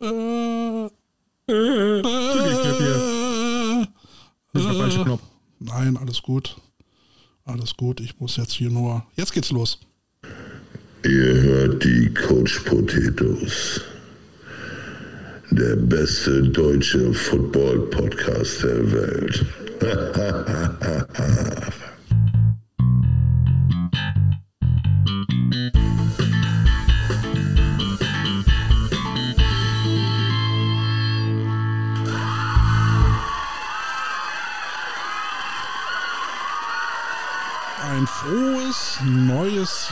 Äh, Äh, äh, falsche Knopf. Nein, alles gut. Alles gut. Ich muss jetzt hier nur. Jetzt geht's los. Ihr hört die Coach Potatoes. Der beste deutsche Football-Podcast der Welt.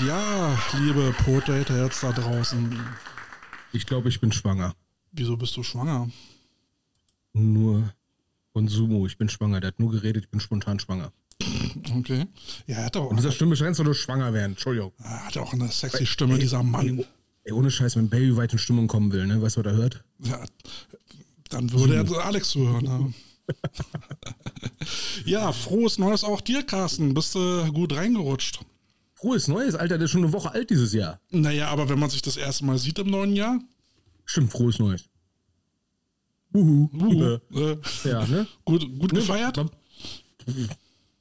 neues Jahr, liebe Potato Heads da draußen. Ich glaube, ich bin schwanger. Wieso bist du schwanger? Nur von Sumo. Ich bin schwanger. Der hat nur geredet, ich bin spontan schwanger. Okay. Ja, er hat auch, Und dieser Stimme scheinst du nur schwanger werden. Entschuldigung. er hat auch eine sexy Stimme, dieser Mann. Ey, ohne Scheiß, wenn Baby weit in Stimmung kommen will, ne? Weißt du, was er hört? Ja, dann würde er zu Alex zuhören. Ne? ja, frohes Neues auch dir, Carsten. Bist du gut reingerutscht? Frohes Neues, Alter, der ist schon eine Woche alt dieses Jahr. Naja, aber wenn man sich das erste Mal sieht im neuen Jahr, Stimmt, frohes Neues. Uhu. uh, Äh, äh, ja, ne? gut, gut Ne, gefeiert? war-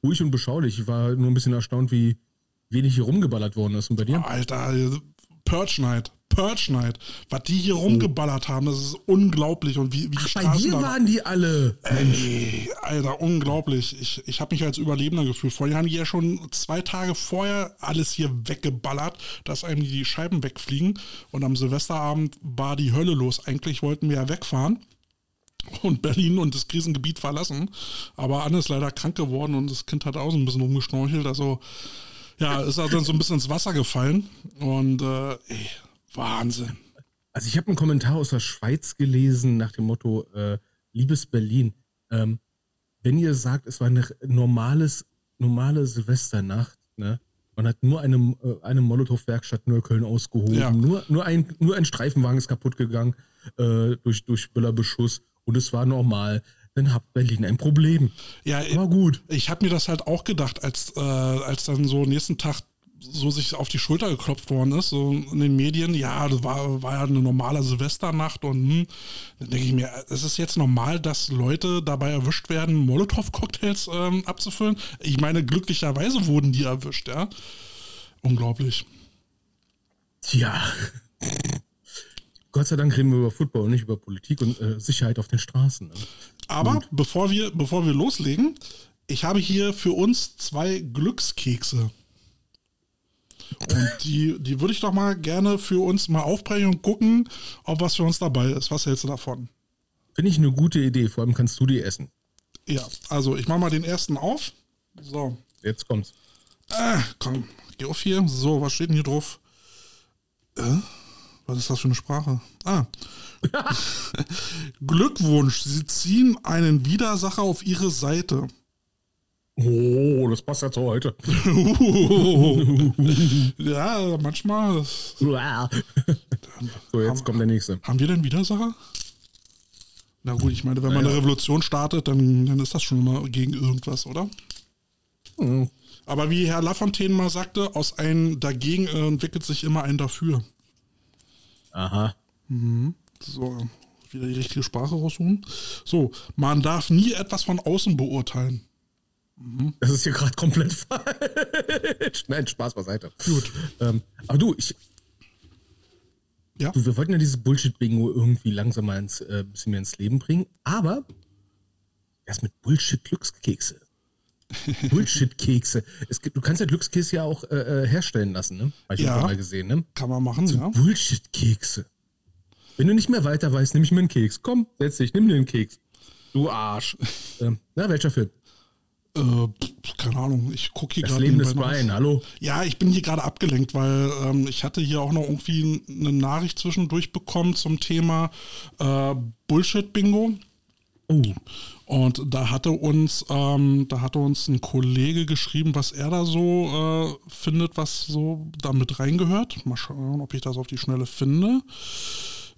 Ruhig und beschaulich. Ich war nur ein bisschen erstaunt, wie wenig hier rumgeballert worden ist. Und bei dir? Alter, Purge Night, Purge Night. Was die hier rumgeballert haben, das ist unglaublich. Und wie, wie die Bei Straßen dir da- waren die alle. Ey, Alter, unglaublich. Ich, ich habe mich als Überlebender gefühlt. Vorher haben die ja schon zwei Tage vorher alles hier weggeballert, dass einem die Scheiben wegfliegen. Und am Silvesterabend war die Hölle los. Eigentlich wollten wir ja wegfahren und Berlin und das Krisengebiet verlassen. Aber Anne ist leider krank geworden und das Kind hat auch so ein bisschen rumgeschnorchelt. Also, ja, ist halt dann so ein bisschen ins Wasser gefallen. Und, äh, ey, Wahnsinn. Also ich habe einen Kommentar aus der Schweiz gelesen nach dem Motto, äh, liebes Berlin, ähm, wenn ihr sagt, es war eine normales, normale Silvesternacht, ne? Man hat nur eine, äh, eine Molotow-Werkstatt Neukölln ausgehoben. Ja. Nur, nur, ein, nur ein Streifenwagen ist kaputt gegangen äh, durch, durch Böllerbeschuss und es war normal. Dann hat Berlin ein Problem. Ja, War gut. Ich habe mir das halt auch gedacht, als, äh, als dann so nächsten Tag so sich auf die Schulter geklopft worden ist, so in den Medien, ja, das war, war ja eine normale Silvesternacht und hm, dann denke ich mir, es ist jetzt normal, dass Leute dabei erwischt werden, Molotow-Cocktails ähm, abzufüllen. Ich meine, glücklicherweise wurden die erwischt, ja. Unglaublich. Tja. Gott sei Dank reden wir über Football und nicht über Politik und äh, Sicherheit auf den Straßen. Ne? Aber bevor wir, bevor wir loslegen, ich habe hier für uns zwei Glückskekse. Und die, die würde ich doch mal gerne für uns mal aufbrechen und gucken, ob was für uns dabei ist. Was hältst du davon? Finde ich eine gute Idee, vor allem kannst du die essen. Ja, also ich mache mal den ersten auf. So, Jetzt kommt's. ah, komm, geh auf hier. So, was steht denn hier drauf? Äh, was ist das für eine Sprache? Ah. Glückwunsch, Sie ziehen einen Widersacher auf Ihre Seite. Oh, das passt ja zu heute. ja, manchmal. so, jetzt kommt der nächste. Haben wir denn Widersacher? Na gut, ich meine, wenn man eine Revolution startet, dann, dann ist das schon immer gegen irgendwas, oder? Hm. Aber wie Herr Lafontaine mal sagte, aus einem dagegen äh, entwickelt sich immer ein dafür. Aha. So, wieder die richtige Sprache raussuchen. So, man darf nie etwas von außen beurteilen. Das ist hier gerade komplett falsch. Nein, Spaß beiseite. Gut. Ähm, aber du, ich, Ja? du, wir wollten ja dieses Bullshit-Bingo irgendwie langsam mal ins, äh, bisschen mehr ins Leben bringen, aber erst mit Bullshit-Glückskekse. Bullshit-Kekse. Du kannst ja Glückskekse ja auch äh, äh, herstellen lassen, ne? Habe ich Ja. ja. mal gesehen, ne? Kann man machen, ja. Bullshit-Kekse. Wenn du nicht mehr weiter weißt, nimm ich mir einen Keks. Komm, setz dich, nimm dir einen Keks. Du Arsch. ähm, na, welcher Film? Äh, keine Ahnung, ich gucke hier Das gerade. Leben des. Brian, hallo? Ja, ich bin hier gerade abgelenkt, weil ähm, ich hatte hier auch noch irgendwie eine Nachricht zwischendurch bekommen zum Thema äh, Bullshit-Bingo. Oh, Und da hatte uns, ähm, da hatte uns ein Kollege geschrieben, was er da so äh, findet, was so damit reingehört. Mal schauen, ob ich das auf die Schnelle finde.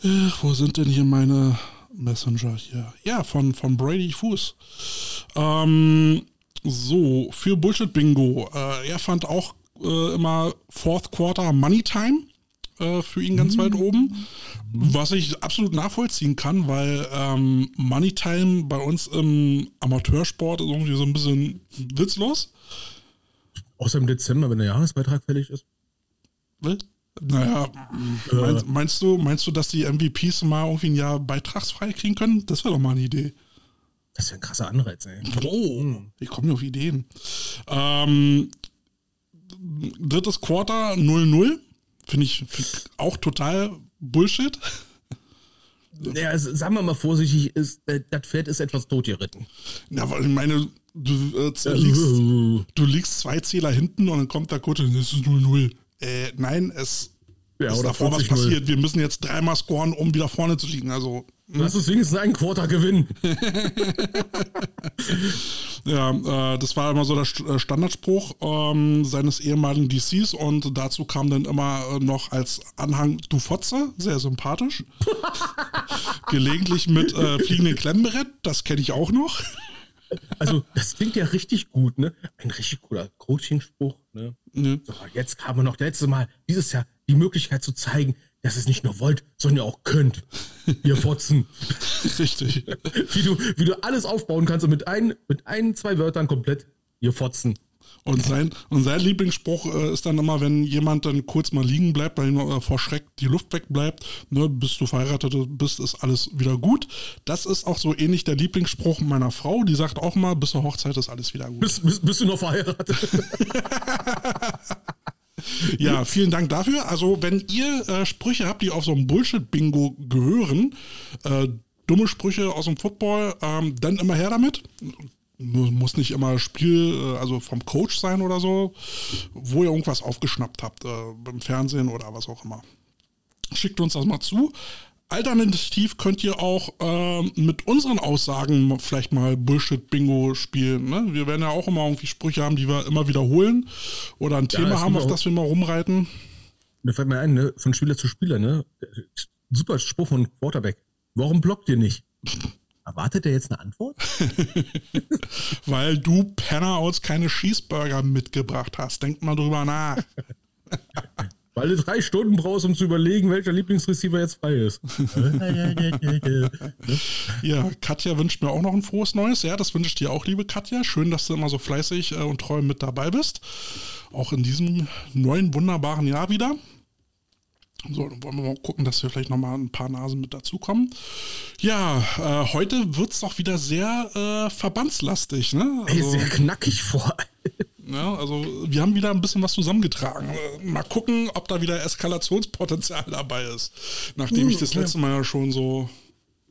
Äh, wo sind denn hier meine Messenger hier? Ja, von, von Brady Fuß. Ähm, so, für Bullshit Bingo. Äh, er fand auch äh, immer Fourth Quarter Money Time. Äh, für ihn ganz weit oben. Was ich absolut nachvollziehen kann, weil ähm, Money Time bei uns im Amateursport ist irgendwie so ein bisschen witzlos. Außer im Dezember, wenn der Jahresbeitrag fällig ist. Was? Naja, meinst, meinst, du, meinst du, dass die MVPs mal irgendwie ein Jahr beitragsfrei kriegen können? Das wäre doch mal eine Idee. Das wäre ein krasser Anreiz, ey. Oh, ich komme auf Ideen. Ähm, drittes Quarter 0-0. Finde ich find auch total Bullshit. Ja, also, sagen wir mal vorsichtig, ist, äh, das Pferd ist etwas totgeritten. Ja, weil ich meine, du, äh, liegst, du liegst zwei Zähler hinten und dann kommt der und es ist 0-0. Äh, nein, es Ja, ist oder davor was 40-0. passiert. Wir müssen jetzt dreimal scoren, um wieder vorne zu liegen. Also, Lass uns wenigstens einen Quarter gewinnen. ja, äh, das war immer so der äh, Standardspruch ähm, seines ehemaligen DCs und dazu kam dann immer äh, noch als Anhang Du Fotze, sehr sympathisch. Gelegentlich mit äh, fliegenden Klemmbrett, das kenne ich auch noch. Also, das klingt ja richtig gut, ne? Ein richtig guter Coaching-Spruch, ne? Ne? So, jetzt haben wir noch letztes Mal, dieses Jahr, die Möglichkeit zu zeigen, dass ihr es nicht nur wollt, sondern ihr auch könnt. Ihr Fotzen. Richtig. wie, du, wie du alles aufbauen kannst und mit ein, mit ein, zwei Wörtern komplett, ihr Fotzen. Und sein, und sein Lieblingsspruch äh, ist dann immer, wenn jemand dann kurz mal liegen bleibt, weil ihm äh, vor Schreck die Luft wegbleibt, ne, bis du verheiratet bist, ist alles wieder gut. Das ist auch so ähnlich der Lieblingsspruch meiner Frau, die sagt auch mal, bis zur Hochzeit ist alles wieder gut. Bist, bist, bist du noch verheiratet? Ja, vielen Dank dafür. Also, wenn ihr äh, Sprüche habt, die auf so ein Bullshit-Bingo gehören, äh, dumme Sprüche aus dem Football, ähm, dann immer her damit. Mu- Muss nicht immer Spiel, äh, also vom Coach sein oder so, wo ihr irgendwas aufgeschnappt habt, äh, beim Fernsehen oder was auch immer. Schickt uns das mal zu. Alternativ könnt ihr auch ähm, mit unseren Aussagen vielleicht mal Bullshit-Bingo spielen. Ne? Wir werden ja auch immer irgendwie Sprüche haben, die wir immer wiederholen. Oder ein Thema es haben, auf das wir mal rumreiten. Mir fällt mir ein, ne? von Spieler zu Spieler, ne? Super Spruch von Quarterback. Warum blockt ihr nicht? Erwartet er jetzt eine Antwort? Weil du Penner uns keine Cheeseburger mitgebracht hast. Denk mal drüber nach. Weil du drei Stunden brauchst, um zu überlegen, welcher Lieblingsreceiver jetzt frei ist. Ja, Katja wünscht mir auch noch ein frohes Neues. Ja, das wünsche ich dir auch, liebe Katja. Schön, dass du immer so fleißig äh, und treu mit dabei bist. Auch in diesem neuen, wunderbaren Jahr wieder. So, dann wollen wir mal gucken, dass wir vielleicht noch mal ein paar Nasen mit dazukommen. Ja, äh, heute wird es doch wieder sehr äh, verbandslastig. Ne? Ey, Also- sehr knackig vor. Ja, also wir haben wieder ein bisschen was zusammengetragen. Äh, Mal gucken, ob da wieder Eskalationspotenzial dabei ist. Nachdem ich das letzte Mal ja schon so.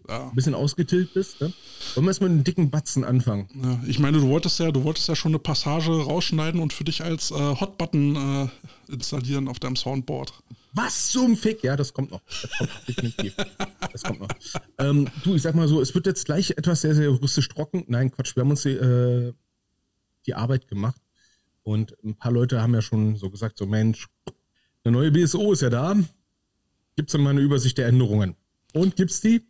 Ja, Ein bisschen ausgetilgt bist, ne? Wollen wir erstmal mit einem dicken Batzen anfangen? ja, ich meine, du wolltest ja, du wolltest ja schon eine Passage rausschneiden und für dich als äh, Hotbutton äh, installieren auf deinem Soundboard. Was zum Fick? Ja, das kommt noch. Das kommt definitiv. Das kommt noch. Ähm, du, ich sag mal so, es wird jetzt gleich etwas sehr, sehr juristisch trocken. Nein, Quatsch, wir haben uns die, äh, die Arbeit gemacht. Und ein paar Leute haben ja schon so gesagt, so Mensch, eine neue BSO ist ja da. Gibt's denn mal eine Übersicht der Änderungen? Und gibt's die?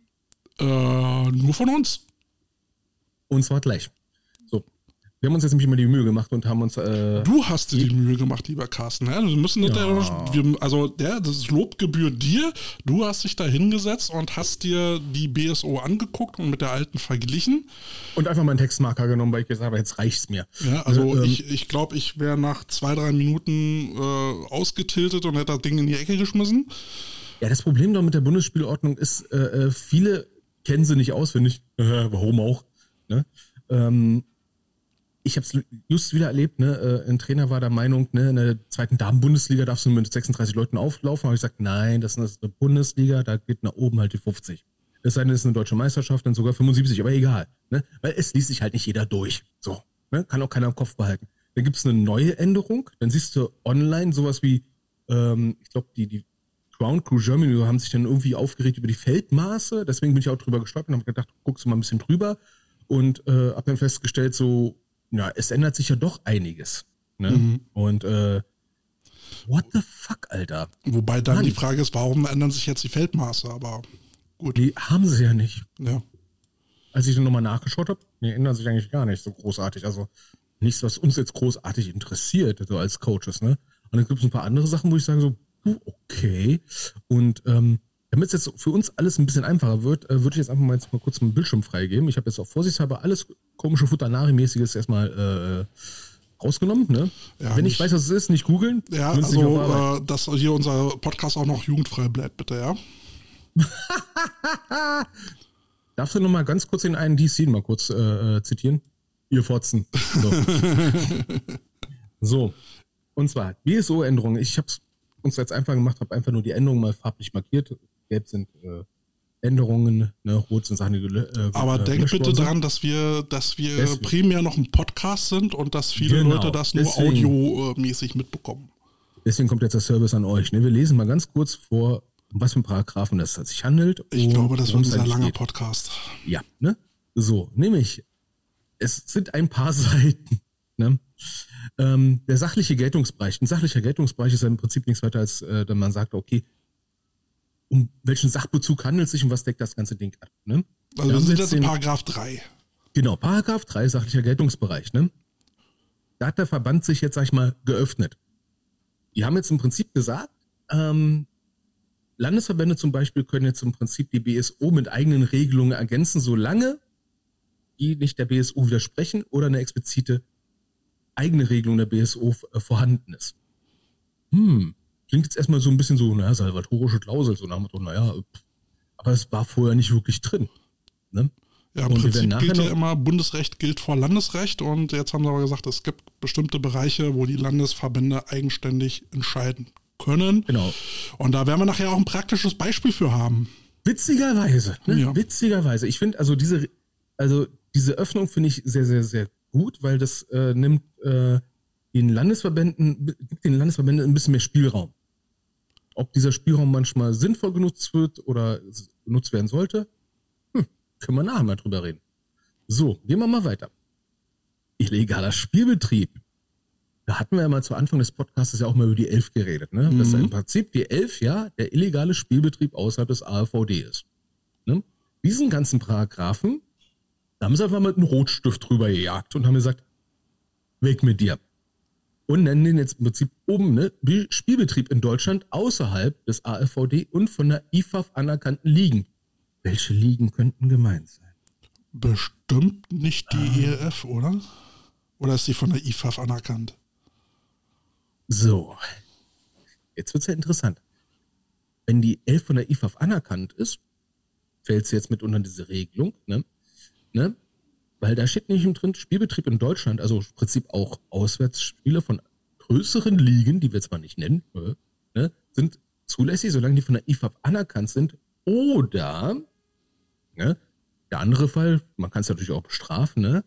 Äh, nur von uns. Und zwar gleich. Wir haben uns jetzt nämlich mal die Mühe gemacht und haben uns, äh, Du hast dir die Mühe gemacht, lieber Carsten. Ja, wir müssen nicht, Ja. wir, also der, das Lob gebührt dir. Du hast dich da hingesetzt und hast dir die BSO angeguckt und mit der alten verglichen. und einfach mal einen Textmarker genommen, weil ich gesagt habe, jetzt reicht's mir. Ja, also Ähm, ich, ich glaube, ich wäre nach zwei, drei Minuten äh, ausgetiltet und hätte das Ding in die Ecke geschmissen. Ja, das Problem doch mit der Bundesspielordnung ist, äh, äh, viele kennen sie nicht auswendig. Äh, warum auch? Ne? Ähm, ich habe es just wieder erlebt, ne? äh, ein Trainer war der Meinung, ne, in der zweiten Damen-Bundesliga darfst du mit 36 Leuten auflaufen. Habe ich gesagt, nein, das ist eine Bundesliga, da geht nach oben halt die 50. Es sei denn, es ist eine deutsche Meisterschaft, dann sogar 75, aber egal. Ne? Weil es liest sich halt nicht jeder durch. So. Ne? Kann auch keiner im Kopf behalten. Dann gibt es eine neue Änderung, dann siehst du online sowas wie, ähm, ich glaube, die, die Ground Crew Germany haben sich dann irgendwie aufgeregt über die Feldmaße. Deswegen bin ich auch drüber gestolpert und habe gedacht, guckst du mal ein bisschen drüber. Und äh, habe dann festgestellt, so, ja, es ändert sich ja doch einiges. Ne? Und äh, what the fuck, Alter? Wobei dann Mann. die Frage ist, warum ändern sich jetzt die Feldmaße? Aber gut, Die haben sie ja nicht. ja. Als ich dann nochmal nachgeschaut habe, die ändern sich eigentlich gar nicht so großartig. Also nichts, was uns jetzt großartig interessiert, so als Coaches, ne? Und dann gibt es ein paar andere Sachen, wo ich sage so, Okay. Und ähm, damit es jetzt für uns alles ein bisschen einfacher wird, äh, würde ich jetzt einfach mal, jetzt mal kurz einen Bildschirm freigeben. Ich habe jetzt auch vorsichtshalber alles komische Futanari-mäßiges erstmal äh, rausgenommen. Ne? Ja, Wenn ich nicht- weiß, was es ist, nicht googeln. Ja, also, äh, dass hier unser Podcast auch noch jugendfrei bleibt, bitte, ja? Darfst du noch mal ganz kurz den einen DC mal kurz äh, äh, zitieren? Ihr Fotzen. So. so. Und zwar BSO-Änderungen. Ich habe es uns jetzt einfach gemacht, habe einfach nur die Änderungen mal farblich markiert. Gelb sind äh, Änderungen, ne? rot sind Sachen, die gelö äh, Aber äh, denk gelöscht bitte sind. daran, dass wir, dass wir Deswegen. primär noch ein Podcast sind und dass viele Genau, Leute das nur audiomäßig mitbekommen. Deswegen kommt jetzt der Service an euch. Ne? Wir lesen mal ganz kurz vor, um was für Paragraphen es sich handelt. Ich glaube, das wird ein sehr langer geht. Podcast. Ja, ne? So, nämlich, es sind ein paar Seiten. Ne? Ähm, der sachliche Geltungsbereich. Ein sachlicher Geltungsbereich ist ja im Prinzip nichts weiter als, äh, wenn man sagt, okay, um welchen Sachbezug handelt es sich und was deckt das ganze Ding ab. Ne? Also Da wir haben sind wir jetzt in den- Paragraph 3. Genau, Paragraph 3, sachlicher Geltungsbereich. Ne? Da hat der Verband sich jetzt, sag ich mal, geöffnet. Die haben jetzt im Prinzip gesagt, ähm, Landesverbände zum Beispiel können jetzt im Prinzip die BSO mit eigenen Regelungen ergänzen, solange die nicht der BSO widersprechen oder eine explizite eigene Regelung der BSO äh, vorhanden ist. Hm, klingt jetzt erstmal so ein bisschen so, naja, salvatorische Klausel, so nach dem Motto, naja, aber es war vorher nicht wirklich drin. Ne? Ja, im Und Prinzip gilt ja immer, Bundesrecht gilt vor Landesrecht und jetzt haben sie aber gesagt, es gibt bestimmte Bereiche, wo die Landesverbände eigenständig entscheiden können. Genau. Und da werden wir nachher auch ein praktisches Beispiel für haben. Witzigerweise, ne? Ja. Witzigerweise. Ich finde also diese, also diese Öffnung finde ich sehr, sehr, sehr gut, weil das äh, nimmt äh, den Landesverbänden, gibt den Landesverbänden ein bisschen mehr Spielraum. Ob dieser Spielraum manchmal sinnvoll genutzt wird oder genutzt werden sollte, hm, können wir nachher mal drüber reden. So, gehen wir mal weiter. Illegaler Spielbetrieb. Da hatten wir ja mal zu Anfang des Podcasts ja auch mal über die Elf geredet, ne? Dass Mhm. im Prinzip die Elf ja der illegale Spielbetrieb außerhalb des AVD ist. Ne? Diesen ganzen Paragraphen, da haben sie einfach mit einem Rotstift drüber gejagt und haben gesagt, weg mit dir. Und nennen den jetzt im Prinzip um, ne? Be- Spielbetrieb in Deutschland außerhalb des AVD und von der IFAF anerkannten Ligen. Welche Ligen könnten gemeint sein? Bestimmt nicht Ah. die ELF, oder? Oder ist die von der IFAF anerkannt? So, jetzt wird's ja interessant. Wenn die 11 von der IFAF anerkannt ist, fällt sie jetzt mit unter diese Regelung, ne? ne? Weil da steht nämlich drin, Spielbetrieb in Deutschland, also im Prinzip auch Auswärtsspiele von größeren Ligen, die wir mal nicht nennen, äh, ne? sind zulässig, solange die von der IFAF anerkannt sind. Oder, ne? der andere Fall, man kann es natürlich auch bestrafen, ne?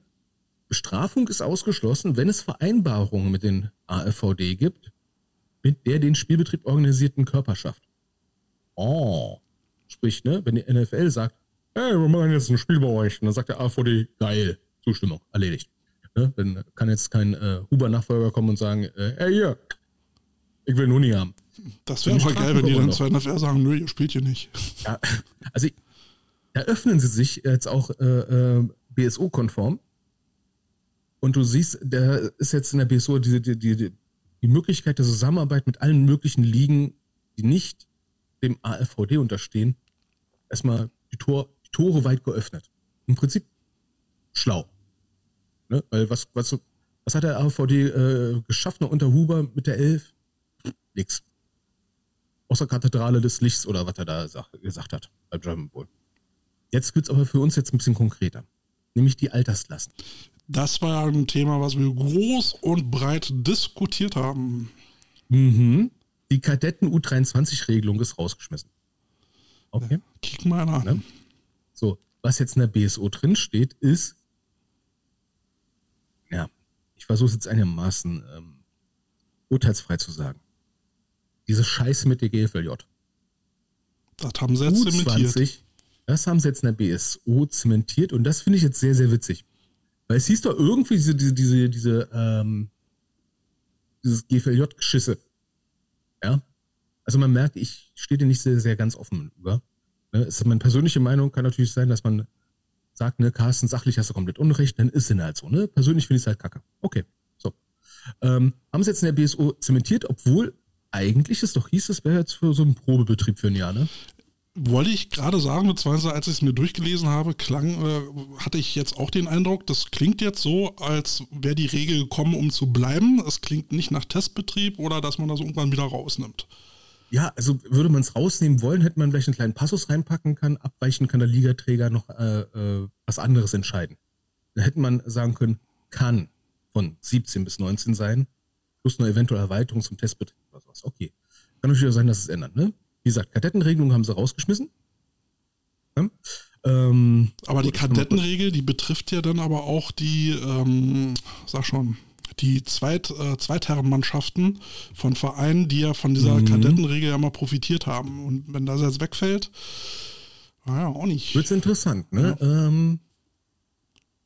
Bestrafung ist ausgeschlossen, wenn es Vereinbarungen mit den AFVD gibt, mit der den Spielbetrieb organisierten Körperschaft. Oh. Sprich, ne, wenn die NFL sagt, hey, wir machen jetzt ein Spiel bei euch, und dann sagt der AFVD, geil, Zustimmung, erledigt. Ne, dann kann jetzt kein äh, Huber-Nachfolger kommen und sagen, äh, hey, hier, ich will nur nie haben. Das wäre aber geil, wenn die dann zur NFL sagen, nö, ihr spielt hier nicht. Ja, also da öffnen sie sich jetzt auch äh, äh, BSO-konform. Und du siehst, da ist jetzt in der BSO die, die, die, die Möglichkeit der Zusammenarbeit mit allen möglichen Ligen, die nicht dem AFVD unterstehen, erstmal die, Tor, die Tore weit geöffnet. Im Prinzip schlau. Ne? Weil was, was, was hat der AVD äh, geschafft noch unter Huber mit der Elf? Nix. Außer Kathedrale des Lichts oder was er da sag, gesagt hat beim German Bowl. Jetzt wird's aber für uns jetzt ein bisschen konkreter. Nämlich die Altersklassen. Das war ein Thema, was wir groß und breit diskutiert haben. Mhm. Die Kadetten U23-Regelung ist rausgeschmissen. Okay. Kick mal nach. Ne? So, was jetzt in der BSO drin steht, ist, ja, ich versuche es jetzt einigermaßen ähm, urteilsfrei zu sagen. Diese Scheiße mit der GFLJ. Das haben sie jetzt zementiert. U20, das haben sie jetzt in der BSO zementiert und das finde ich jetzt sehr, sehr witzig. Weil es hieß doch irgendwie diese, diese, diese, diese ähm, dieses GFLJ-Geschisse. Ja. Also man merkt, ich stehe dir nicht sehr, sehr ganz offen über. Ne? Es ist meine persönliche Meinung, kann natürlich sein, dass man sagt, ne, Carsten, sachlich hast du komplett Unrecht, dann ist es halt so, ne? Persönlich finde ich es halt kacke. Okay. So. Ähm, haben sie jetzt in der BSO zementiert, obwohl eigentlich ist doch hieß, es wäre jetzt für so einen Probebetrieb für ein Jahr, ne? Wollte ich gerade sagen, beziehungsweise als ich es mir durchgelesen habe, klang, äh, hatte ich jetzt auch den Eindruck, das klingt jetzt so, als wäre die Regel gekommen, um zu bleiben. Es klingt nicht nach Testbetrieb oder dass man das irgendwann wieder rausnimmt. Ja, also würde man es rausnehmen wollen, hätte man vielleicht einen kleinen Passus reinpacken können. Abweichen kann der Ligaträger noch äh, äh, was anderes entscheiden. Dann hätte man sagen können, kann von 17 bis 19 sein, plus eine eventuelle Erweiterung zum Testbetrieb oder sowas. Okay. Kann natürlich sein, dass es ändert, ne? Wie gesagt, Kadettenregelung haben sie rausgeschmissen. Ja? Ähm, aber die Kadettenregel, die betrifft ja dann aber auch die, ähm, sag schon, die Zweit, äh, Zweitherrenmannschaften von Vereinen, die ja von dieser mhm. Kadettenregel ja mal profitiert haben. Und wenn das jetzt wegfällt, naja, auch nicht. Wird interessant, ne? Ja. Ähm,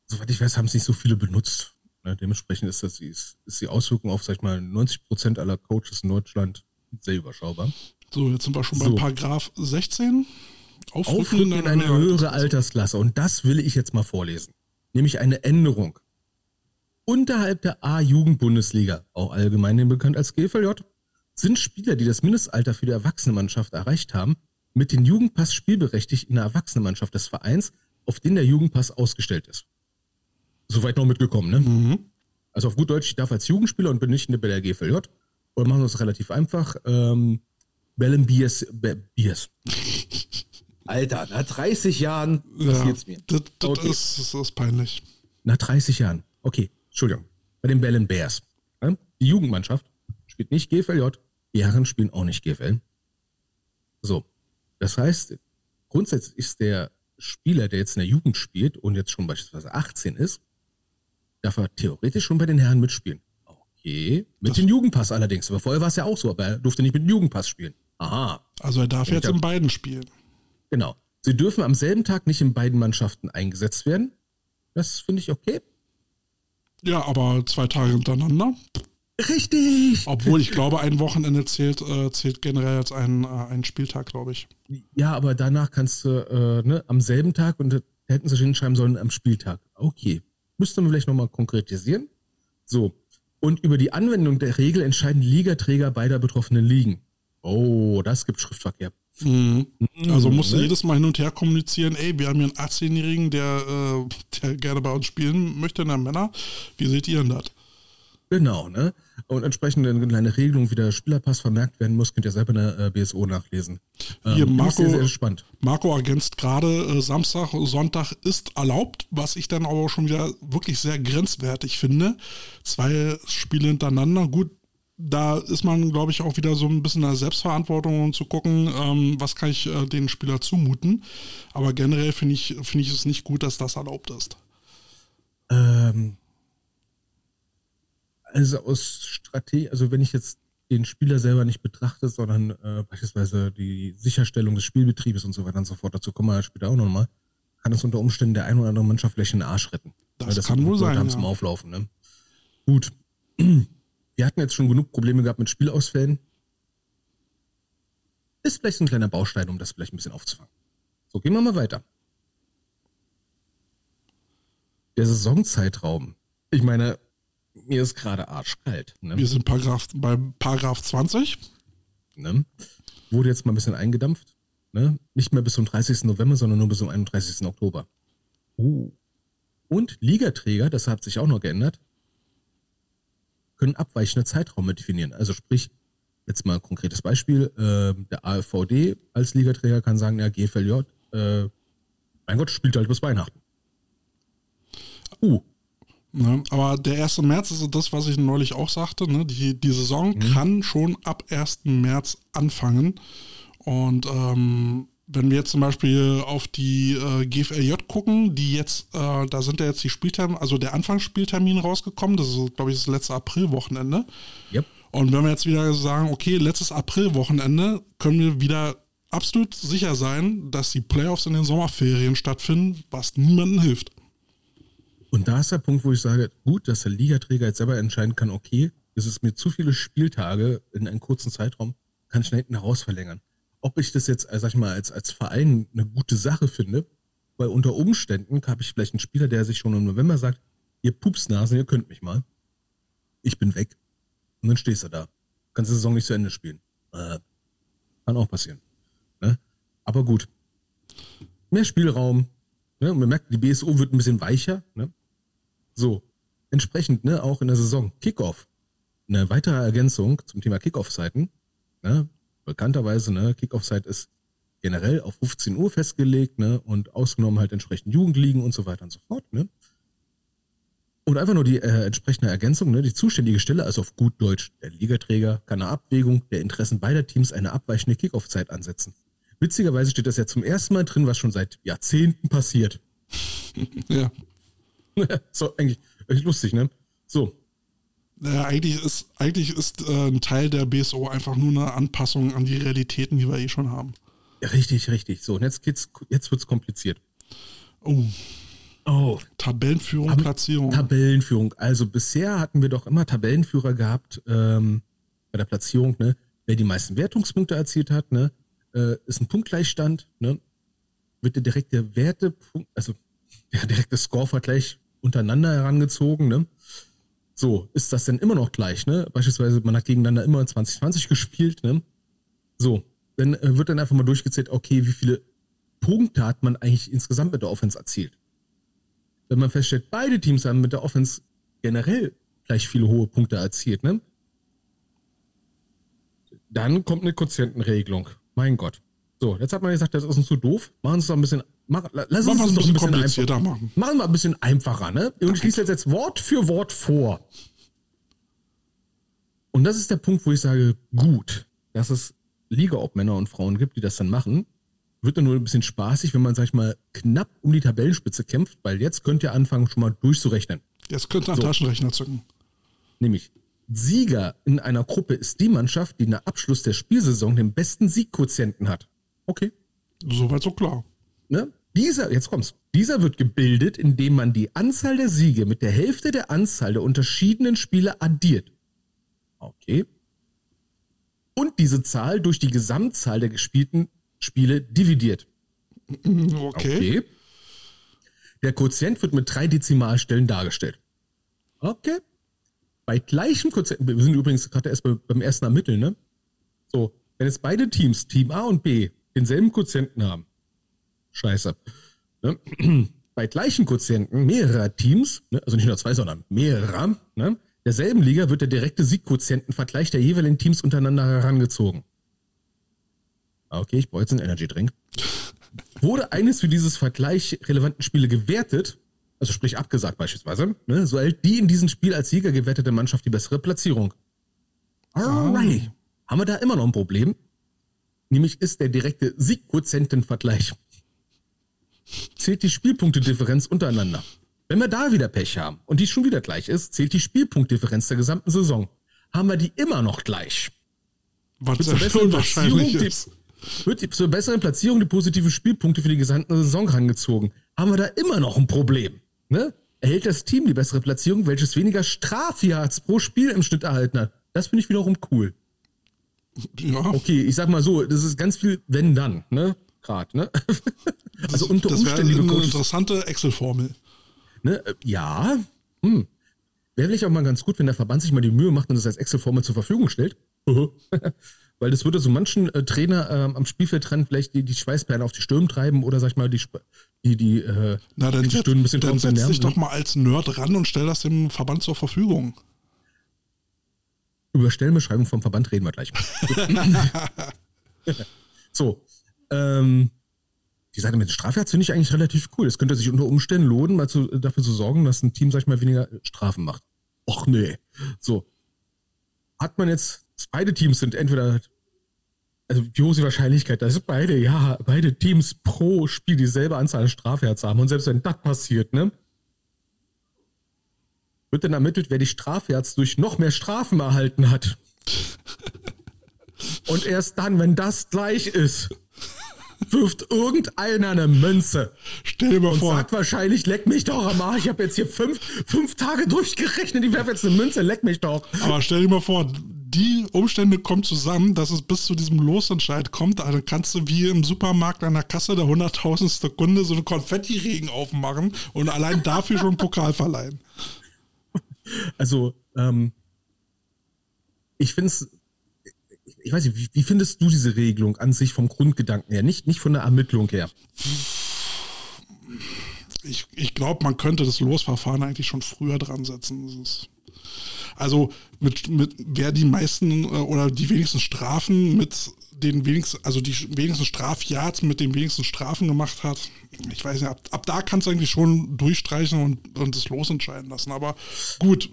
soweit ich weiß, haben es nicht so viele benutzt. Ne? Dementsprechend ist, das, ist, ist die Auswirkung auf, sag ich mal, 90 Prozent aller Coaches in Deutschland sehr überschaubar. So, jetzt sind wir schon so. bei Paragraph 16. Aufrücken, Aufrücken in eine höhere Altersklasse. Und das will ich jetzt mal vorlesen. Nämlich eine Änderung. Unterhalb der A-Jugend-Bundesliga, auch allgemein bekannt als GVJ, sind Spieler, die das Mindestalter für die Erwachsenenmannschaft erreicht haben, mit dem Jugendpass spielberechtigt in der Erwachsenenmannschaft des Vereins, auf den der Jugendpass ausgestellt ist. Soweit noch mitgekommen, ne? Mhm. Also auf gut Deutsch, ich darf als Jugendspieler und bin nicht in der GVJ. Oder machen wir es relativ einfach. Ähm, Bellen Biers. Biers. Alter, nach 30 Jahren passiert's ja, mir. Das, das, okay. ist, das ist peinlich. Nach 30 Jahren. Okay, Entschuldigung. Bei den Bellen Bears. Die Jugendmannschaft spielt nicht GFLJ, die Herren spielen auch nicht GFL. So. Das heißt, grundsätzlich ist der Spieler, der jetzt in der Jugend spielt und jetzt schon beispielsweise 18 ist, darf er theoretisch schon bei den Herren mitspielen. Okay. Mit das dem Jugendpass allerdings. Aber vorher war es ja auch so, aber er durfte nicht mit dem Jugendpass spielen. Aha. Also er darf jetzt in beiden spielen. Genau. Sie dürfen am selben Tag nicht in beiden Mannschaften eingesetzt werden. Das finde ich okay. Ja, aber zwei Tage hintereinander. Richtig. Obwohl ich glaube, ein Wochenende zählt, äh, zählt generell als ein, äh, ein Spieltag, glaube ich. Ja, aber danach kannst du äh, ne, am selben Tag und hätten sie hinschreiben sollen am Spieltag. Okay. Müsste man vielleicht nochmal konkretisieren. So. Und über die Anwendung der Regel entscheiden Ligaträger beider betroffenen Ligen. Oh, das gibt Schriftverkehr. Mhm. Also musst du ne? jedes Mal hin und her kommunizieren, ey, wir haben hier einen 18-Jährigen, der, äh, der gerne bei uns spielen möchte, in der Männer. Wie seht ihr denn das? Genau, ne? Und entsprechend eine kleine Regelung, wie der Spielerpass vermerkt werden muss, könnt ihr selber in der äh, BSO nachlesen. Ähm, Hier, Marco, sehr, sehr spannend. Marco ergänzt gerade, äh, Samstag, Sonntag ist erlaubt, was ich dann aber schon wieder wirklich sehr grenzwertig finde. Zwei Spiele hintereinander, gut, da ist man, glaube ich, auch wieder so ein bisschen in der Selbstverantwortung, um zu gucken, ähm, was kann ich äh, den Spieler zumuten. Aber generell finde ich, find ich es nicht gut, dass das erlaubt ist. Ähm, also aus Strategie, also wenn ich jetzt den Spieler selber nicht betrachte, sondern äh, beispielsweise die Sicherstellung des Spielbetriebes und so weiter und so fort, dazu kommen wir später auch nochmal, kann es unter Umständen der ein oder andere Mannschaft vielleicht in den Arsch retten. Das, das kann wohl sein. Ja. Zum Auflaufen, ne? Gut. Wir hatten jetzt schon genug Probleme gehabt mit Spielausfällen. Ist vielleicht ein kleiner Baustein, um das vielleicht ein bisschen aufzufangen. So, gehen wir mal weiter. Der Saisonzeitraum. Ich meine, mir ist gerade arschkalt. Ne? Wir sind Paragraph, bei Paragraph 20. Ne? Wurde jetzt mal ein bisschen eingedampft. Ne? Nicht mehr bis zum 30. November, sondern nur bis zum 31. Oktober. Uh. Und Ligaträger, das hat sich auch noch geändert, können abweichende Zeiträume definieren. Also sprich, jetzt mal ein konkretes Beispiel, äh, der AfVD als Ligaträger kann sagen, ja, GFLJ, äh, mein Gott, spielt halt bis Weihnachten. Uh, Ne? Aber der 1. März ist das, was ich neulich auch sagte. Ne? Die, die Saison mhm. kann schon ab 1. März anfangen. Und ähm, wenn wir jetzt zum Beispiel auf die äh, GFLJ gucken, die jetzt, äh, da sind ja jetzt die Spieltermine, also der Anfangsspieltermin rausgekommen, das ist, glaube ich, das letzte Aprilwochenende. Yep. Und wenn wir jetzt wieder sagen, okay, letztes Aprilwochenende, können wir wieder absolut sicher sein, dass die Playoffs in den Sommerferien stattfinden, was niemandem hilft. Und da ist der Punkt, wo ich sage, gut, dass der Ligaträger jetzt selber entscheiden kann, okay, es ist mir zu viele Spieltage in einem kurzen Zeitraum, kann ich nach hinten heraus verlängern. Ob ich das jetzt, äh, sag ich mal, als, als Verein eine gute Sache finde, weil unter Umständen habe ich vielleicht einen Spieler, der sich schon im November sagt, ihr Pupsnasen, ihr könnt mich mal. Ich bin weg. Und dann stehst du da. kannst die Saison nicht zu Ende spielen. Äh, kann auch passieren. Ne? Aber gut. Mehr Spielraum. Ne? Und man merkt, die BSO wird ein bisschen weicher. Ne? So, entsprechend, ne, auch in der Saison. Kickoff. Eine weitere Ergänzung zum Thema Kickoff-Seiten. Ne? Bekannterweise, ne, Kickoff-Site ist generell auf 15 Uhr festgelegt, ne, und ausgenommen halt entsprechend Jugendligen und so weiter und so fort, ne. Und einfach nur die äh, entsprechende Ergänzung, ne, die zuständige Stelle, also auf gut Deutsch, der Ligaträger kann eine Abwägung der Interessen beider Teams eine abweichende Kickoff-Zeit ansetzen. Witzigerweise steht das ja zum ersten Mal drin, was schon seit Jahrzehnten passiert. Ja. so, eigentlich, eigentlich lustig, ne? So, Naja, eigentlich ist, eigentlich ist äh, ein Teil der BSO einfach nur eine Anpassung an die Realitäten, die wir eh schon haben. richtig, richtig. So, und jetzt geht's, jetzt wird's kompliziert. Oh, Oh, Tabellenführung, Tab- Platzierung. Tabellenführung. Also bisher hatten wir doch immer Tabellenführer gehabt ähm, bei der Platzierung, ne? Wer die meisten Wertungspunkte erzielt hat, ne? Äh, ist ein Punktgleichstand, ne? Wird der direkte Wertepunkt, also der direkte Scorevergleich untereinander herangezogen, ne? So, ist das denn immer noch gleich, ne? Beispielsweise, man hat gegeneinander immer 2020 gespielt, ne? So, dann äh, wird dann einfach mal durchgezählt, okay, wie viele Punkte hat man eigentlich insgesamt mit der Offense erzielt? wenn man feststellt, beide Teams haben mit der Offense generell gleich viele hohe Punkte erzielt, ne? Dann kommt eine Quotientenregelung. Mein Gott. So, jetzt hat man gesagt, das ist uns zu doof. Machen Sie es doch ein bisschen, mach, lass uns es ein doch bisschen komplizierter einfacher. machen. Machen wir ein bisschen einfacher, ne? Und ich lese jetzt, jetzt Wort für Wort vor. Und das ist der Punkt, wo ich sage, gut, dass es Liga-Ob-Männer und Frauen gibt, die das dann machen. Wird dann nur ein bisschen spaßig, wenn man, sag ich mal, knapp um die Tabellenspitze kämpft, weil jetzt könnt ihr anfangen, schon mal durchzurechnen. Jetzt könnte ein So. Taschenrechner zücken. Nämlich, Sieger in einer Gruppe ist die Mannschaft, die nach Abschluss der Spielsaison den besten Siegquotienten hat. Okay. Soweit so klar. Ne? Dieser, jetzt kommt's. Dieser wird gebildet, indem man die Anzahl der Siege mit der Hälfte der Anzahl der unterschiedenen Spiele addiert. Okay. Und diese Zahl durch die Gesamtzahl der gespielten Spiele dividiert. Okay. Der Quotient wird mit drei Dezimalstellen dargestellt. Okay. Bei gleichem Quotient, wir sind übrigens gerade erst bei, beim ersten Ermitteln, ne? So, wenn jetzt beide Teams, Team A und B, denselben Quotienten haben, scheiße. Ne? Bei gleichen Quotienten mehrerer Teams, ne? also nicht nur zwei, sondern mehrerer, ne? derselben Liga wird der direkte Siegquotientenvergleich der jeweiligen Teams untereinander herangezogen. Ah, Okay, ich brauche jetzt einen Energy Drink. Wurde eines für dieses Vergleich relevanten Spiele gewertet, also sprich abgesagt beispielsweise, ne, so erhält die in diesem Spiel als Sieger gewertete Mannschaft die bessere Platzierung. Alright. Haben wir da immer noch ein Problem? Nämlich ist der direkte Siegquotientenvergleich. Zählt die Spielpunktedifferenz untereinander. Wenn wir da wieder Pech haben und die schon wieder gleich ist, zählt die Spielpunktdifferenz der gesamten Saison. Haben wir die immer noch gleich. Was Zur sehr besseren unwahrscheinlich Platzierung, ist. die, wird die, zur besseren Platzierung die positiven Spielpunkte für die gesamte Saison herangezogen. Haben wir da immer noch ein Problem. Ne? Erhält das Team die bessere Platzierung, welches weniger Strafyards pro Spiel im Schnitt erhalten hat. Das finde ich wiederum cool. Ja, Okay, ich sag mal so, das ist ganz viel wenn dann, ne? Gerade, ne? also unter das wäre Umständen, liebe eine Coaches, interessante Excel-Formel. ne? äh, Ja, hm. Wäre vielleicht auch mal ganz gut, wenn der Verband sich mal die Mühe macht und das als Excel-Formel zur Verfügung stellt. Weil das würde so manchen äh, Trainer ähm, am Spielfeldrand vielleicht die, die Schweißperlen auf die Stirn treiben oder sag ich mal die, die, die, äh, Na, dann, die setz, Stirn ein bisschen dann setz dich ne? doch mal als Nerd ran und stell das dem Verband zur Verfügung. Über Stellenbeschreibung vom Verband reden wir gleich mal. so, ähm, die Seite mit den Strafjagd finde ich eigentlich relativ cool. Es könnte sich unter Umständen lohnen, mal zu, dafür zu sorgen, dass ein Team, sag ich mal, weniger Strafen macht. Och nee. So. Hat man jetzt, beide Teams sind entweder, also die Wahrscheinlichkeit, dass beide, ja, beide Teams pro Spiel dieselbe Anzahl an Strafjahrs haben. Und selbst wenn das passiert, ne? Wird dann ermittelt, wer die Strafjahrs durch noch mehr Strafen erhalten hat. Und erst dann, wenn das gleich ist, wirft irgendeiner eine Münze Stell dir mal und vor, sagt wahrscheinlich, leck mich doch am Arsch. Ich habe jetzt hier fünf, fünf Tage durchgerechnet. Ich werfe jetzt eine Münze, leck mich doch. aber stell dir mal vor, die Umstände kommen zusammen, dass es bis zu diesem Losentscheid kommt. Also kannst du wie im Supermarkt an der Kasse der hunderttausendste Kunde so einen Konfettiregen aufmachen und allein dafür schon einen Pokal verleihen. Also, ähm, ich finde es ich weiß nicht, wie, wie findest du diese Regelung an sich vom Grundgedanken her? Nicht, nicht von der Ermittlung her. Ich, ich glaube, man könnte das Losverfahren eigentlich schon früher dran setzen. Also mit, mit wer die meisten äh, oder die wenigsten Strafen mit den wenigsten, also die wenigsten Strafjahrs mit den wenigsten Strafen gemacht hat. Ich weiß nicht, ab, ab da kannst du eigentlich schon durchstreichen und, und das losentscheiden lassen. Aber gut.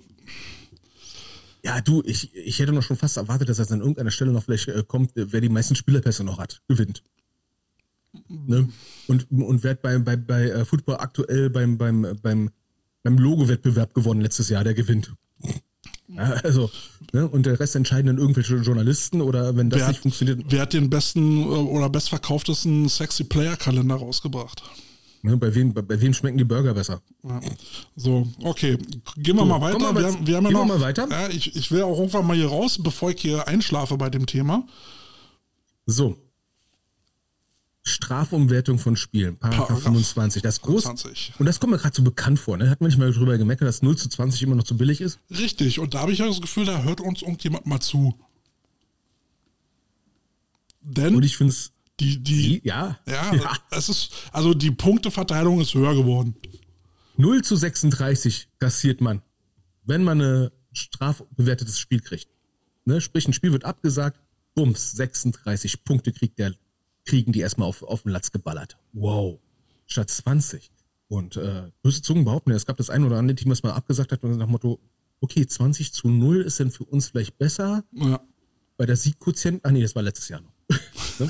Ja, du, ich, ich hätte noch schon fast erwartet, dass das an irgendeiner Stelle noch vielleicht äh, kommt, wer die meisten Spielerpässe noch hat, gewinnt. Ne? Und, und wer hat bei, bei, bei äh, Football aktuell beim, beim, beim, beim Logo-Wettbewerb gewonnen letztes Jahr, der gewinnt. Ja, also, ne? und der Rest entscheiden dann irgendwelche Journalisten oder wenn das wer nicht hat, funktioniert. Wer hat den besten äh, oder bestverkauftesten Sexy Player Kalender rausgebracht? Ne? Bei, wem, bei, bei wem schmecken die Burger besser? Ja. So, okay. Gehen wir So, mal weiter. kommen wir mal- haben, wir haben ja gehen wir noch, mal weiter? Ja, ich, ich will auch irgendwann mal hier raus, bevor ich hier einschlafe bei dem Thema. So. Strafumwertung von Spielen, Paragraph Paragraph 25. Das ist groß. 20. Und das kommt mir gerade so bekannt vor. Ne? Hat man nicht mal drüber gemeckert, dass 0 zu 20 immer noch zu billig ist? Richtig, und da habe ich ja das Gefühl, da hört uns irgendjemand mal zu. Denn Und ich finde es. Die, die, Ja. ja, es ist, also die Punkteverteilung ist höher geworden. 0 zu 36 kassiert man, wenn man ein strafbewertetes Spiel kriegt. Ne? Sprich, ein Spiel wird abgesagt, bums, 36 Punkte kriegt der, kriegen die erstmal auf, auf den Latz geballert. Wow. Statt 20. Und äh, böse Zungen behaupten, ja, es gab das ein oder andere Team, was mal abgesagt hat und nach dem Motto, okay, 20 zu 0 ist denn für uns vielleicht besser, Ja, weil der Siegquotient, ah nee, das war letztes Jahr noch. ne?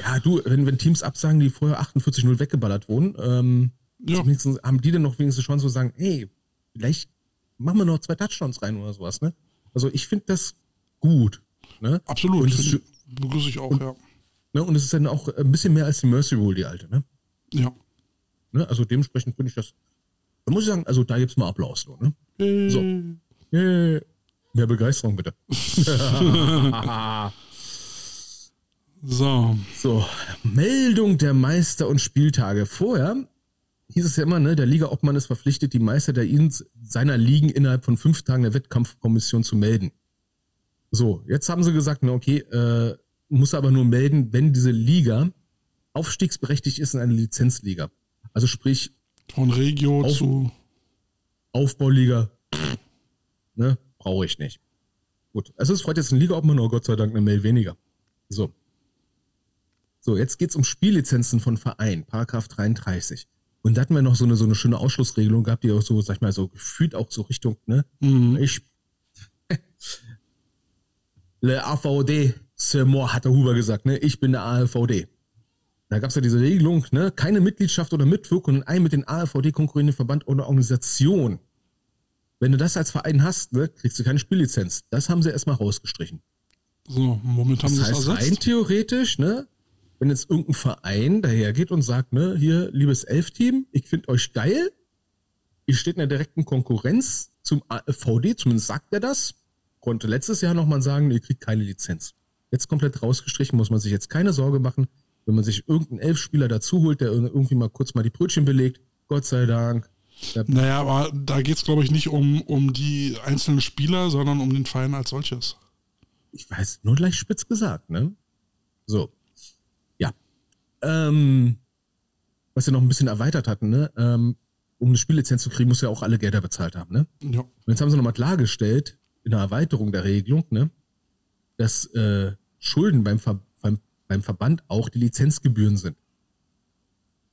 Ja, du, wenn, wenn Teams absagen, die vorher 48-0 weggeballert wurden, ähm, Ja. haben die dann noch wenigstens Chance zu sagen, hey, vielleicht machen wir noch zwei Touchdowns rein oder sowas, ne? Also ich finde das gut. Ne? absolut. Und, es ist, Find- Begrüße ich auch, ja. ne? und es ist dann auch ein bisschen mehr als die Mercy Rule, die alte, ne? Ja. ne? Also dementsprechend finde ich das, da muss ich sagen, also da gibt's mal Applaus. So, ne? So. Yeah. Mehr Begeisterung bitte. So, So, Meldung der Meister und Spieltage. Vorher hieß es ja immer, ne, der Ligaobmann ist verpflichtet, die Meister der ihn seiner Ligen innerhalb von fünf Tagen der Wettkampfkommission zu melden. So, jetzt haben sie gesagt, na okay, äh, muss aber nur melden, wenn diese Liga aufstiegsberechtigt ist in eine Lizenzliga. Also sprich von Regio Auf- zu. Aufbauliga, ne, brauche ich nicht. Gut, also es freut jetzt ein Ligaobmann, oh Gott sei Dank eine Mail weniger. So. So, jetzt geht's um Spiellizenzen von Vereinen, Paragraph 33. Und da hatten wir noch so eine, so eine schöne Ausschlussregelung gehabt, die auch so, sag ich mal, so gefühlt auch so Richtung, ne? Mhm. Ich. Le AVD, c'est moi, hat der Huber gesagt, ne? Ich bin der AVD. Da gab's ja diese Regelung, ne? Keine Mitgliedschaft oder Mitwirkung in einem mit den AVD konkurrierenden Verband oder Organisation. Wenn du das als Verein hast, ne, kriegst du keine Spiellizenz. Das haben sie erstmal rausgestrichen. So, haben Das es heißt, rein theoretisch, ne, wenn jetzt irgendein Verein dahergeht und sagt, ne, hier, liebes Elf-Team, ich finde euch geil, ihr steht in der direkten Konkurrenz zum AVD, zumindest sagt er das, konnte letztes Jahr nochmal sagen, ihr kriegt keine Lizenz. Jetzt komplett rausgestrichen, muss man sich jetzt keine Sorge machen, wenn man sich irgendeinen Elfspieler dazu holt, der irgendwie mal kurz mal die Brötchen belegt, Gott sei Dank. Naja, aber da geht es, glaube ich, nicht um, um die einzelnen Spieler, sondern um den Verein als solches. ich weiß, nur gleich spitz gesagt, ne? So. Ähm, was wir noch ein bisschen erweitert hatten, ne? Ähm, um eine Spiellizenz zu kriegen, muss ja auch alle Gelder bezahlt haben, ne? Ja. Und jetzt haben sie nochmal klargestellt, in der Erweiterung der Regelung, ne, dass äh, Schulden beim, Ver beim, beim Verband auch die Lizenzgebühren sind.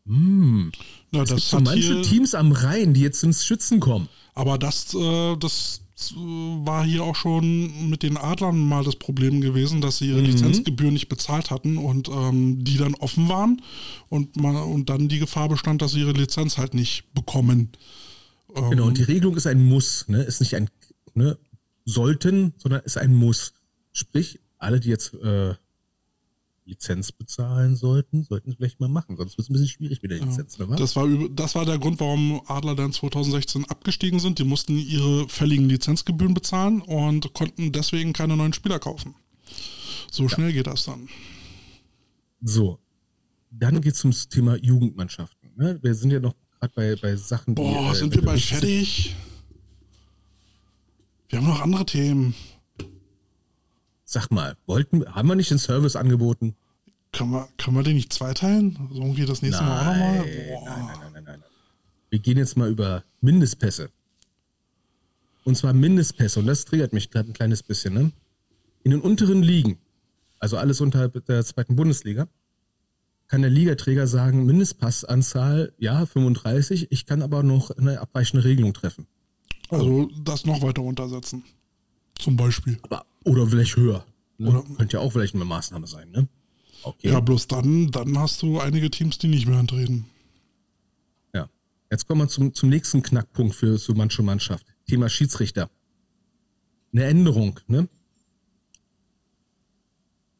Hm. ja Es gibt das so hat manche Teams am Rhein, die jetzt ins Schützen kommen. aber das, äh, das war hier auch schon mit den Adlern mal das Problem gewesen, dass sie ihre Mhm. Lizenzgebühren nicht bezahlt hatten und ähm, die dann offen waren und, man, und dann die Gefahr bestand, dass sie ihre Lizenz halt nicht bekommen. Ähm, Genau, und die Regelung ist ein Muss, ne? Ist nicht ein ne, sollten, sondern ist ein Muss. Sprich, alle, die jetzt äh, Lizenz bezahlen sollten, sollten es vielleicht mal machen, sonst wird es ein bisschen schwierig mit der Lizenz, wa? Das war, das war der Grund, warum Adler dann 2016 abgestiegen sind. Die mussten ihre fälligen Lizenzgebühren bezahlen und konnten deswegen keine neuen Spieler kaufen. So schnell geht das dann. So, dann geht es ums Thema Jugendmannschaften. Ne? Wir sind ja noch gerade bei, bei Sachen, die. Boah, äh, sind wir bald fertig? Wir haben noch andere Themen. Sag mal, wollten, haben wir nicht den Service angeboten? Können wir, können wir den nicht zweiteilen? Also irgendwie das nächste Mal auch nochmal? Nein, nein, nein, nein, nein. Wir gehen jetzt mal über Mindestpässe. Und zwar Mindestpässe, und das triggert mich gerade ein kleines bisschen. Ne? In den unteren Ligen, also alles unterhalb der zweiten Bundesliga, kann der Ligaträger sagen, Mindestpassanzahl, ja, 35, ich kann aber noch eine abweichende Regelung treffen. Also das noch weiter runtersetzen. Zum Beispiel. Aber, oder vielleicht höher. Ne? Oder- Könnte ja auch vielleicht eine Maßnahme sein, ne? Okay. Ja, bloß dann, dann hast du einige Teams, die nicht mehr antreten. Ja. Jetzt kommen wir zum, zum nächsten Knackpunkt für so manche Mannschaft. Thema Schiedsrichter. Eine Änderung, ne?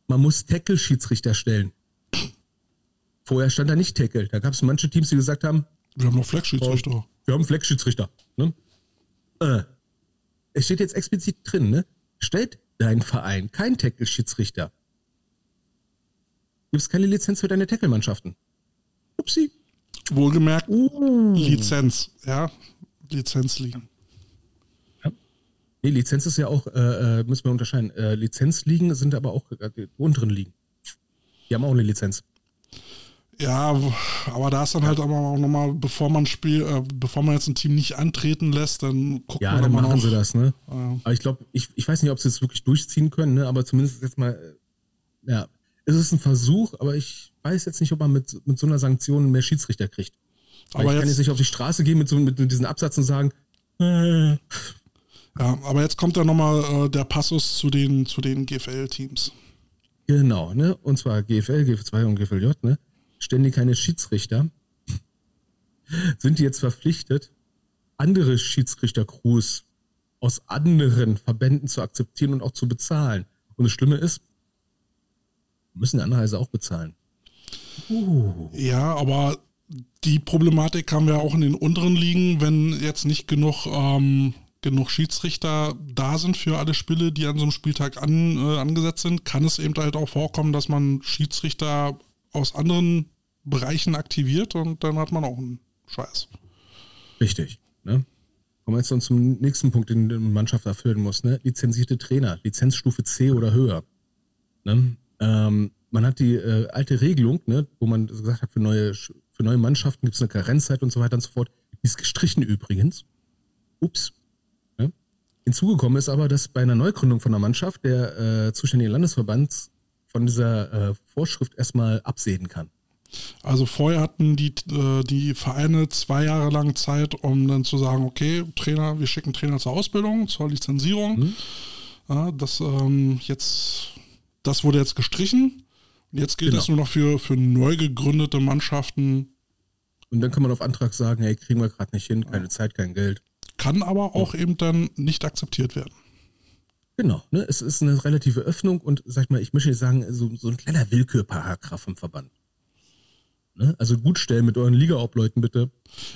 Man muss Tackle-Schiedsrichter stellen. Vorher stand da nicht Tackle. Da gab es manche Teams, die gesagt haben, Wir haben noch Flex-Schiedsrichter. wir haben Flex-Schiedsrichter. Ne? Äh, es steht jetzt explizit drin, ne? Stellt dein Verein kein Tackle-Schiedsrichter. Gibt es keine Lizenz für deine Tackle-Mannschaften. Upsi. Wohlgemerkt, Uh. Lizenz. Ja, Lizenz liegen. Nee, Lizenz ist ja auch, äh, äh, müssen wir unterscheiden. Äh, Lizenzligen sind aber auch äh, die unteren Ligen. Die haben auch eine Lizenz. Ja, aber da ist dann halt aber auch nochmal, bevor man Spiel, äh, bevor man jetzt ein Team nicht antreten lässt, dann guckt Ja, man dann machen noch. sie das, ne? Ja. Aber ich glaube, ich, ich weiß nicht, ob sie es wirklich durchziehen können, ne? Aber zumindest jetzt mal, äh, ja, es ist ein Versuch, aber ich weiß jetzt nicht, ob man mit, mit so einer Sanktion mehr Schiedsrichter kriegt. Weil Aber ich kann jetzt- jetzt nicht auf die Straße gehen mit so mit diesem Absatz und sagen, äh, Ja, aber jetzt kommt ja nochmal äh, der Passus zu den, zu den GFL-Teams. Genau, ne? Und zwar GFL, GF2 und GFLJ, ne? Stellen die keine Schiedsrichter, sind die jetzt verpflichtet, andere Schiedsrichter-Crews aus anderen Verbänden zu akzeptieren und auch zu bezahlen. Und das Schlimme ist, müssen andere also auch bezahlen. Uh. Ja, aber die Problematik haben wir auch in den unteren Ligen, wenn jetzt nicht genug, ähm, genug Schiedsrichter da sind für alle Spiele, die an so einem Spieltag an, äh, angesetzt sind, kann es eben halt auch vorkommen, dass man Schiedsrichter aus anderen Bereichen aktiviert und dann hat man auch einen Scheiß. Richtig. Ne? Kommen wir jetzt dann zum nächsten Punkt, den die Mannschaft erfüllen muss. Ne? Lizenzierte Trainer, Lizenzstufe C oder höher. Ne? Ähm, man hat die äh, alte Regelung, ne, wo man gesagt hat, für neue, für neue Mannschaften gibt es eine Karenzzeit und so weiter und so fort. Die ist gestrichen übrigens. Ups. Ne? Hinzugekommen ist aber, dass bei einer Neugründung von einer Mannschaft der äh, zuständige Landesverband von dieser äh, Vorschrift erstmal absehen kann. Also vorher hatten die, äh, die Vereine zwei Jahre lang Zeit, um dann zu sagen, okay, Trainer, wir schicken Trainer zur Ausbildung, zur Lizenzierung. Mhm. Ja, das ähm, jetzt, das wurde jetzt gestrichen. Und jetzt gilt Genau. es nur noch für, für neu gegründete Mannschaften. Und dann kann man auf Antrag sagen, hey, kriegen wir gerade nicht hin, keine Zeit, kein Geld. Kann aber auch eben dann nicht akzeptiert werden. Genau, ne? es ist eine relative Öffnung und sag ich mal, ich möchte jetzt sagen, so, so ein kleiner Willkürparagraph vom Verband. Ne? Also gut stellen mit euren Liga-Obleuten bitte.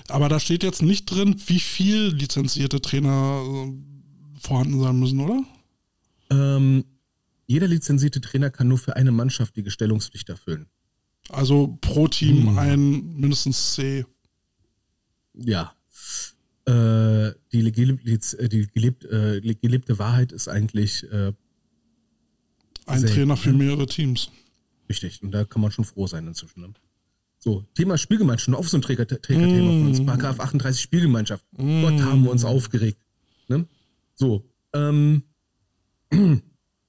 Aber da steht jetzt nicht drin, wie viel lizenzierte Trainer äh, vorhanden sein müssen, oder? Ähm, jeder lizenzierte Trainer kann nur für eine Mannschaft die Gestellungspflicht erfüllen. Also pro Team Hm. ein mindestens C. Ja. Äh, die, gelebt, die gelebt, äh, gelebte Wahrheit ist eigentlich äh, Ein Trainer für ne? mehrere Teams. Richtig, und da kann man schon froh sein inzwischen. So, Thema Spielgemeinschaft, schon auf so ein Träger, Trägerthema von uns. Mm. Paragraph 38 Spielgemeinschaft. Gott, haben wir uns aufgeregt. Ne? So, ähm, jetzt,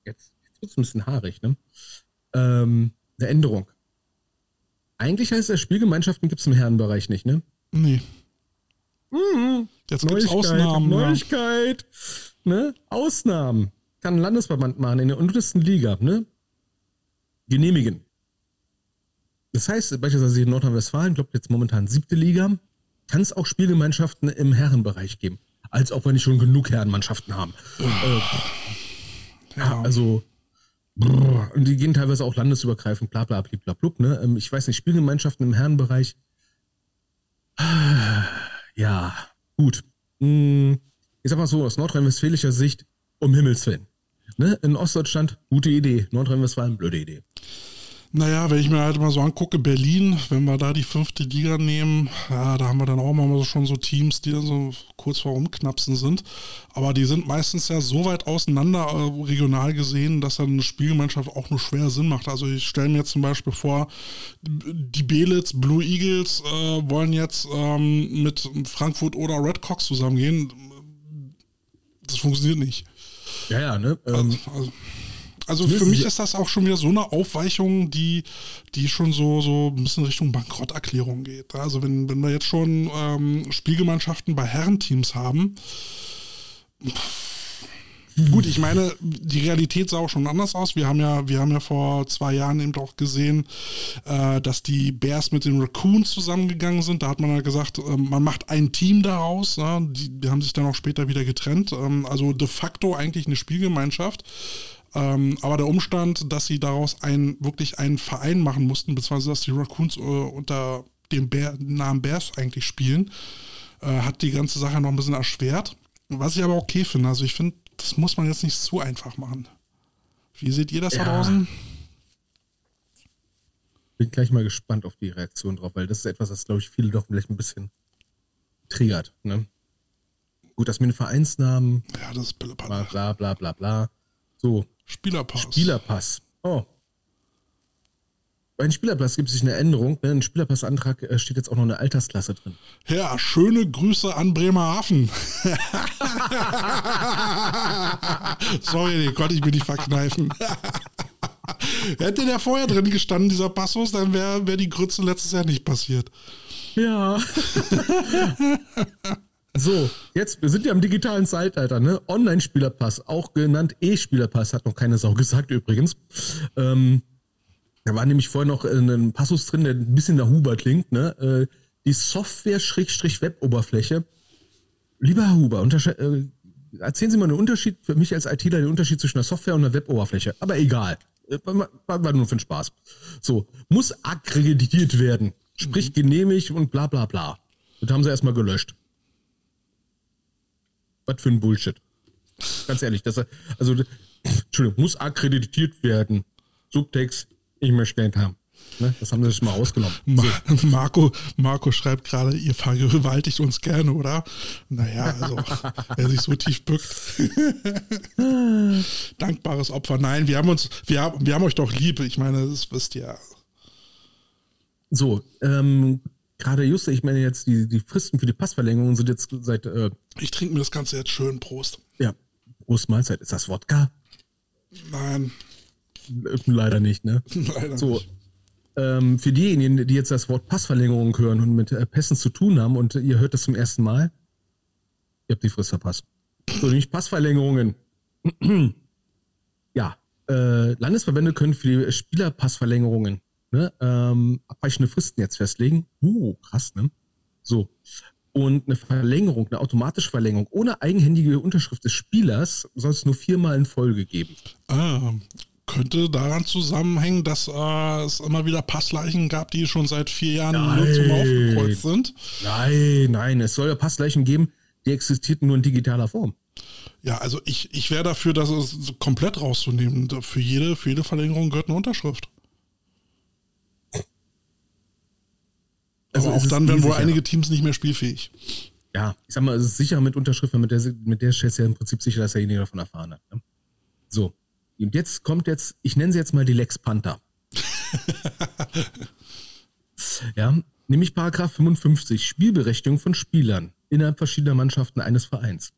jetzt wird es ein bisschen haarig, ne? Ähm, eine Änderung. Eigentlich heißt das, Spielgemeinschaften gibt es im Herrenbereich nicht, ne? Nee. Jetzt gibt es Neuigkeit, Ausnahmen. Ja. Neuigkeit. Ne? Ausnahmen. Kann ein Landesverband machen in der untersten Liga, ne? Genehmigen. Das heißt, beispielsweise in Nordrhein-Westfalen, glaube jetzt momentan siebte Liga, kann es auch Spielgemeinschaften im Herrenbereich geben. Als ob wir nicht schon genug Herrenmannschaften haben. Äh, Ja. also, brr, und die gehen teilweise auch landesübergreifend, bla bla bla bla blub, ne? Ähm, Ich weiß nicht, Spielgemeinschaften im Herrenbereich. Ja, gut. Hm, Ich sag mal so, aus nordrhein-westfälischer Sicht, um Himmels Willen. Ne? In Ostdeutschland, gute Idee. Nordrhein-Westfalen, blöde Idee. Naja, wenn ich mir halt mal so angucke, Berlin, wenn wir da die fünfte Liga nehmen, ja, da haben wir dann auch mal schon so Teams, die dann so kurz vor Umknapsen sind. Aber die sind meistens ja so weit auseinander äh, regional gesehen, dass dann eine Spielgemeinschaft auch nur schwer Sinn macht. Also ich stelle mir jetzt zum Beispiel vor, die Belitz, Blue Eagles äh, wollen jetzt ähm, mit Frankfurt oder Red Cox zusammengehen. Das funktioniert nicht. Ja, ja, ne? Ähm, also, also also für mich ist das auch schon wieder so eine Aufweichung, die, die schon so, so ein bisschen Richtung Bankrotterklärung geht. Also wenn, wenn wir jetzt schon ähm, Spielgemeinschaften bei Herrenteams haben, Gut, ich meine, die Realität sah auch schon anders aus. Wir haben ja, wir haben ja vor zwei Jahren eben auch gesehen, äh, dass die Bears mit den Raccoons zusammengegangen sind. Da hat man ja gesagt, äh, man macht ein Team daraus. Ja? Die, die, haben sich dann auch später wieder getrennt. Ähm, also de facto eigentlich eine Spielgemeinschaft. Ähm, aber der Umstand, dass sie daraus ein, wirklich einen Verein machen mussten, beziehungsweise dass die Raccoons äh, unter dem Bär, Namen Bears eigentlich spielen, äh, hat die ganze Sache noch ein bisschen erschwert. Was ich aber okay finde. Also ich finde, das muss man jetzt nicht zu einfach machen. Wie seht ihr das ja. da draußen? Bin gleich mal gespannt auf die Reaktion drauf, weil das ist etwas, das, glaube ich, viele doch vielleicht ein bisschen triggert. Ne? Gut, das mit den Vereinsnamen. Ja, das ist Bla, bla, bla, bla, bla. So, Spielerpass. Spielerpass. Oh. Bei einem Spielerpass gibt es sich eine Änderung. Bei einem Spielerpassantrag äh, steht jetzt auch noch eine Altersklasse drin. Ja, schöne Grüße an Bremerhaven. Sorry, den konnte ich mir nicht verkneifen. Hätte der vorher drin gestanden, dieser Passus, dann wäre wär die Grütze letztes Jahr nicht passiert. Ja. So, jetzt, wir sind ja im digitalen Zeitalter, ne? Online-Spielerpass, auch genannt E-Spielerpass, hat noch keine Sau gesagt übrigens. Ähm, da war nämlich vorher noch ein Passus drin, der ein bisschen nach Huber klingt, ne? Äh, die Software-Web-Oberfläche. Lieber Herr Huber, äh, erzählen Sie mal einen Unterschied, für mich als ITler, den Unterschied zwischen einer Software und einer Web-Oberfläche. Aber egal. Äh, war, war, nur für den Spaß. So, muss akkreditiert werden. Sprich, mhm. genehmigt und bla bla bla. Das haben sie erstmal gelöscht. Was für ein Bullshit. Ganz ehrlich, das, also, Entschuldigung, muss akkreditiert werden. Subtext, ich möchte nicht haben. Ne? Das haben sie schon mal ausgenommen. Ma Marco, Marco schreibt gerade, ihr vergewaltigt uns gerne, oder? Naja, also, wer sich so tief bückt. Dankbares Opfer. Nein, wir haben uns, wir haben, wir haben euch doch lieb. Ich meine, das wisst ihr. So, ähm, gerade just, ich meine jetzt, die, die Fristen für die Passverlängerung sind jetzt seit. Äh, ich trinke mir das Ganze jetzt schön. Prost. Ja, Prost Mahlzeit. Ist das Wodka? Nein. Leider nicht, ne? Leider so. nicht. Ähm, für diejenigen, die jetzt das Wort Passverlängerung hören und mit äh, Pässen zu tun haben und ihr hört das zum ersten Mal, ihr habt die Frist verpasst. So, nämlich Passverlängerungen. ja, äh, Landesverbände können für die Spielerpassverlängerungen ne, ähm, abweichende Fristen jetzt festlegen. Uh, krass, ne? So. Und eine Verlängerung, eine automatische Verlängerung ohne eigenhändige Unterschrift des Spielers soll es nur viermal in Folge geben. Ah, könnte daran zusammenhängen, dass äh, es immer wieder Passleichen gab, die schon seit vier Jahren nein. nur zum aufgekreuzt sind? Nein, nein, es soll ja Passleichen geben, die existierten nur in digitaler Form. Ja, also ich, ich wäre dafür, das komplett rauszunehmen. Für jede, für jede Verlängerung gehört eine Unterschrift. Also auch dann werden wohl einige Teams nicht mehr spielfähig. Ja, ich sag mal, es ist sicher mit Unterschrift, mit der, mit der stellst du ja im Prinzip sicher, dass derjenige davon erfahren hat. Ne? So. Und jetzt kommt jetzt, ich nenne sie jetzt mal die Lex Panther. ja, nämlich Paragraph 55, Spielberechtigung von Spielern innerhalb verschiedener Mannschaften eines Vereins.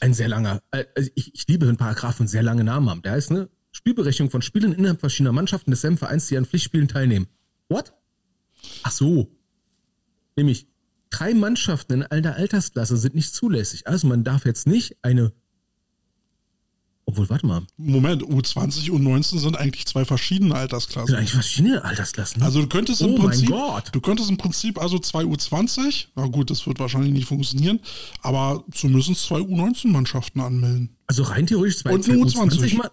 Ein sehr langer, also ich, ich liebe, wenn Paragraphen sehr lange Namen haben. Der heißt, ne, Spielberechtigung von Spielern innerhalb verschiedener Mannschaften desselben Vereins, die an Pflichtspielen teilnehmen. What? Ach so. Nämlich, drei Mannschaften in einer Altersklasse sind nicht zulässig. Also man darf jetzt nicht eine. Obwohl, warte mal. Moment, U20 und U19 sind eigentlich zwei verschiedene Altersklassen. Sind eigentlich verschiedene Altersklassen. Also du könntest im oh Prinzip, du könntest im Prinzip also zwei U20, na gut, das wird wahrscheinlich nicht funktionieren, aber zumindest zwei U19-Mannschaften anmelden. Also rein theoretisch zwei, und zwei U20. U20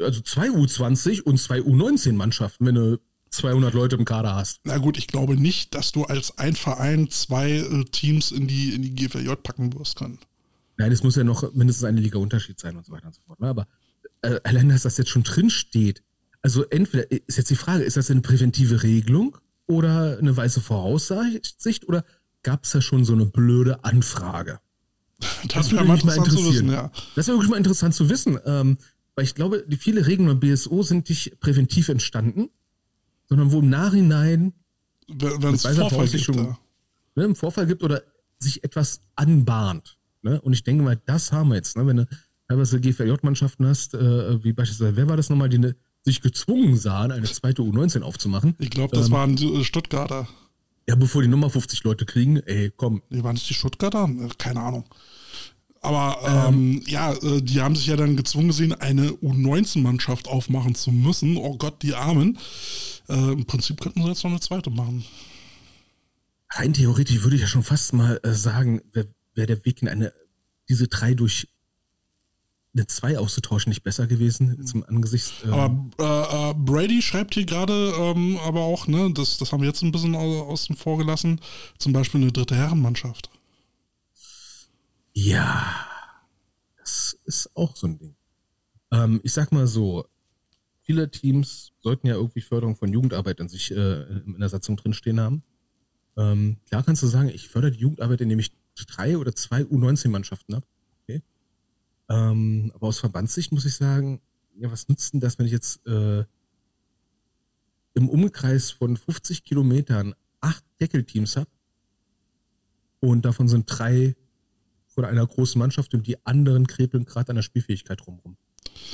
also zwei U20 und zwei U19-Mannschaften, wenn du 200 Leute im Kader hast. Na gut, ich glaube nicht, dass du als ein Verein zwei äh, Teams in die, in die GFJ packen wirst können. Nein, es muss ja noch mindestens eine Liga Unterschied sein und so weiter und so fort. Ne? Aber äh, allein, dass das jetzt schon drin steht, Also entweder ist jetzt die Frage, ist das eine präventive Regelung oder eine weiße Voraussicht oder gab es da schon so eine blöde Anfrage? Das, wäre mal interessant zu wissen, ja. Das wäre wirklich mal interessant zu wissen, ähm, weil ich glaube, die viele Regeln beim BSO sind nicht präventiv entstanden, sondern wo im Nachhinein wenn es Vorfall gibt, ne, im Vorfall gibt oder sich etwas anbahnt. Ne? Und ich denke mal, das haben wir jetzt. Ne? Wenn du teilweise GVJ-Mannschaften hast, äh, wie beispielsweise, wer war das nochmal, die ne, sich gezwungen sahen, eine zweite U19 aufzumachen? Ich glaube, das ähm, waren die Stuttgarter. Ja, bevor die Nummer 50 Leute kriegen, ey, komm. Nee, waren es die Stuttgarter? Äh, keine Ahnung. Aber ähm, ähm, ja, äh, die haben sich ja dann gezwungen gesehen, eine U19-Mannschaft aufmachen zu müssen. Oh Gott, die Armen. Äh, Im Prinzip könnten sie jetzt noch eine zweite machen. Rein theoretisch würde ich ja schon fast mal äh, sagen, wäre wär der Weg in eine, diese drei durch eine 2 auszutauschen nicht besser gewesen zum Angesicht. Äh aber äh, äh, Brady schreibt hier gerade ähm, aber auch, ne, das, das haben wir jetzt ein bisschen aus, dem vorgelassen, zum Beispiel eine dritte Herrenmannschaft. Ja, das ist auch so ein Ding. Ähm, ich sag mal so, viele Teams sollten ja irgendwie Förderung von Jugendarbeit in sich äh, in der Satzung drinstehen haben. Ähm, klar kannst du sagen, ich fördere die Jugendarbeit, indem ich drei oder zwei U19-Mannschaften habe. Okay. Ähm, aber aus Verbandssicht muss ich sagen, ja, was nützt denn das, wenn ich jetzt äh, im Umkreis von 50 Kilometern acht Deckelteams habe und davon sind drei von einer großen Mannschaft und die anderen krepeln gerade an der Spielfähigkeit rumrum.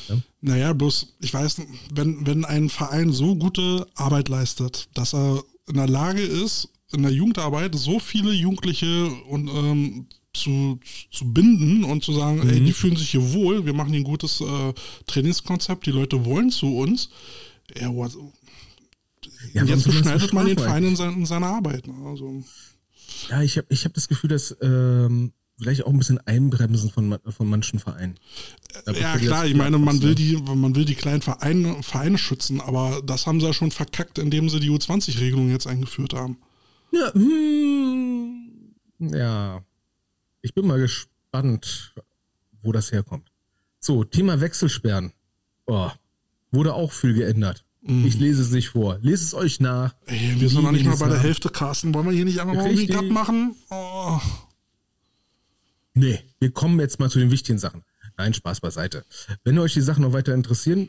Ja? Naja, bloß, ich weiß, wenn, wenn ein Verein so gute Arbeit leistet, dass er in der Lage ist, in der Jugendarbeit so viele Jugendliche und ähm, zu, zu binden und zu sagen, mhm. ey, die fühlen sich hier wohl, wir machen hier ein gutes äh, Trainingskonzept, die Leute wollen zu uns. Ja, what, ja, jetzt beschneidet man den Verein in seiner Arbeit. Ne? Also. Ja, ich habe ich hab das Gefühl, dass ähm, vielleicht auch ein bisschen Einbremsen von, von manchen Vereinen. Da ja, klar, ich meine, man will die, man will die kleinen Vereine, Vereine schützen, aber das haben sie ja schon verkackt, indem sie die U20-Regelung jetzt eingeführt haben. Ja, hm, ja. Ich bin mal gespannt, wo das herkommt. So, Thema Wechselsperren. Oh, wurde auch viel geändert. Mhm. Ich lese es nicht vor. Lese es euch nach. Ey, wir sind noch nicht mal bei der Hälfte, Carsten. Wollen wir hier nicht einfach mal einen Cut machen? Oh. Nee, wir kommen jetzt mal zu den wichtigen Sachen. Nein, Spaß beiseite. Wenn euch die Sachen noch weiter interessieren,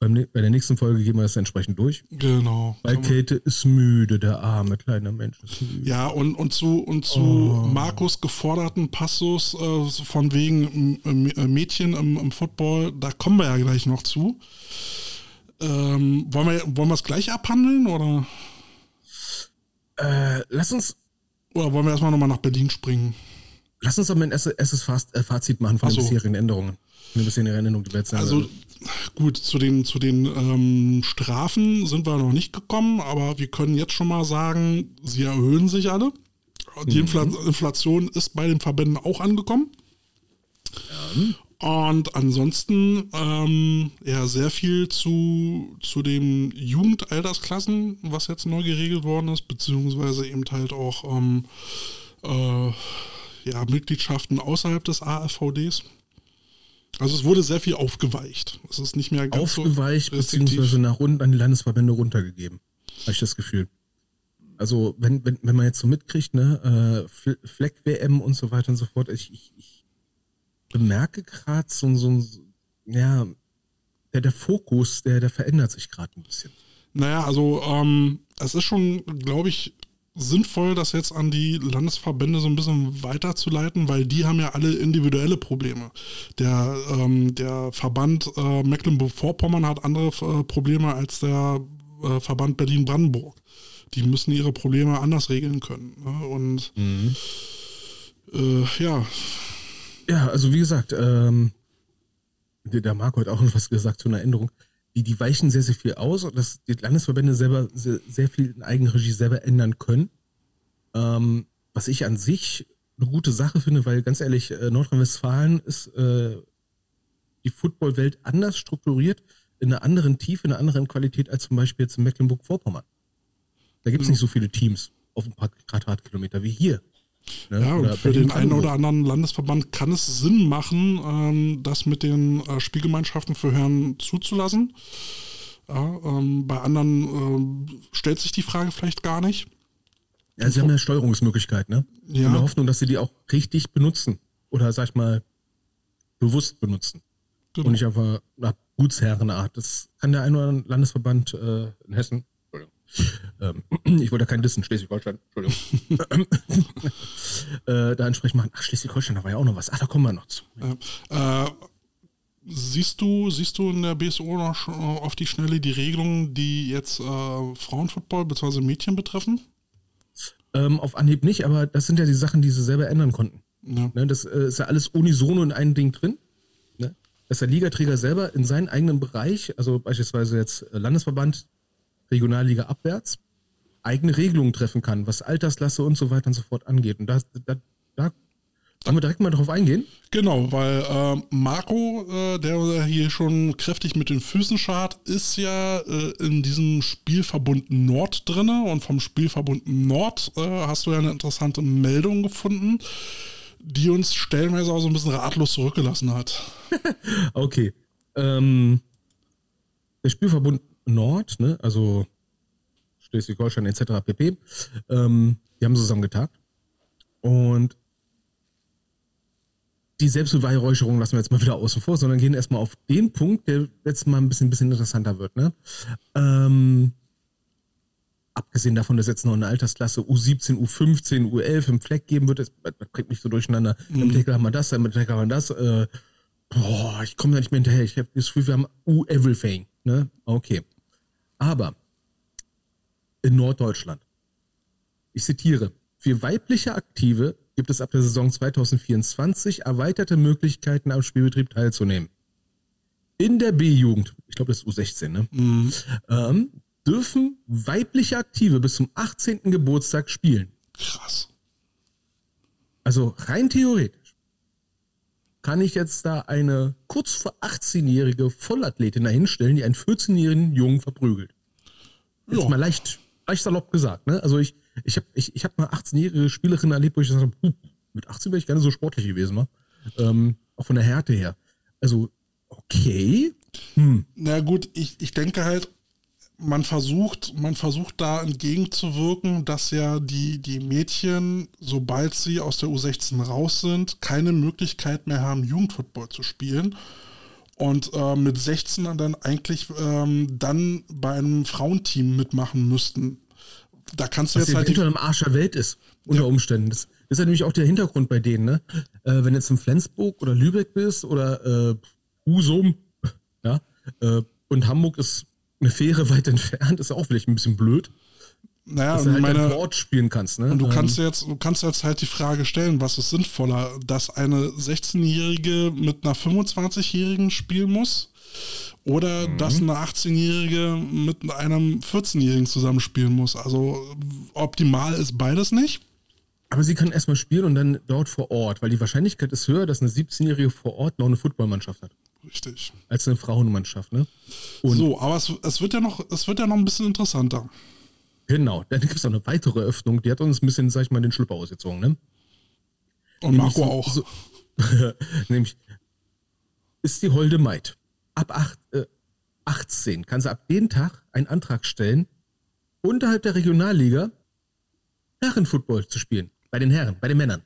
beim, bei der nächsten Folge gehen wir das entsprechend durch. Genau. Weil Käthe ist müde, der arme kleine Mensch ist müde. Ja, und, und zu, und zu oh. Markus geforderten Passus äh, von wegen äh, Mädchen im, im, Football, da kommen wir ja gleich noch zu. Ähm, wollen wir wollen es gleich abhandeln oder? Äh, lass uns. Oder wollen wir erstmal nochmal nach Berlin springen? Lass uns aber ein erstes äh, Fazit machen von so. den bisherigen Änderungen. Eine bisherigen Änderung, die wir jetzt Also gut, zu den, zu den ähm, Strafen sind wir noch nicht gekommen, aber wir können jetzt schon mal sagen, sie erhöhen sich alle. Die mhm. Inflation ist bei den Verbänden auch angekommen. Ja. Und ansonsten ähm, ja sehr viel zu, zu den Jugendaltersklassen, was jetzt neu geregelt worden ist, beziehungsweise eben halt auch ähm, äh, ja, Mitgliedschaften außerhalb des AFVDs. Also es wurde sehr viel aufgeweicht. Es ist nicht mehr ganz aufgeweicht so beziehungsweise nach unten an die Landesverbände runtergegeben. Habe ich das Gefühl. Also wenn, wenn, wenn man jetzt so mitkriegt, ne, äh, Fleck-WM und so weiter und so fort, ich, ich, ich bemerke gerade so, so ein, ja, der, der Fokus, der, der verändert sich gerade ein bisschen. Naja, also ähm, es ist schon, glaube ich, sinnvoll, das jetzt an die Landesverbände so ein bisschen weiterzuleiten, weil die haben ja alle individuelle Probleme. Der, ähm, der Verband äh, Mecklenburg-Vorpommern hat andere äh, Probleme als der äh, Verband Berlin-Brandenburg. Die müssen ihre Probleme anders regeln können. Ne? Und mhm. Äh, ja. Ja, also wie gesagt, ähm, der Marco hat auch noch was gesagt zu einer Änderung die, die weichen sehr, sehr viel aus und dass die Landesverbände selber sehr, sehr viel in Eigenregie selber ändern können. Ähm, was ich an sich eine gute Sache finde, weil ganz ehrlich, äh, Nordrhein-Westfalen ist äh, die Footballwelt anders strukturiert, in einer anderen Tiefe, in einer anderen Qualität als zum Beispiel jetzt in Mecklenburg-Vorpommern. Da gibt es mhm. nicht so viele Teams auf ein paar Quadratkilometer wie hier. Ne? Ja, und für den einen oder anderen Landesverband kann es Sinn machen, ähm, das mit den äh, Spielgemeinschaften für Herren zuzulassen. Ja, ähm, bei anderen ähm, stellt sich die Frage vielleicht gar nicht. Ja, sie haben ja Steuerungsmöglichkeiten, ne? Ja. In der Hoffnung, dass sie die auch richtig benutzen. Oder sag ich mal, bewusst benutzen. Genau. Und nicht einfach nach Gutsherrenart. Das kann der ein oder andere Landesverband äh, in Hessen. Ähm, ich wollte ja keinen Dissen, Schleswig-Holstein, Entschuldigung. äh, da entsprechend machen. Ach, Schleswig-Holstein, da war ja auch noch was. Ach, da kommen wir noch zu. Äh, siehst du, siehst du in der BSO noch sch- auf die Schnelle die Regelungen, die jetzt äh, Frauenfootball bzw. Mädchen betreffen? Ähm, auf Anhieb nicht, aber das sind ja die Sachen, die sie selber ändern konnten. Ja. Ne, das äh, ist ja alles unisono in einem Ding drin. Ne? Dass der Ligaträger selber in seinen eigenen Bereich, also beispielsweise jetzt äh, Landesverband, Regionalliga abwärts, eigene Regelungen treffen kann, was Altersklasse und so weiter und so fort angeht. Und da, da, da wollen wir direkt mal drauf eingehen. Genau, weil äh, Marco, äh, der hier schon kräftig mit den Füßen schart, ist ja äh, in diesem Spielverbund Nord drinne und vom Spielverbund Nord äh, hast du ja eine interessante Meldung gefunden, die uns stellenweise auch so ein bisschen ratlos zurückgelassen hat. Okay. Ähm, der Spielverbund Nord, ne, also Schleswig-Holstein etc. pp., ähm, die haben zusammengetagt. Und die Selbstbeweihräucherung lassen wir jetzt mal wieder außen vor, sondern gehen erstmal auf den Punkt, der jetzt mal ein bisschen, bisschen interessanter wird. Ne? Ähm, abgesehen davon, dass jetzt noch eine Altersklasse U17, U15, U11 im Fleck geben wird, das, das bringt mich so durcheinander. Im Tackle haben wir das, im Tackle haben wir das. Äh, boah, ich komme da nicht mehr hinterher. Ich habe das Gefühl, wir haben U-Everything. Ne? Okay. Aber in Norddeutschland, ich zitiere, für weibliche Aktive gibt es ab der Saison 2024 erweiterte Möglichkeiten am Spielbetrieb teilzunehmen. In der B-Jugend, ich glaube, das ist U16, ne? ähm, dürfen weibliche Aktive bis zum 18. Geburtstag spielen. Krass. Also rein theoretisch kann ich jetzt da eine kurz vor 18-jährige Vollathletin dahinstellen, die einen 14-jährigen Jungen verprügelt. Jetzt Ja. mal leicht, leicht salopp gesagt. Ne? Also ich, ich habe ich, ich hab mal 18-jährige Spielerin erlebt, wo ich gesagt habe, mit 18 wäre ich gerne so sportlich gewesen. Ne? Ähm, auch von der Härte her. Also, okay. Hm. Na gut, ich, ich denke halt, man versucht, man versucht da entgegenzuwirken, dass ja die, die Mädchen, sobald sie aus der U16 raus sind, keine Möglichkeit mehr haben, Jugendfootball zu spielen. Und äh, mit 16 dann eigentlich ähm, dann bei einem Frauenteam mitmachen müssten. Da kannst du Was jetzt halt nicht, im Arsch der Welt ist, unter Umständen. Das, ist ja nämlich auch der Hintergrund bei denen, ne? Äh, wenn du jetzt in Flensburg oder Lübeck bist oder äh, Husum, ja, äh, und Hamburg ist eine Fähre weit entfernt, ist auch vielleicht ein bisschen blöd, naja, dass du halt meine, vor Ort spielen kannst, ne? Und du Ähm, kannst jetzt, du kannst jetzt halt die Frage stellen, was ist sinnvoller, dass eine 16-Jährige mit einer 25-Jährigen spielen muss oder Mhm. dass eine 18-Jährige mit einem 14-Jährigen zusammenspielen muss. Also optimal ist beides nicht. aber sie kann erstmal spielen und dann dort vor Ort, weil die Wahrscheinlichkeit ist höher, dass eine 17-Jährige vor Ort noch eine Footballmannschaft hat, Richtig. als eine Frauenmannschaft, ne? Und so, aber es, es wird ja noch, es wird ja noch ein bisschen interessanter. genau, dann gibt es noch eine weitere Öffnung, die hat uns ein bisschen, sag ich mal, den Schlüpper ausgezogen, ne? Und Marco so- auch. So, nämlich ist die Holde Maid. Ab acht, äh, 18 kann sie ab dem Tag einen Antrag stellen, unterhalb der Regionalliga Herrenfootball zu spielen. Bei den Herren, bei den Männern.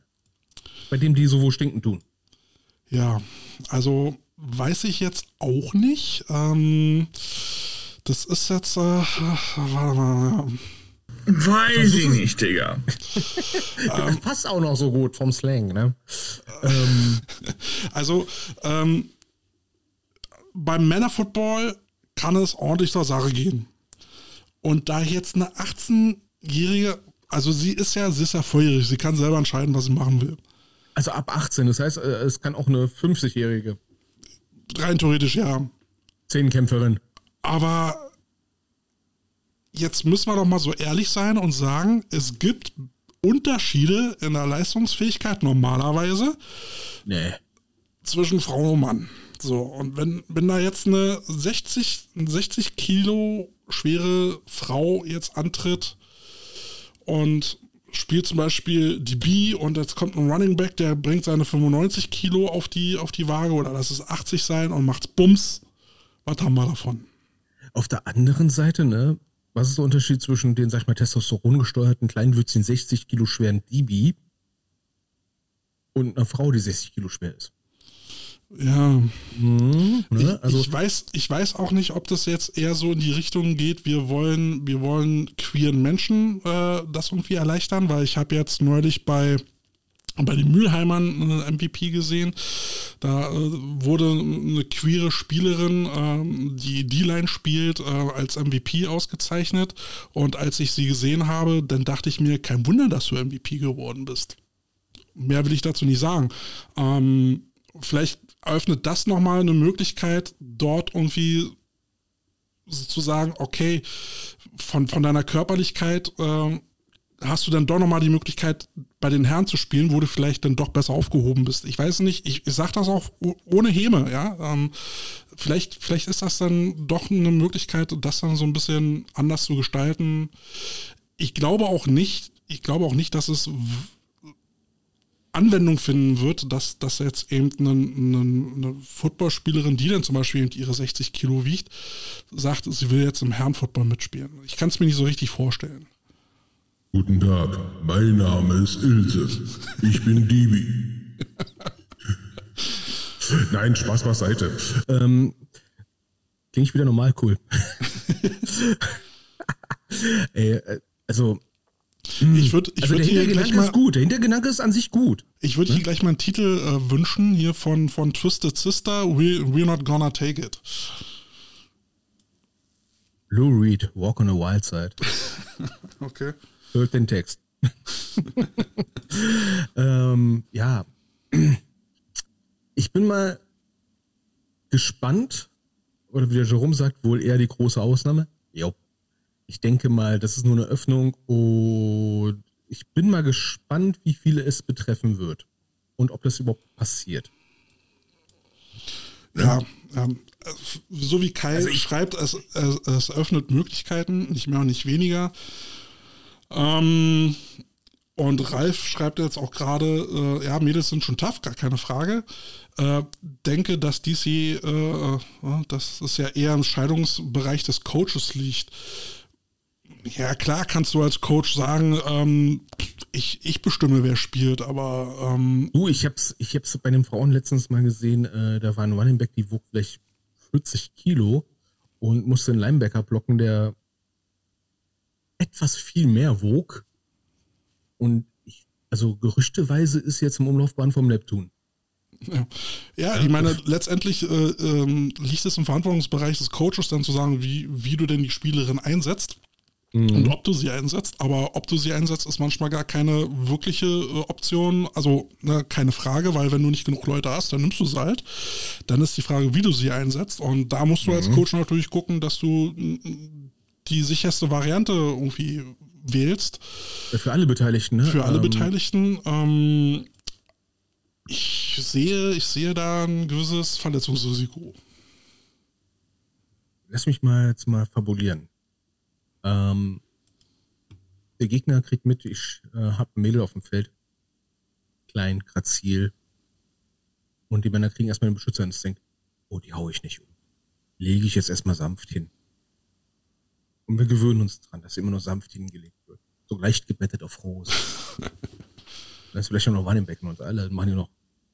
Bei dem die so wo stinken tun. Ja, also weiß ich jetzt auch nicht. Ähm, das ist jetzt, äh, warte mal. Weiß ich nicht, Digga. Das passt auch noch so gut vom Slang, ne? ähm, Also ähm, beim Männerfootball kann es ordentlich zur Sache gehen. Und da jetzt eine 18-jährige, also sie ist ja, sie ist ja volljährig, sie kann selber entscheiden, was sie machen will. also ab 18, das heißt, äh, es kann auch eine 50-jährige Rein theoretisch ja. Zehnkämpferin. Aber jetzt müssen wir doch mal so ehrlich sein und sagen, es gibt Unterschiede in der Leistungsfähigkeit normalerweise Nee. zwischen Frau und Mann. So, und wenn, wenn da jetzt eine 60, 60 Kilo schwere Frau jetzt antritt und spielt zum Beispiel die B und jetzt kommt ein Running Back, der bringt seine 95 Kilo auf die, auf die Waage oder lass es 80 sein und macht Bums, was haben wir davon? Auf der anderen Seite, ne, was ist der Unterschied zwischen den, sag ich mal, testosterongesteuerten kleinwüchsigen 60 Kilo schweren Dibi und einer Frau, die 60 Kilo schwer ist? Ja. Ich, ne? Also, ich, weiß, ich weiß auch nicht, ob das jetzt eher so in die Richtung geht, wir wollen, wir wollen queeren Menschen äh, das irgendwie erleichtern, weil ich habe jetzt neulich bei bei den Mülheimern eine MVP gesehen. Da äh, wurde eine queere Spielerin, ähm, die D-Line spielt, äh, als MVP ausgezeichnet. Und als ich sie gesehen habe, dann dachte ich mir, kein Wunder, dass du MVP geworden bist. Mehr will ich dazu nicht sagen. Ähm, vielleicht eröffnet das nochmal eine Möglichkeit, dort irgendwie zu sagen, okay, von, von deiner Körperlichkeit äh, hast du dann doch nochmal die Möglichkeit, bei den Herren zu spielen, wo du vielleicht dann doch besser aufgehoben bist. Ich weiß nicht, ich, ich sage das auch ohne Häme, ja. Ähm, vielleicht, vielleicht ist das dann doch eine Möglichkeit, das dann so ein bisschen anders zu gestalten. Ich glaube auch nicht, ich glaube auch nicht, dass es Anwendung finden wird, dass, dass jetzt eben eine, eine, eine Footballspielerin, die dann zum Beispiel ihre 60 Kilo wiegt, sagt, sie will jetzt im Herrenfootball mitspielen. Ich kann es mir nicht so richtig vorstellen. Guten Tag, mein Name ist Ilse. Ich bin Dibi. Nein, Spaß beiseite. Ähm, Klinge ich wieder normal cool. Ey, äh, also, ich würde ich also würd der hier Hintergedanke gleich mal, ist gut. Der Hintergedanke ist an sich gut. ich würde hier gleich mal einen Titel äh, wünschen, hier von, von Twisted Sister, We, We're Not Gonna Take It. Lou Reed, Walk on a Wild Side. Okay. Hört den Text. ähm, ja. Ich bin mal gespannt, oder wie der Jerome sagt, wohl eher die große Ausnahme. Jo. Ich denke mal, das ist nur eine Öffnung und ich bin mal gespannt, wie viele es betreffen wird und ob das überhaupt passiert. Ja, ähm, so wie Kai schreibt, es, es, es öffnet Möglichkeiten, nicht mehr und nicht weniger. Ähm, und Ralf schreibt jetzt auch gerade, äh, ja, Mädels sind schon tough, gar keine Frage. Äh, denke, dass DC, äh, äh, dass es ja eher im Scheidungsbereich des Coaches liegt. Ja, klar kannst du als Coach sagen, ähm, ich, ich bestimme, wer spielt, aber ähm, Du, ich hab's, ich hab's bei den Frauen letztens mal gesehen, äh, da war ein Running Back, die wog vielleicht 40 Kilo und musste einen Linebacker blocken, der etwas viel mehr wog. Und ich, also gerüchteweise ist jetzt im Umlaufbahn vom Neptun. Ja, ja ich meine, letztendlich äh, ähm, liegt es im Verantwortungsbereich des Coaches dann zu sagen, wie, wie du denn die Spielerin einsetzt und ob du sie einsetzt. Aber ob du sie einsetzt, ist manchmal gar keine wirkliche äh, Option. Also ne, keine Frage, weil wenn du nicht genug Leute hast, dann nimmst du sie halt. Dann ist die Frage, wie du sie einsetzt. Und da musst du als Coach natürlich gucken, dass du mm, die sicherste Variante irgendwie wählst. Für alle Beteiligten, ne? Für alle Ähm, Beteiligten. Ähm, ich sehe, ich sehe da ein gewisses Verletzungsrisiko. Lass mich mal jetzt mal fabulieren. Ähm, der Gegner kriegt mit, ich äh, habe ein Mädel auf dem Feld. Klein, grazil. Und die Männer kriegen erstmal den Beschützerinstinkt. Oh, die hau ich nicht um. Lege ich jetzt erstmal sanft hin. Und wir gewöhnen uns dran, dass immer noch sanft hingelegt wird. So leicht gebettet auf Rose. da ist vielleicht auch noch Running Back und alle machen ja noch,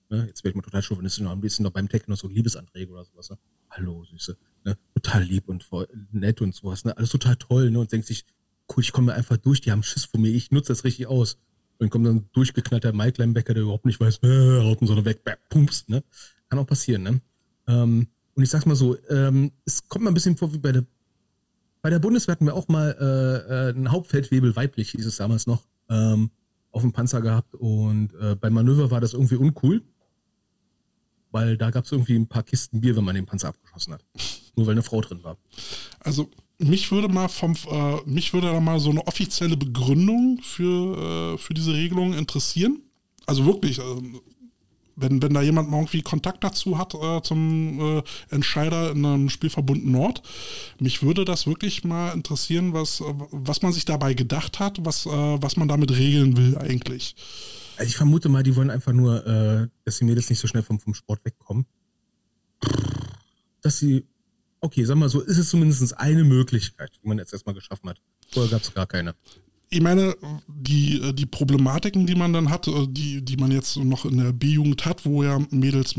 ne? jetzt werde ich mal total chauvinistisch, noch am liebsten noch beim Tech noch so Liebesanträge oder sowas. Ne? Hallo, Süße. Ne? Total lieb und voll nett und sowas. Ne? Alles total toll. Ne? Und denkt sich, cool, ich komme einfach durch, die haben Schiss vor mir, ich nutze das richtig aus. Und dann kommt dann durchgeknallter Mike Linebacker, der überhaupt nicht weiß, äh, haut so weg, bäh, pumps, ne? Kann auch passieren, ne? Ähm, und ich sag's mal so, ähm, es kommt mal ein bisschen vor wie bei der bei der Bundeswehr hatten wir auch mal äh, äh, einen Hauptfeldwebel weiblich, hieß es damals noch, ähm, auf dem Panzer gehabt. Und äh, beim Manöver war das irgendwie uncool, weil da gab es irgendwie ein paar Kisten Bier, wenn man den Panzer abgeschossen hat. Nur weil eine Frau drin war. Also mich würde mal vom, äh, mich würde da mal so eine offizielle Begründung für, äh, für diese Regelung interessieren. Also wirklich, äh, wenn, wenn da jemand mal irgendwie Kontakt dazu hat äh, zum äh, Entscheider in einem Spielverbund Nord, mich würde das wirklich mal interessieren, was, äh, was man sich dabei gedacht hat, was, was man damit regeln will eigentlich. Also ich vermute mal, die wollen einfach nur, äh, dass die Mädels nicht so schnell vom, vom Sport wegkommen. Dass sie okay, sag mal so, ist es zumindest eine Möglichkeit, die man jetzt erstmal geschaffen hat. Vorher gab es gar keine. Ich meine, die, die Problematiken, die man dann hat, äh, die, die man jetzt noch in der B-Jugend hat, wo ja Mädels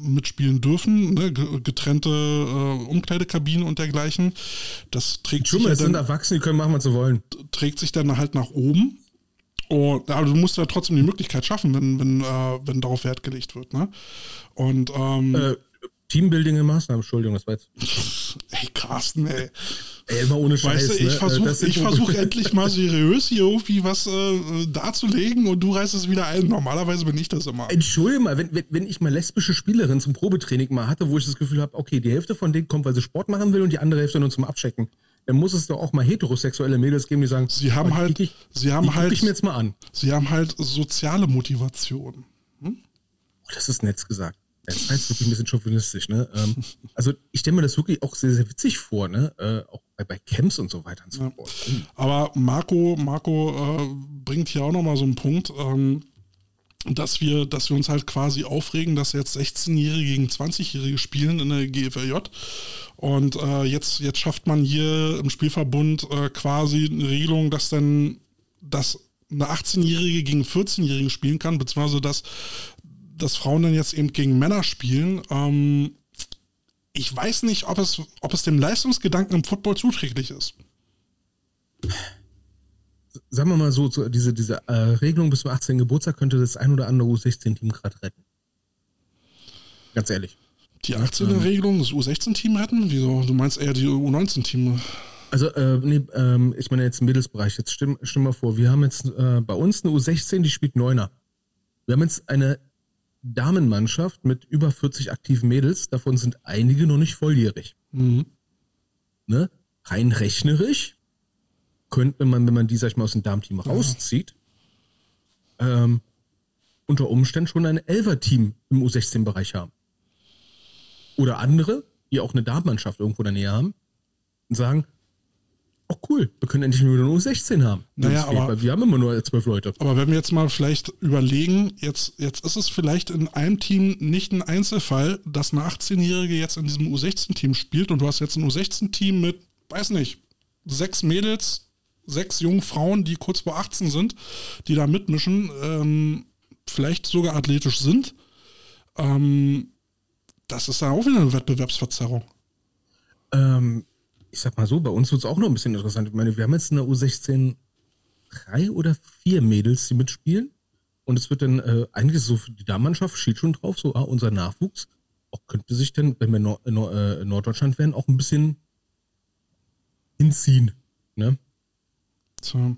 mitspielen dürfen, ne, ge- getrennte äh, Umkleidekabinen und dergleichen, das trägt sich, ja es sind dann, Erwachsene, die können machen, was sie wollen. trägt sich dann halt nach oben. Und, aber du musst ja trotzdem die Möglichkeit schaffen, wenn, wenn, äh, wenn darauf Wert gelegt wird. Ne? Und ähm, Äh, Teambuilding in Maßnahmen, Entschuldigung, das war jetzt. ey, Carsten, ey. Ey, immer ohne Scheiß. Weißt du, ich ne? versuche so- versuch endlich mal seriös hier irgendwie was äh, darzulegen und du reißt es wieder ein. Normalerweise bin ich das immer. Entschuldige mal, wenn, wenn, wenn ich mal lesbische Spielerin zum Probetraining mal hatte, wo ich das Gefühl habe, okay, die Hälfte von denen kommt, weil sie Sport machen will und die andere Hälfte nur zum Abchecken, dann muss es doch auch mal heterosexuelle Mädels geben, die sagen, Sie haben die halt- ich, sie haben die halt- ich mir jetzt mal an. Sie haben halt soziale Motivation. Oh, das ist nett gesagt. Das jetzt wirklich ein bisschen chauvinistisch, ne? Ähm, also ich stelle mir das wirklich auch sehr, sehr witzig vor, ne? Äh, auch bei, bei Camps und so weiter und so fort. Aber Marco, Marco äh, bringt hier auch nochmal so einen Punkt, ähm, dass wir, dass wir uns halt quasi aufregen, dass jetzt 16-Jährige gegen 20-Jährige spielen in der GFLJ. Und äh, jetzt, jetzt schafft man hier im Spielverbund äh, quasi eine Regelung, dass dann dass eine 18-Jährige gegen 14-Jährigen spielen kann, beziehungsweise dass, dass Frauen dann jetzt eben gegen Männer spielen. Ähm, ich weiß nicht, ob es, ob es dem Leistungsgedanken im Football zuträglich ist. Sagen wir mal so, so diese, diese äh, Regelung bis zum 18. Geburtstag könnte das ein oder andere U16-Team gerade retten. Ganz ehrlich. Die 18er-Regelung, das U16-Team retten? Wieso? Du meinst eher die U19-Team? Also, äh, nee, ähm, ich meine jetzt im Mädelsbereich. Jetzt stimm, stimm mal vor, wir haben jetzt äh, bei uns eine U16, die spielt Neuner. Wir haben jetzt eine Damenmannschaft mit über 40 aktiven Mädels. Davon sind einige noch nicht volljährig. Mhm. Ne? Rein rechnerisch könnte man, wenn man die, sag ich mal, aus dem Damenteam rauszieht, ähm, unter Umständen schon ein Elfer-Team im U16-Bereich haben. Oder andere, die auch eine Damenmannschaft irgendwo in der Nähe haben, und sagen, oh cool, wir können endlich wieder eine U16 haben. Naja, aber- weil wir haben immer nur zwölf Leute. Aber wenn wir jetzt mal vielleicht überlegen, jetzt, jetzt ist es vielleicht in einem Team nicht ein Einzelfall, dass eine 18-Jährige jetzt in diesem U16-Team spielt und du hast jetzt ein U16-Team mit, weiß nicht, sechs Mädels, sechs jungen Frauen, die kurz vor 18 sind, die da mitmischen, ähm, vielleicht sogar athletisch sind. Ähm, das ist dann auch wieder eine Wettbewerbsverzerrung. Ähm, ich sag mal so, bei uns wird es auch noch ein bisschen interessant. Ich meine, wir haben jetzt in der U16 drei oder vier Mädels, die mitspielen. Und es wird dann äh, eigentlich so für die Damenmannschaft steht schon drauf, so ah, unser Nachwuchs auch könnte sich dann, wenn wir Nor Nor äh, in Norddeutschland wären, auch ein bisschen hinziehen. Ne? So.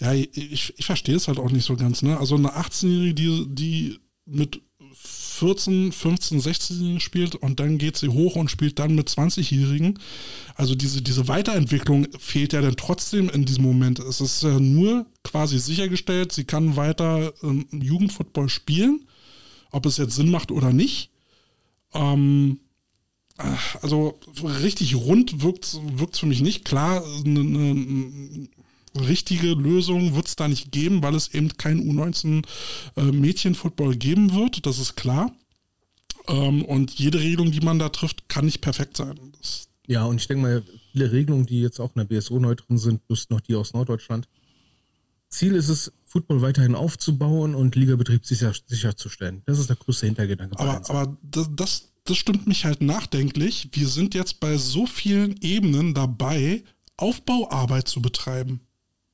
Ja, ich, ich, verstehe es halt auch nicht so ganz. Ne? Also eine 18-Jährige, die, die mit 14, 15, 16-Jährigen spielt und dann geht sie hoch und spielt dann mit 20-Jährigen. Also diese, diese Weiterentwicklung fehlt ja dann trotzdem in diesem Moment. Es ist ja nur quasi sichergestellt, sie kann weiter ähm, Jugendfootball spielen, ob es jetzt Sinn macht oder nicht. Ähm, also richtig rund wirkt es für mich nicht. Klar, eine, eine richtige Lösung wird es da nicht geben, weil es eben kein U19 äh, geben wird, das ist klar. Ähm, und jede Regelung, die man da trifft, kann nicht perfekt sein. Das, Ja, und ich denke mal, viele Regelungen, die jetzt auch in der BSO neu drin sind, plus noch die aus Norddeutschland. Ziel ist es, Football weiterhin aufzubauen und Ligabetrieb sicher, sicherzustellen. Das ist der größte Hintergedanke. aber aber das, das, das stimmt mich halt nachdenklich. Wir sind jetzt bei so vielen Ebenen dabei, Aufbauarbeit zu betreiben.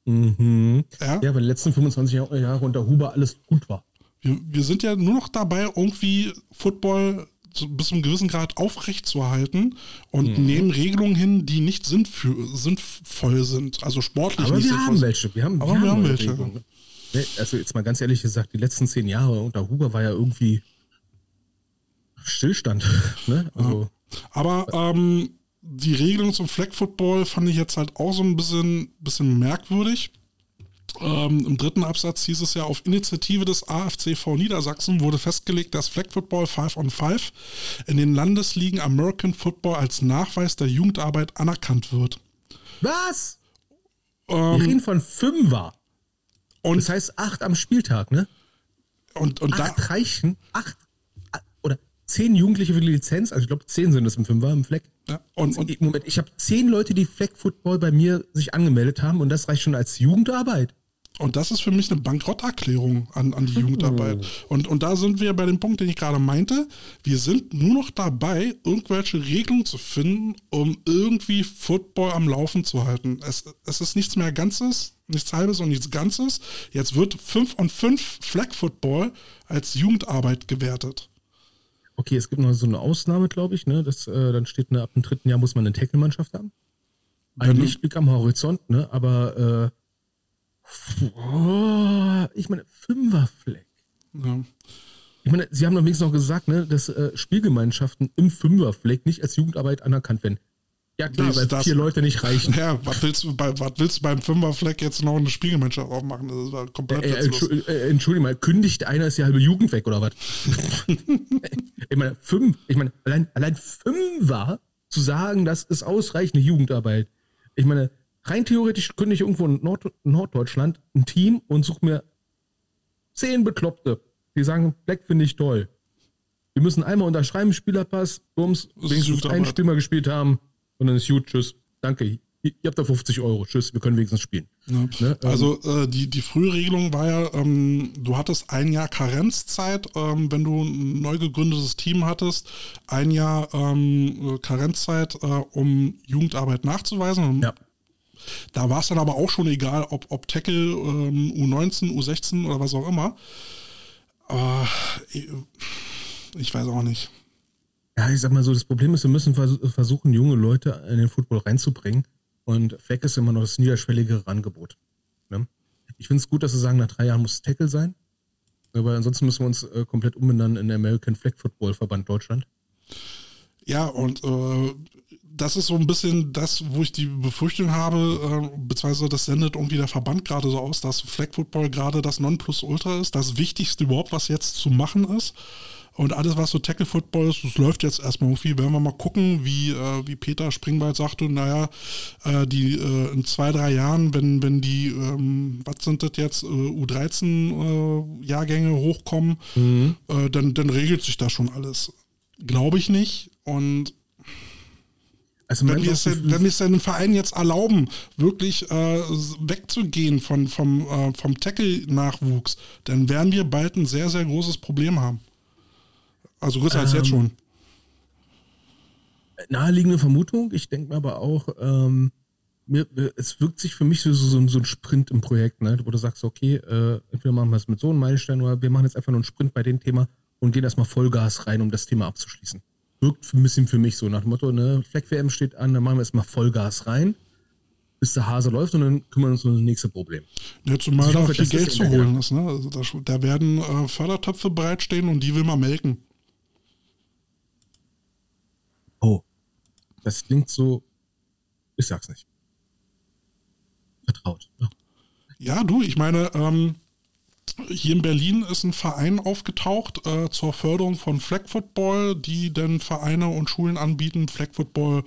Mhm. Ja? Ja, weil die letzten 25 Jahre unter Huber alles gut war. Wir, wir sind ja nur noch dabei, irgendwie Football bis zu einem gewissen Grad aufrecht zu erhalten und Mhm. nehmen Regelungen hin, die nicht sinnvoll sind, also sportlich Aber nicht wir sinnvoll haben welche. Wir haben, Aber wir haben welche. Regelungen. Also jetzt mal ganz ehrlich gesagt, die letzten zehn Jahre unter Huber war ja irgendwie Stillstand. Ne? Also, Aber ähm, die Regelung zum Flag Football fand ich jetzt halt auch so ein bisschen, bisschen merkwürdig. Ähm, Im dritten Absatz hieß es ja, auf Initiative des AFCV Niedersachsen wurde festgelegt, dass Flag Football 5 on 5 in den Landesligen American Football als Nachweis der Jugendarbeit anerkannt wird. was? Wir Ähm, reden von Fünfer. und, Das heißt acht am Spieltag, ne? und, und da, Acht reichen. Acht. Zehn Jugendliche für die Lizenz, also ich glaube zehn sind es im Fünfer im Fleck. Ja, und, und Ich- Moment, ich habe zehn Leute, die Fleck Football bei mir sich angemeldet haben und das reicht schon als Jugendarbeit. Und das ist für mich eine Bankrotterklärung an, an die Jugendarbeit. Und, und da sind wir bei dem Punkt, den ich gerade meinte. Wir sind nur noch dabei, irgendwelche Regelungen zu finden, um irgendwie Football am Laufen zu halten. Es, es ist nichts mehr Ganzes, nichts Halbes und nichts Ganzes. Jetzt wird 5 und 5 Flag Football als Jugendarbeit gewertet. Okay, es gibt noch so eine Ausnahme, glaube ich, ne? Das, äh, dann steht, ne, ab dem dritten Jahr muss man eine Tackle-Mannschaft haben. Ein Wenn- Lichtblick am Horizont, ne? Aber äh, oh, ich meine, Fünferfleck. Ja. Ich meine, Sie haben doch wenigstens noch gesagt, ne, dass äh, Spielgemeinschaften im Fünferfleck nicht als Jugendarbeit anerkannt werden. Ja klar, weil das? vier Leute nicht reichen. Ja, was willst du, bei, was willst du beim Fünferfleck jetzt noch eine Spielgemeinschaft aufmachen? Das ist ja komplett Äh, witzlos. Entschu äh, Entschuldigung mal, kündigt einer ist die halbe Jugend weg oder was? ich meine, fünf, ich meine, allein, allein Fünfer zu sagen, das ist ausreichende Jugendarbeit. Ich meine, rein theoretisch könnte ich irgendwo in Nord Norddeutschland ein Team und suche mir zehn Bekloppte, die sagen, Black finde ich toll. Wir müssen einmal unterschreiben, Spielerpass, Bums, wenigstens Jugendarbeit. ein Spiel mal gespielt haben und dann ist gut, tschüss. Danke. Ihr habt da 50 Euro. Tschüss, wir können wenigstens spielen. Ja. Ne, ähm, Also äh, die, die frühe Regelung war ja, ähm, du hattest ein Jahr Karenzzeit, ähm, wenn du ein neu gegründetes Team hattest, ein Jahr ähm, äh, Karenzzeit, äh, um Jugendarbeit nachzuweisen. Ja. Da war es dann aber auch schon egal, ob, ob Tackle, ähm, U19, U16 oder was auch immer. Aber ich, ich weiß auch nicht. Ja, ich sag mal so, das Problem ist, wir müssen vers versuchen, junge Leute in den Football reinzubringen. Und Fleck ist immer noch das niederschwelligere Angebot. Ne? Ich finde es gut, dass sie sagen, nach drei Jahren muss es Tackle sein. Aber ansonsten müssen wir uns äh, komplett umbenennen in den American Flag Football Verband Deutschland. Ja, und äh, das ist so ein bisschen das, wo ich die Befürchtung habe, äh, beziehungsweise das sendet irgendwie der Verband gerade so aus, dass Flag Football gerade das Nonplusultra ist, das Wichtigste überhaupt, was jetzt zu machen ist. Und alles, was so Tackle Football ist, das läuft jetzt erstmal irgendwie. Werden wir mal gucken, wie, äh, wie Peter Springwald sagte, naja, äh, die äh, in zwei, drei Jahren, wenn, wenn die, ähm, was sind das jetzt, äh, U13-Jahrgänge hochkommen, äh, dann, dann regelt sich das schon alles. Glaube ich nicht. Und Also wenn wir, es, wenn wir es den Verein jetzt erlauben, wirklich äh, wegzugehen von, vom, äh, vom Tackle-Nachwuchs, dann werden wir bald ein sehr, sehr großes Problem haben. Also größer als Ähm, jetzt schon. naheliegende Vermutung. Ich denke mir aber auch, ähm, mir, mir- es wirkt sich für mich so, so, so ein Sprint im Projekt, ne? wo du sagst, okay, äh, entweder machen wir es mit so einem Meilenstein oder wir machen jetzt einfach nur einen Sprint bei dem Thema und gehen erstmal Vollgas rein, um das Thema abzuschließen. Wirkt ein bisschen für mich so nach dem Motto, ne, Fleck-WM steht an, dann machen wir erstmal Vollgas rein, bis der Hase läuft und dann kümmern wir uns um das nächste Problem. Ja, zumal ich da hoffe, viel Geld zu holen ist. Ne? Also da, da werden äh, Fördertöpfe bereitstehen und die will man melken. Oh, das klingt so, ich sag's nicht. Vertraut. Ja. Ja, du, ich meine, ähm, hier in Berlin ist ein Verein aufgetaucht äh, zur Förderung von Flag Football, die dann Vereine und Schulen anbieten, Flag Football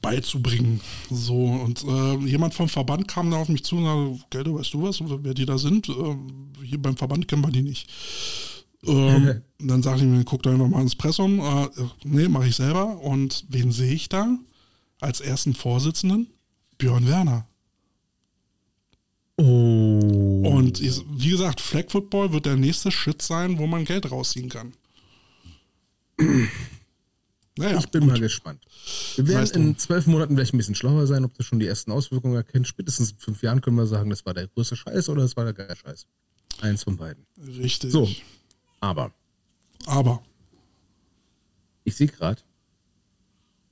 beizubringen. So, und äh, jemand vom Verband kam da auf mich zu und sagte, Geldo, weißt du was, wer die da sind? Ähm, hier beim Verband kennen wir die nicht. Ähm, dann sagte ich mir, guck da einfach mal ins Pressum. Äh, nee, mache ich selber. Und wen sehe ich da als ersten Vorsitzenden? Björn Werner. Oh. Und wie gesagt, Flag Football wird der nächste Shit sein, wo man Geld rausziehen kann. Naja, ich bin gut. mal gespannt. Wir werden Weißt du. in zwölf Monaten vielleicht ein bisschen schlauer sein, ob das schon die ersten Auswirkungen erkennt. Spätestens in fünf Jahren können wir sagen, das war der größte Scheiß oder das war der geile Scheiß. Eins von beiden. Richtig. So. Aber Aber, ich sehe gerade,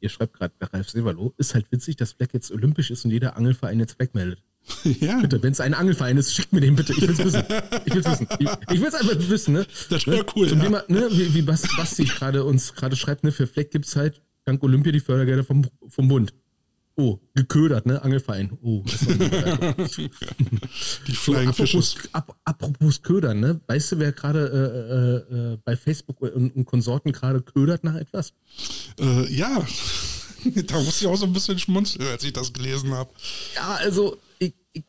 ihr schreibt gerade bei Ralf Severlo, ist halt witzig, dass Fleck jetzt olympisch ist und jeder Angelverein jetzt Fleck meldet. ja, Bitte, wenn es ein Angelverein ist, schickt mir den bitte. Ich will es wissen. Ich will es wissen. Ich, ich will es einfach wissen, ne? Das wär cool, Zum ja. Thema, ne, wie, wie Bas- Basti gerade uns gerade schreibt, ne, für Fleck gibt es halt dank Olympia die Fördergelder vom, vom Bund. Oh, geködert, ne? Angelverein. Oh, die so, Flying Fishes. apropos, ap, apropos Ködern, ne? Weißt du, wer gerade äh, äh, äh, bei Facebook und, und Konsorten gerade ködert nach etwas? Äh, ja, da musste ich auch so ein bisschen schmunzeln, als ich das gelesen habe. Ja, also, ich, ich,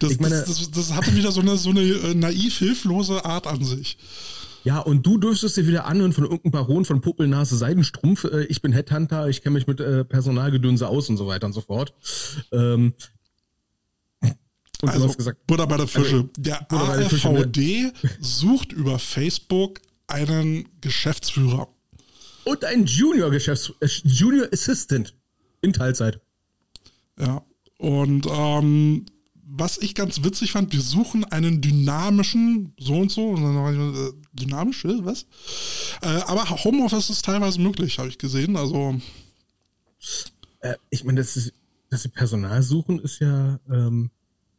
Das, meine- das, das, das hatte wieder so eine, so eine äh, naiv hilflose Art an sich. Ja, und du dürftest dir wieder anhören von irgendeinem Baron von Puppelnase Seidenstrumpf. Äh, ich bin Headhunter, ich kenne mich mit äh, Personalgedönse aus und so weiter und so fort. Ähm, und also, du hast gesagt, Butter bei der Fische. Also, der Butter AfVD sucht über Facebook einen Geschäftsführer. Und einen Junior Geschäfts äh, Junior Assistant in Teilzeit. Ja. Und ähm, was ich ganz witzig fand, wir suchen einen dynamischen, so und so, und dann dynamisch, was? Äh, aber Homeoffice ist teilweise möglich, habe ich gesehen. Also. Äh, ich meine, das ist, dass sie Personal suchen, ist ja, ähm,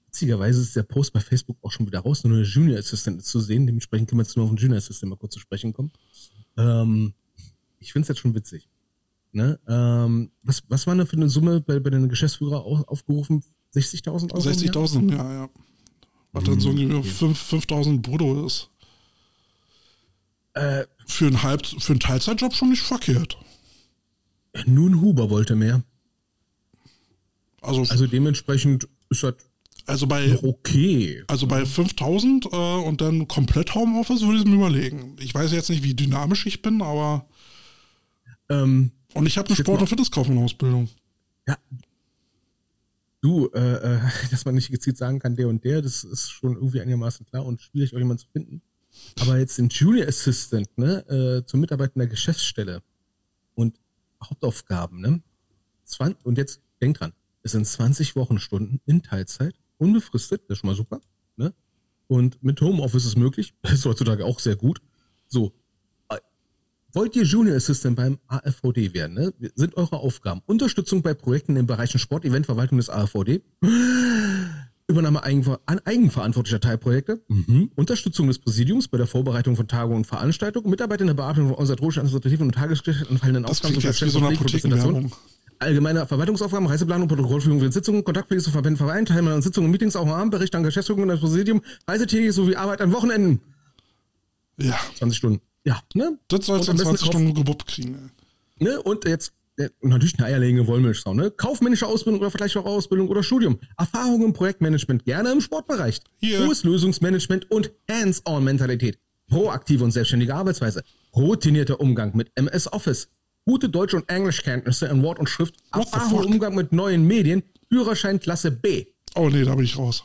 witzigerweise ist der Post bei Facebook auch schon wieder raus, nur eine Junior Assistant zu sehen. Dementsprechend können wir jetzt nur auf den Junior Assistant mal kurz zu sprechen kommen. Ähm, ich finde es jetzt schon witzig. Ne? Ähm, was, was war denn für eine Summe bei, bei den Geschäftsführer aufgerufen? 60.000 Euro? 60.000, ja, ja. Was dann so hm, ungefähr okay. 5.000 brutto ist. Äh, für, einen Halb für einen Teilzeitjob schon nicht verkehrt. Nun Huber wollte mehr. Also, also dementsprechend ist das also bei okay. Also bei 5000 äh, und dann komplett Homeoffice würde ich mir überlegen. Ich weiß jetzt nicht, wie dynamisch ich bin, aber ähm, und ich habe eine Sport- und Fitnesskaufmann-Ausbildung. Ja, Du, äh, äh, dass man nicht gezielt sagen kann, der und der, das ist schon irgendwie einigermaßen klar und schwierig, auch jemanden zu finden. Aber jetzt den Junior Assistant, ne, äh, zum Mitarbeiter in der Geschäftsstelle und Hauptaufgaben, ne? und jetzt, denk dran, es sind 20 Wochenstunden in Teilzeit, unbefristet, das ist schon mal super, ne? Und mit Homeoffice ist möglich, das ist heutzutage auch sehr gut. So, Wollt ihr Junior Assistant beim AFVD werden? Ne? Sind eure Aufgaben Unterstützung bei Projekten in Bereichen Sport, Eventverwaltung des AFVD, Übernahme eigenver eigenverantwortlicher Teilprojekte, mhm. Unterstützung des Präsidiums bei der Vorbereitung von Tagungen und Veranstaltungen, Mitarbeit in der Bearbeitung von organisatorischen, administrativen und tagesgeschäftlichen anfallenden Aufgaben wie so eine Präsentation. Allgemeine Verwaltungsaufgaben, Reiseplanung, Protokollführung für Sitzungen, Kontaktpflege zu Verbänden, Vereinen, Teilnahme an Sitzungen und Meetings, auch am Bericht an Geschäftsführung und das Präsidium, Reisetätige sowie Arbeit an Wochenenden. Ja. 20 Stunden. Ja, ne? Das sollst du in 20 Stunden gewuppt kriegen. Ne? Und jetzt äh, natürlich eine eierlegende Wollmilchsau, ne? Kaufmännische Ausbildung oder vergleichbare Ausbildung oder Studium. Erfahrung im Projektmanagement, gerne im Sportbereich. Hier. Hohes Lösungsmanagement und Hands-on-Mentalität. Proaktive und selbstständige Arbeitsweise. Routinierter Umgang mit MS Office. Gute Deutsch- und Englischkenntnisse in Wort und Schrift. What Erfahrung im Umgang mit neuen Medien. Führerschein Klasse B. Oh nee, da bin ich raus.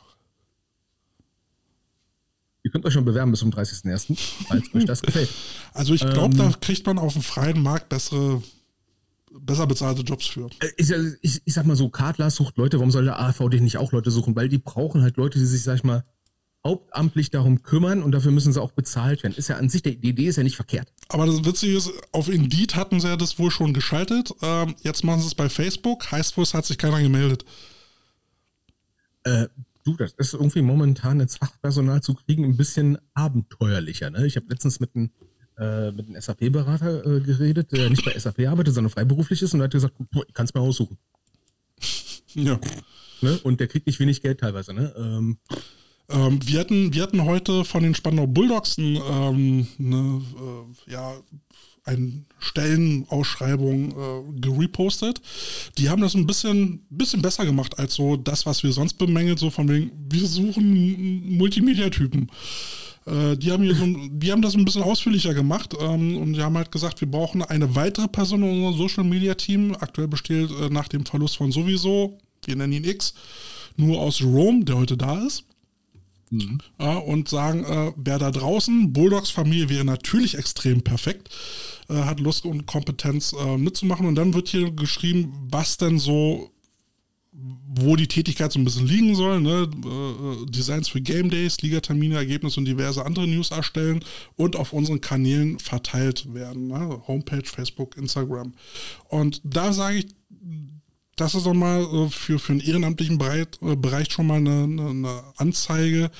Ihr könnt euch schon bewerben bis zum 30.01., falls euch das gefällt. Also ich glaube, ähm, da kriegt man auf dem freien Markt bessere, besser bezahlte Jobs für. Äh, ich, ich, ich sag mal so, Kartler sucht Leute, warum soll der AVD nicht auch Leute suchen? Weil die brauchen halt Leute, die sich, sag ich mal, hauptamtlich darum kümmern und dafür müssen sie auch bezahlt werden. Ist ja an sich, die Idee ist ja nicht verkehrt. Aber das Witzige ist, auf Indeed hatten sie ja das wohl schon geschaltet. Ähm, jetzt machen sie es bei Facebook. Heißt wohl, es hat sich keiner gemeldet. Äh, Du, das ist irgendwie momentan jetzt Fachpersonal zu kriegen ein bisschen abenteuerlicher. Ne? Ich habe letztens mit einem äh, mit einem SAP-Berater äh, geredet, der nicht bei SAP arbeitet, sondern freiberuflich ist und hat gesagt, ich kann es mir aussuchen. Ja. Ne? Und der kriegt nicht wenig Geld teilweise. Ne? Ähm, ähm, wir, hatten, wir hatten heute von den Spandau Bulldogs ähm, eine, äh, ja, eine Stellenausschreibung äh, gerepostet. Die haben das ein bisschen, bisschen besser gemacht als so das, was wir sonst bemängeln, so von wegen, wir suchen Multimedia-Typen. Äh, die, haben hier so, die haben das ein bisschen ausführlicher gemacht ähm, und die haben halt gesagt, wir brauchen eine weitere Person in unserem Social-Media-Team. Aktuell besteht äh, nach dem Verlust von sowieso, wir nennen ihn X, nur aus Rome, der heute da ist. Mhm. Ja, und sagen, äh, wer da draußen, Bulldogs Familie wäre natürlich extrem perfekt, äh, hat Lust und Kompetenz äh, mitzumachen. Und dann wird hier geschrieben, was denn so, wo die Tätigkeit so ein bisschen liegen soll. Ne? Äh, Designs für Game Days, Ligatermine, Ergebnisse und diverse andere News erstellen und auf unseren Kanälen verteilt werden. Ne? Homepage, Facebook, Instagram. Und da sage ich, das ist doch mal äh, für, für einen ehrenamtlichen Bereich, äh, Bereich schon mal eine, eine, Anzeige,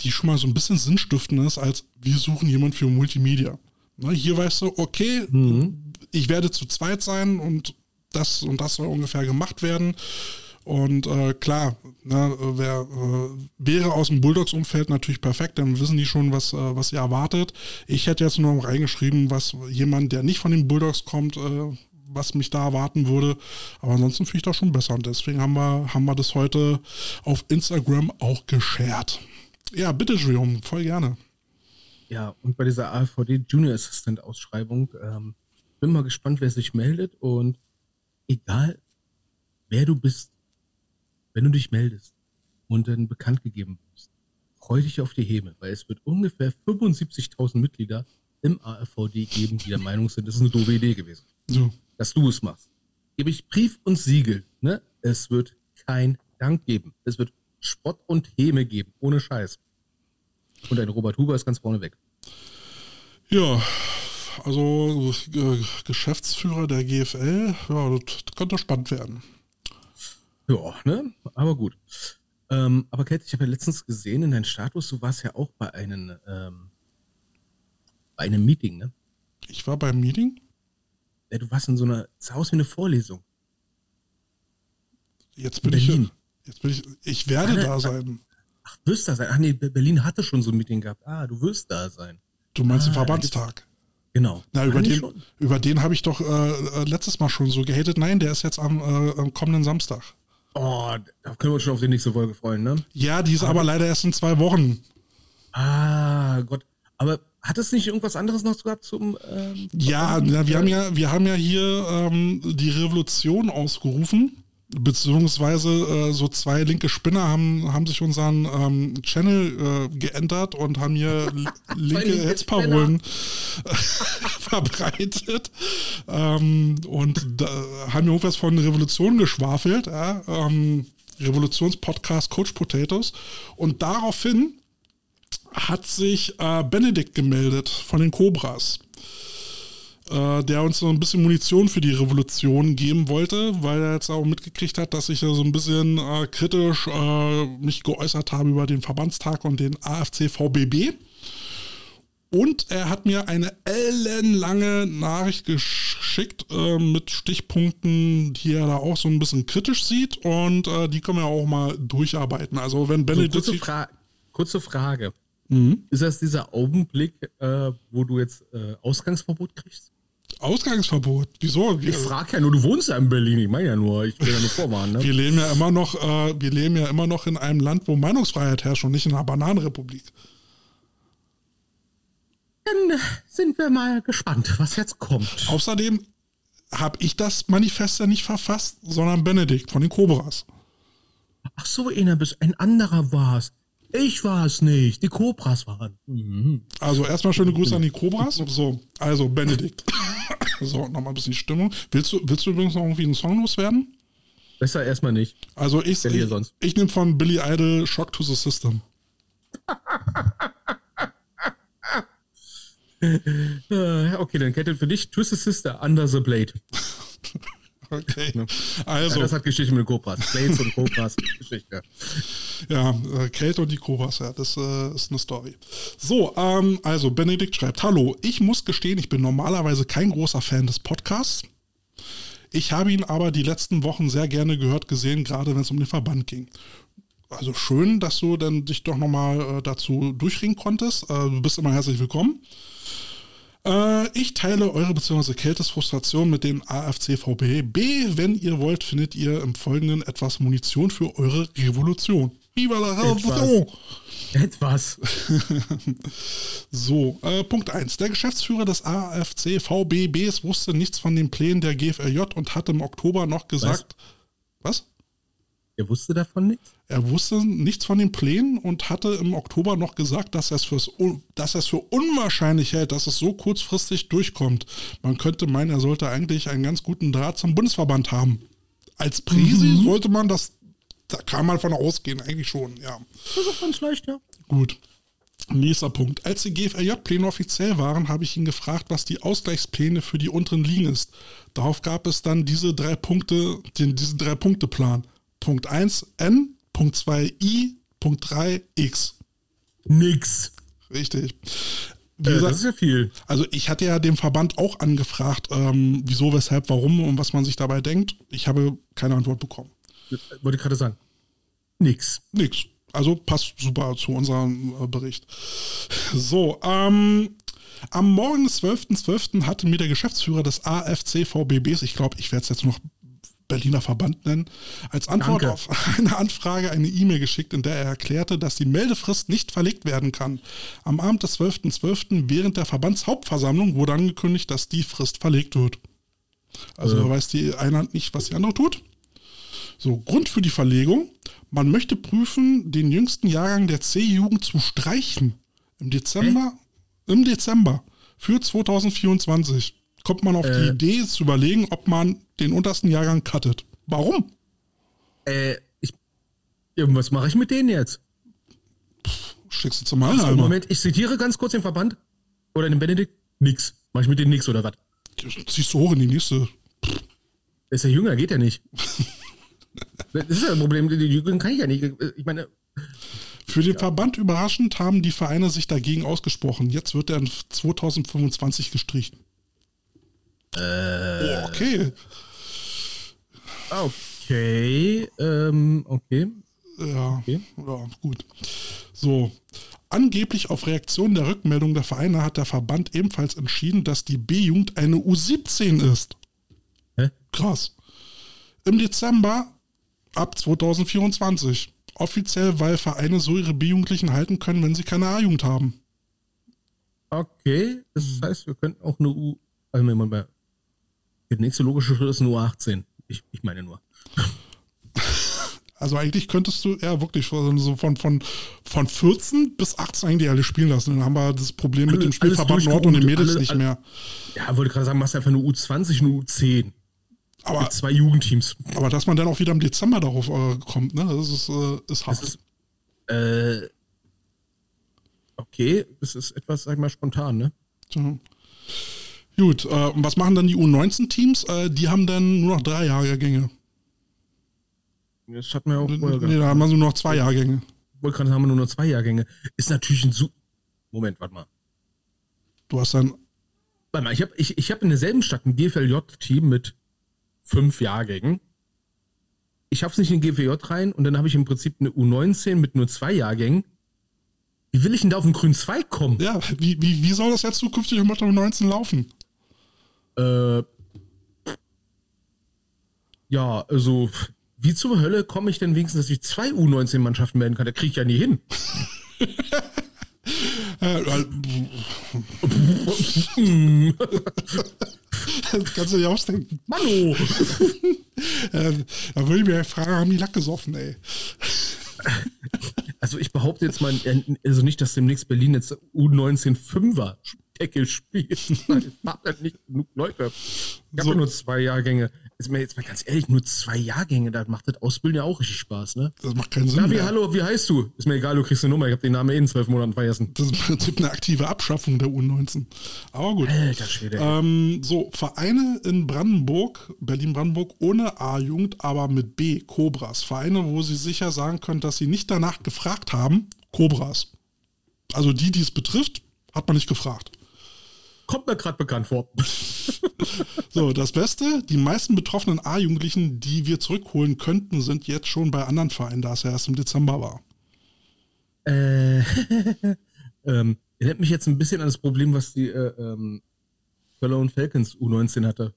die schon mal so ein bisschen sinnstiftend ist, als wir suchen jemanden für Multimedia. Na, hier weißt du, okay, mhm. ich werde zu zweit sein und das und das soll ungefähr gemacht werden. Und äh, klar, na, wer äh, wäre aus dem Bulldogs-Umfeld natürlich perfekt, dann wissen die schon, was, äh, was ihr erwartet. Ich hätte jetzt nur noch reingeschrieben, was jemand, der nicht von den Bulldogs kommt, äh, was mich da erwarten würde. Aber ansonsten finde ich das schon besser. Und deswegen haben wir, haben wir das heute auf Instagram auch geshared. Ja, bitte, Jerome, voll gerne. Ja, und bei dieser AVD Junior Assistant Ausschreibung ähm, bin mal gespannt, wer sich meldet und egal, wer du bist, wenn du dich meldest und dann bekannt gegeben wirst, freu dich auf die Häme, weil es wird ungefähr 75.000 Mitglieder im AVD geben, die der Meinung sind, das ist eine doofe Idee gewesen, So. dass du es machst. Gebe ich Brief und Siegel, ne? Es wird kein Dank geben. Es wird Spott und Häme geben, ohne Scheiß. Und ein Robert Huber ist ganz vorne weg. Ja, also äh, Geschäftsführer der GFL, ja, das könnte spannend werden. Ja, ne? Aber gut. Ähm, aber Kate, ich habe ja letztens gesehen in deinem Status, du warst ja auch bei einem, ähm, bei einem Meeting, ne? Ich war beim Meeting. Ja, du warst in so einer, sah aus wie eine Vorlesung. Jetzt bin Berlin. ich. Jetzt bin ich. Ich werde Alle- da sein. Ach, wirst da sein. Ach nee, Berlin hatte schon so ein Meeting gehabt. Ah, du wirst da sein. Du meinst den Ah, Verbandstag. Genau. Na, über den, schon. über den habe ich doch äh, äh, letztes Mal schon so gehatet. Nein, der ist jetzt am, äh, am kommenden Samstag. Oh, da können wir uns schon auf die nächste Folge freuen, ne? Ja, die ist aber leider erst in zwei Wochen. Ah, Gott. Aber hat es nicht irgendwas anderes noch gehabt zum. Ähm, Ja, ja, wir haben ja, wir haben ja hier ähm, die Revolution ausgerufen. Beziehungsweise äh, so zwei linke Spinner haben, haben sich unseren ähm, Channel äh, geändert und haben hier linke Hetzparolen verbreitet. Ähm, und da haben wir irgendwas von Revolution geschwafelt. Ja? Ähm, Revolutionspodcast Coach Potatoes. Und daraufhin hat sich äh, Benedikt gemeldet von den Cobras äh, der uns so ein bisschen Munition für die Revolution geben wollte, weil er jetzt auch mitgekriegt hat, dass ich so ein bisschen äh, kritisch äh, mich geäußert habe über den Verbandstag und den AFC VBB. Und er hat mir eine ellenlange Nachricht geschickt äh, mit Stichpunkten, die er da auch so ein bisschen kritisch sieht. Und äh, die können wir auch mal durcharbeiten. Also wenn Benedikt... kurze, Fra kurze Frage. Mhm. Ist das dieser Augenblick, äh, wo du jetzt äh, Ausgangsverbot kriegst? Ausgangsverbot. Wieso? Ich frage ja nur, du wohnst ja in Berlin. Ich meine ja nur, ich will ja nur vorwarnen. Ne? Wir leben ja immer noch, äh, wir leben ja immer noch in einem Land, wo Meinungsfreiheit herrscht und nicht in einer Bananenrepublik. Dann äh, sind wir mal gespannt, was jetzt kommt. Außerdem habe ich das Manifest ja nicht verfasst, sondern Benedikt von den Cobras. Ach so, einer bist ein anderer war's. Ich war es nicht. Die Cobras waren. Mhm. Also erstmal schöne Grüße an die Cobras. So, also Benedikt. so, nochmal ein bisschen Stimmung. Willst du, willst du übrigens noch irgendwie einen Song loswerden? Besser erstmal nicht. Also ich, ich, sonst? ich nehme von Billy Idol Shock to the System. Äh, okay, dann Kette für dich. Twisted Sister, Under the Blade. Okay. Ja, Also, das hat Geschichte mit Cobras. Blades und Cobras. Geschichte. Ja, äh, Kälte und die Cobras, ja, das äh, ist eine Story. So, ähm, also Benedikt schreibt, hallo, ich muss gestehen, ich bin normalerweise kein großer Fan des Podcasts. Ich habe ihn aber die letzten Wochen sehr gerne gehört, gesehen, gerade wenn es um den Verband ging. Also schön, dass du dann dich doch nochmal äh, dazu durchringen konntest. Äh, du bist immer herzlich willkommen. Äh, ich teile eure bzw. Keltes Frustration mit dem AFC VBB. Wenn ihr wollt, findet ihr im Folgenden etwas Munition für eure Revolution. Viva la Revolution! Etwas. So, äh, Punkt 1. Der Geschäftsführer des AFC VBBs wusste nichts von den Plänen der GFLJ und hat im Oktober noch gesagt. Was? Er wusste davon nichts? Er wusste nichts von den Plänen und hatte im Oktober noch gesagt, dass er es, fürs, dass er es für unwahrscheinlich hält, dass es so kurzfristig durchkommt. Man könnte meinen, er sollte eigentlich einen ganz guten Draht zum Bundesverband haben. Als Prisi sollte man das, da kann man von ausgehen, eigentlich schon, ja. Das ist ganz leicht, ja. Gut. Nächster Punkt. Als die GFLJ-Pläne offiziell waren, habe ich ihn gefragt, was die Ausgleichspläne für die unteren Ligen ist. Darauf gab es dann diese drei Punkte, den, diesen drei Punkte Plan. Punkt 1 N, Punkt 2 I, Punkt 3 X. Nix. Richtig. Wie Äh, gesagt, das ist ja viel. also ich hatte ja den Verband auch angefragt, ähm, wieso, weshalb, warum und was man sich dabei denkt. Ich habe keine Antwort bekommen. Wollte ich gerade sagen. Nix. Nix. Also passt super zu unserem äh, Bericht. So, ähm, am Morgen des 12.12. hatte mir der Geschäftsführer des AFC VBBs, ich glaube, ich werde es jetzt noch Berliner Verband nennen, als Antwort Danke. auf eine Anfrage eine E-Mail geschickt, in der er erklärte, dass die Meldefrist nicht verlegt werden kann. Am Abend des 12.12. während der Verbandshauptversammlung wurde angekündigt, dass die Frist verlegt wird. Also da weiß die eine Hand nicht, was die andere tut. So, Grund für die Verlegung. Man möchte prüfen, den jüngsten Jahrgang der C-Jugend zu streichen. Im Dezember, im Dezember für 2024 kommt man auf die Äh. Idee zu überlegen, ob man den untersten Jahrgang cuttet. Warum? Äh, ich, irgendwas mache ich mit denen jetzt? Schickst du zum Also, Mannheimer? Moment, ich zitiere ganz kurz den Verband. Oder den Benedikt. Nix. Mach ich mit denen nix oder was? Ziehst du hoch in die nächste. Der ist ja jünger, geht ja nicht. das ist ja ein Problem, die Jüngeren kann ich ja nicht. Ich meine, Für den Verband überraschend haben die Vereine sich dagegen ausgesprochen. Jetzt wird er in 2025 gestrichen. Äh. okay. okay, ähm, okay. Ja, Okay. ja, gut. So. Angeblich auf Reaktion der Rückmeldung der Vereine hat der Verband ebenfalls entschieden, dass die B-Jugend eine U17 ist. Hä? Krass. Im Dezember ab 2024. Offiziell, weil Vereine so ihre B-Jugendlichen halten können, wenn sie keine A-Jugend haben. Okay, das heißt, wir könnten auch eine U. Also, Moment mal. Der nächste logische Schritt ist eine U18. Ich, ich meine nur. Also eigentlich könntest du ja wirklich so von, von, von 14 bis 18 eigentlich alle spielen lassen. Dann haben wir das Problem mit dem Spielverband Nord und den Mädels alle- nicht alle- mehr. Ja, wollte gerade sagen, machst einfach eine U20, eine U10. Aber, Mit zwei Jugendteams. aber dass man dann auch wieder im Dezember darauf äh, kommt, ne? das ist, äh, ist hart. Das ist. Äh. Okay, das ist etwas, sag ich mal, spontan, ne? Tja. Gut, äh, was machen dann die U19-Teams? Äh, die haben dann nur noch drei Jahrgänge. Das hat mir auch Nee, vorher da haben wir nur noch zwei Jahrgänge. sagen, haben wir nur noch zwei Jahrgänge. Ist natürlich ein Su Moment, warte mal. Du hast dann, Warte mal, ich habe ich, ich hab in derselben Stadt ein GFLJ-Team mit fünf Jahrgängen. Ich schaff's nicht in den GFLJ rein und dann habe ich im Prinzip eine U19 mit nur zwei Jahrgängen. Wie will ich denn da auf den grünen Zweig kommen? ja, wie, wie, wie soll das jetzt zukünftig mit der U19 laufen? Äh, ja, also, wie zur Hölle komme ich denn wenigstens, dass ich zwei U19-Mannschaften werden kann? Da kriege ich ja nie hin. Das kannst du dir ausdenken. Mano! Äh, da würde ich mir fragen, haben die Lack gesoffen, ey. Also ich behaupte jetzt mal, also nicht, dass demnächst Berlin jetzt U19 Fünfer Deckel spielt. Nein, Ich hab halt nicht genug Leute. Ich habe So. nur zwei Jahrgänge. Ist mir jetzt mal ganz ehrlich, nur zwei Jahrgänge, da macht das Ausbilden ja auch richtig Spaß, ne? Das macht keinen Sinn. Davi, mehr. hallo, wie heißt du? Ist mir egal, du kriegst eine Nummer, ich habe den Namen eh in zwölf Monaten vergessen. Das ist im Prinzip eine aktive Abschaffung der U19. Aber gut. Alter Schwede. Ähm, so, Vereine in Brandenburg, Berlin-Brandenburg ohne A-Jugend, aber mit B, Cobras. Vereine, wo sie sicher sagen können, dass sie nicht danach gefragt haben, Cobras. Also die, die es betrifft, hat man nicht gefragt. Kommt mir gerade bekannt vor. So, das Beste, die meisten betroffenen A-Jugendlichen, die wir zurückholen könnten, sind jetzt schon bei anderen Vereinen, da es ja erst im Dezember war. Äh, ähm, erinnert mich jetzt ein bisschen an das Problem, was die äh, ähm, Cologne Falcons U19 hatte.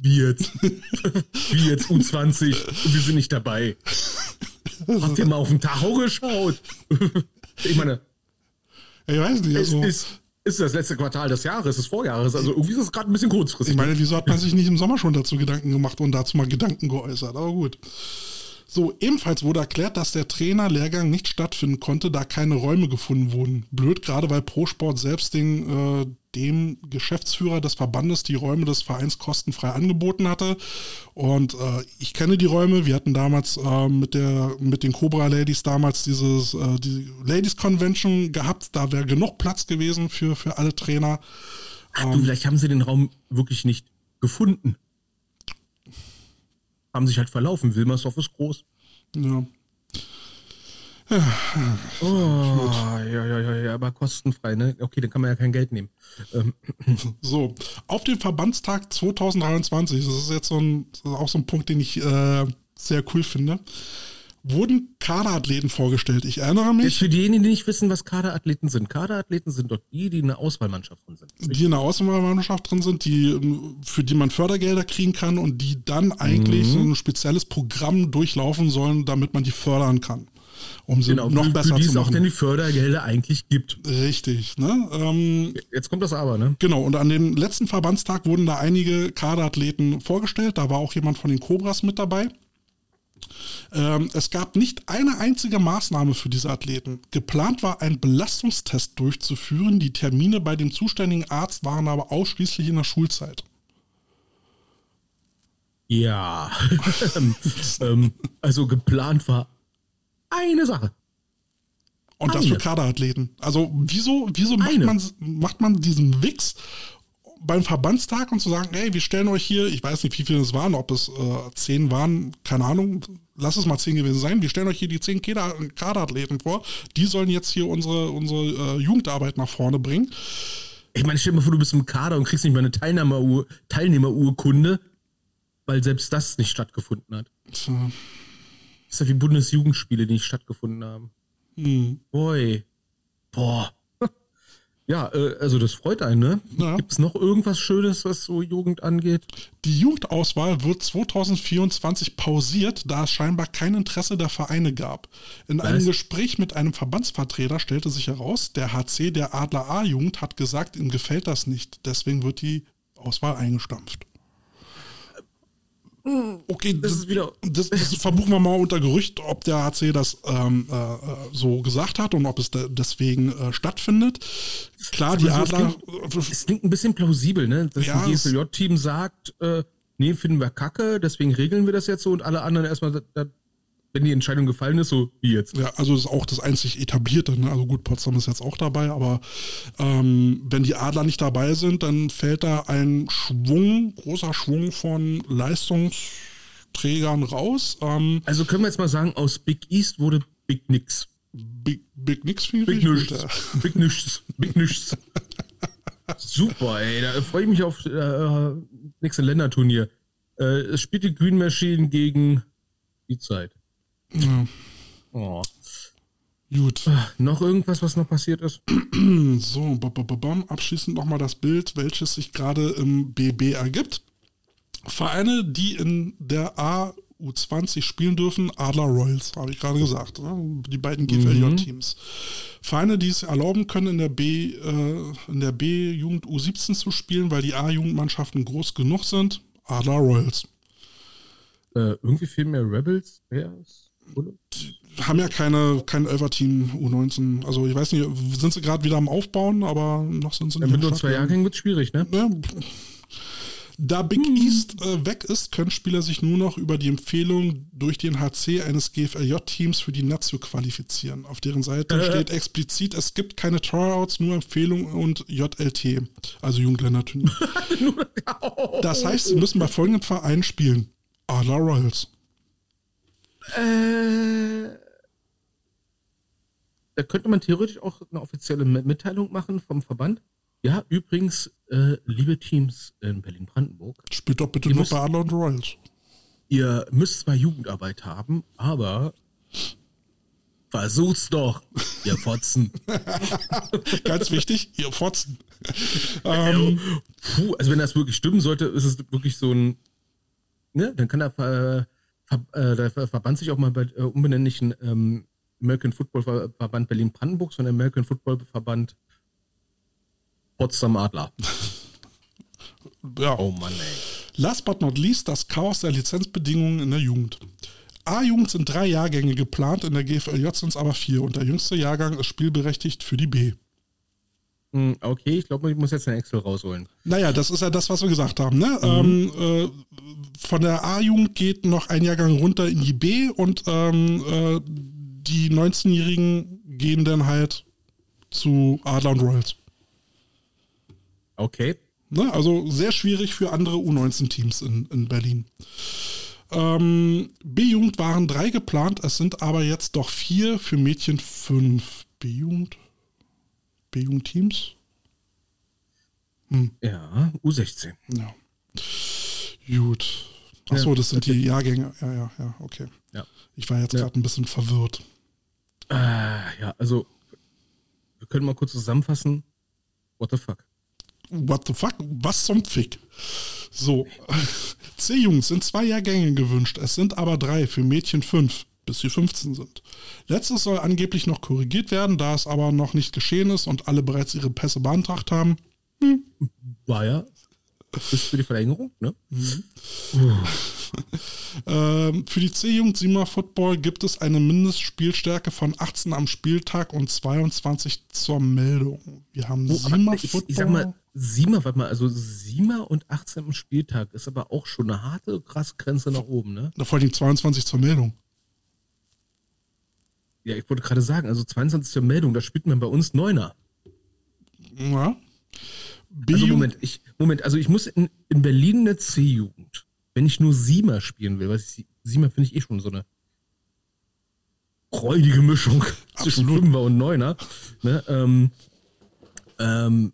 Wie jetzt? Wie jetzt U20? Und wir sind nicht dabei. Habt ihr mal auf den Tacho geschaut? ich meine, Ich weiß nicht, es also, ist, ist das letzte Quartal des Jahres, des Vorjahres. Also irgendwie ist es gerade ein bisschen kurzfristig. ich meine, wieso hat man sich nicht im Sommer schon dazu Gedanken gemacht und dazu mal Gedanken geäußert? Aber gut. So, ebenfalls wurde erklärt, dass der Trainerlehrgang nicht stattfinden konnte, da keine Räume gefunden wurden. Blöd, gerade weil ProSport selbst den, äh, dem Geschäftsführer des Verbandes die Räume des Vereins kostenfrei angeboten hatte. Und äh, ich kenne die Räume. Wir hatten damals äh, mit, der, mit den Cobra Ladies damals dieses äh, die Ladies Convention gehabt. Da wäre genug Platz gewesen für, für alle Trainer. Ach, du, vielleicht haben sie den Raum wirklich nicht gefunden. Haben sich halt verlaufen. Wilmersdorf ist groß. Ja. Oh, ja, ja, ja, ja, aber kostenfrei, ne? Okay, dann kann man ja kein Geld nehmen. Ähm, So, auf dem Verbandstag 2023, das ist jetzt so ein, auch so ein Punkt, den ich äh, sehr cool finde, wurden Kaderathleten vorgestellt. Ich erinnere mich. Jetzt für diejenigen, die nicht wissen, was Kaderathleten sind. Kaderathleten sind doch die, die in der Auswahlmannschaft drin sind. Die in der Auswahlmannschaft drin sind, die, für die man Fördergelder kriegen kann und die dann eigentlich Mhm. ein spezielles Programm durchlaufen sollen, damit man die fördern kann. Um sie Genau, noch für, besser für die zu es auch machen. denn die Fördergelder eigentlich gibt. Richtig, ne? Ähm, Jetzt kommt das aber, ne? Genau, und an dem letzten Verbandstag wurden da einige Kaderathleten vorgestellt. Da war auch jemand von den Cobras mit dabei. Ähm, es gab nicht eine einzige Maßnahme für diese Athleten. Geplant war, einen Belastungstest durchzuführen. Die Termine bei dem zuständigen Arzt waren aber ausschließlich in der Schulzeit. Ja. ähm, also geplant war eine Sache. Und das Eine. für Kaderathleten. Also wieso, wieso macht Eine. man, macht man diesen Wix beim Verbandstag und zu sagen, hey, wir stellen euch hier, ich weiß nicht, wie viele es waren, ob es äh, zehn waren, keine Ahnung, lass es mal zehn gewesen sein, wir stellen euch hier die zehn Kader- Kaderathleten vor, die sollen jetzt hier unsere, unsere äh, Jugendarbeit nach vorne bringen. Ich meine, stell dir mal vor, du bist im Kader und kriegst nicht mal eine Teilnehmerur Teilnehmerurkunde, weil selbst das nicht stattgefunden hat. Tja, Das ist ja wie Bundesjugendspiele, die nicht stattgefunden haben. hm. Boy. Boah. Ja, äh, also das freut einen, ne? Ja. Gibt es noch irgendwas Schönes, was so Jugend angeht? Die Jugendauswahl wird 2024 pausiert, da es scheinbar kein Interesse der Vereine gab. In einem Was? Gespräch mit einem Verbandsvertreter stellte sich heraus, der HC der Adler A-Jugend hat gesagt, ihm gefällt das nicht. Deswegen wird die Auswahl eingestampft. Okay, Das ist wieder- das, das verbuchen wir mal unter Gerücht, ob der HC das ähm, äh, so gesagt hat und ob es de deswegen äh, stattfindet. Klar, die Aber so, Adler. Es klingt ein bisschen plausibel, ne? Dass Ja, ein es- GFLJ-Team sagt, äh, nee, finden wir kacke, deswegen regeln wir das jetzt so und alle anderen erstmal, da, da, wenn die Entscheidung gefallen ist, so wie jetzt. Ja, also ist auch das einzig etablierte. Ne? Also gut, Potsdam ist jetzt auch dabei, aber ähm, wenn die Adler nicht dabei sind, dann fällt da ein Schwung, großer Schwung von Leistungsträgern raus. Ähm, Also können wir jetzt mal sagen, aus Big East wurde Big Nix. Big, Big Nix finde Big Nichts. ja. Big Nichts. Big Nichts. Super, ey. Da freue ich mich auf äh, nächste Länderturnier. Äh, es spielt die Green Machine gegen die Zeit. Ja. Oh. Gut. Noch irgendwas, was noch passiert ist? So, ba- ba- ba- bam. abschließend nochmal das Bild, welches sich gerade im BB ergibt. Vereine, die in der AU20 spielen dürfen, Adler Royals, habe ich gerade gesagt. Ne? Die beiden GFLJ-Teams. Vereine, die es erlauben können, in der B, äh, in der B-Jugend U17 zu spielen, weil die A-Jugendmannschaften groß genug sind, Adler Royals. Äh, irgendwie fehlen mir Rebels, Bears, Haben ja keine, kein Elfer-Team U19. Also ich weiß nicht, sind sie gerade wieder am Aufbauen, aber noch sind sie Ja, nicht mit nur zwei. Jahrgängen wird schwierig, ne? Ne? Da Big East äh, weg ist, können Spieler sich nur noch über die Empfehlung durch den HC eines GFLJ-Teams für die Nazio qualifizieren. Auf deren Seite steht explizit, es gibt keine Tryouts, nur Empfehlungen und JLT, also Jugendländerturnier. das heißt, sie müssen bei folgenden Vereinen spielen. Adler Royals. Äh, da könnte man theoretisch auch eine offizielle Mi- Mitteilung machen vom Verband. Ja, übrigens, äh, liebe Teams in Berlin-Brandenburg, Spielt doch bitte nur müssen- bei Adler und Royals. ihr müsst zwar Jugendarbeit haben, aber versucht's doch, ihr Fotzen. Ganz wichtig, ihr Fotzen. ähm, Puh, also wenn das wirklich stimmen sollte, ist es wirklich so ein, ne, dann kann der, Ver, äh, Ver- Verband sich auch mal bei, äh, umbenennen, nicht ein ähm, American Football Ver- Verband Berlin-Brandenburg, sondern American Football Verband Potsdam Adler. ja. Oh Mann, ey. Last but not least das Chaos der Lizenzbedingungen in der Jugend. A-Jugend sind drei Jahrgänge geplant, in der GFLJ sind es aber vier und der jüngste Jahrgang ist spielberechtigt für die B. Hm, Okay, ich glaube, ich muss jetzt eine Excel rausholen. Naja, das ist ja das, was wir gesagt haben. Ne? Ähm, äh, von der A-Jugend geht noch ein Jahrgang runter in die B und ähm, äh, die 19-Jährigen gehen dann halt zu Adler und Royals. Okay. Ne? Also sehr schwierig für andere U19-Teams in, in Berlin. Ähm, B-Jugend waren drei geplant, es sind aber jetzt doch vier, für Mädchen fünf. B-Jugend? B-Jugend-Teams? Ja, U16. Ja. Gut. Achso, das sind die Jahrgänge. Ja, ja, ja, okay. Ja. Ich war jetzt Ja. gerade ein bisschen verwirrt. Äh, ja, also, wir können mal kurz zusammenfassen. What the fuck? What the fuck? Was zum Fick? So, C-Jungs sind zwei Jahrgänge gewünscht, es sind aber drei, für Mädchen fünf, bis sie 15 sind. Letztes soll angeblich noch korrigiert werden, da es aber noch nicht geschehen ist und alle bereits ihre Pässe beantragt haben. War ja bis für die Verlängerung, ne? Ähm, für die C-Jugend Sima Football gibt es eine Mindestspielstärke von 18 am Spieltag und 22 zur Meldung. Wir haben Wo, Sima ich, Football. ich sag mal, Siemer, warte mal, also Siemer und 18 am Spieltag ist aber auch schon eine harte, krasse Grenze nach oben, ne? Vor allem 22 zur Meldung. Ja, ich wollte gerade sagen, also 22 zur Meldung, da spielt man bei uns Neuner. Ja. Also Moment, ich, Moment, also ich muss in, in Berlin eine C-Jugend, wenn ich nur Siemer spielen will, weil Siemer finde ich eh schon so eine räudige Mischung zwischen. Fünfer und Neuner. Ne, ähm, ähm,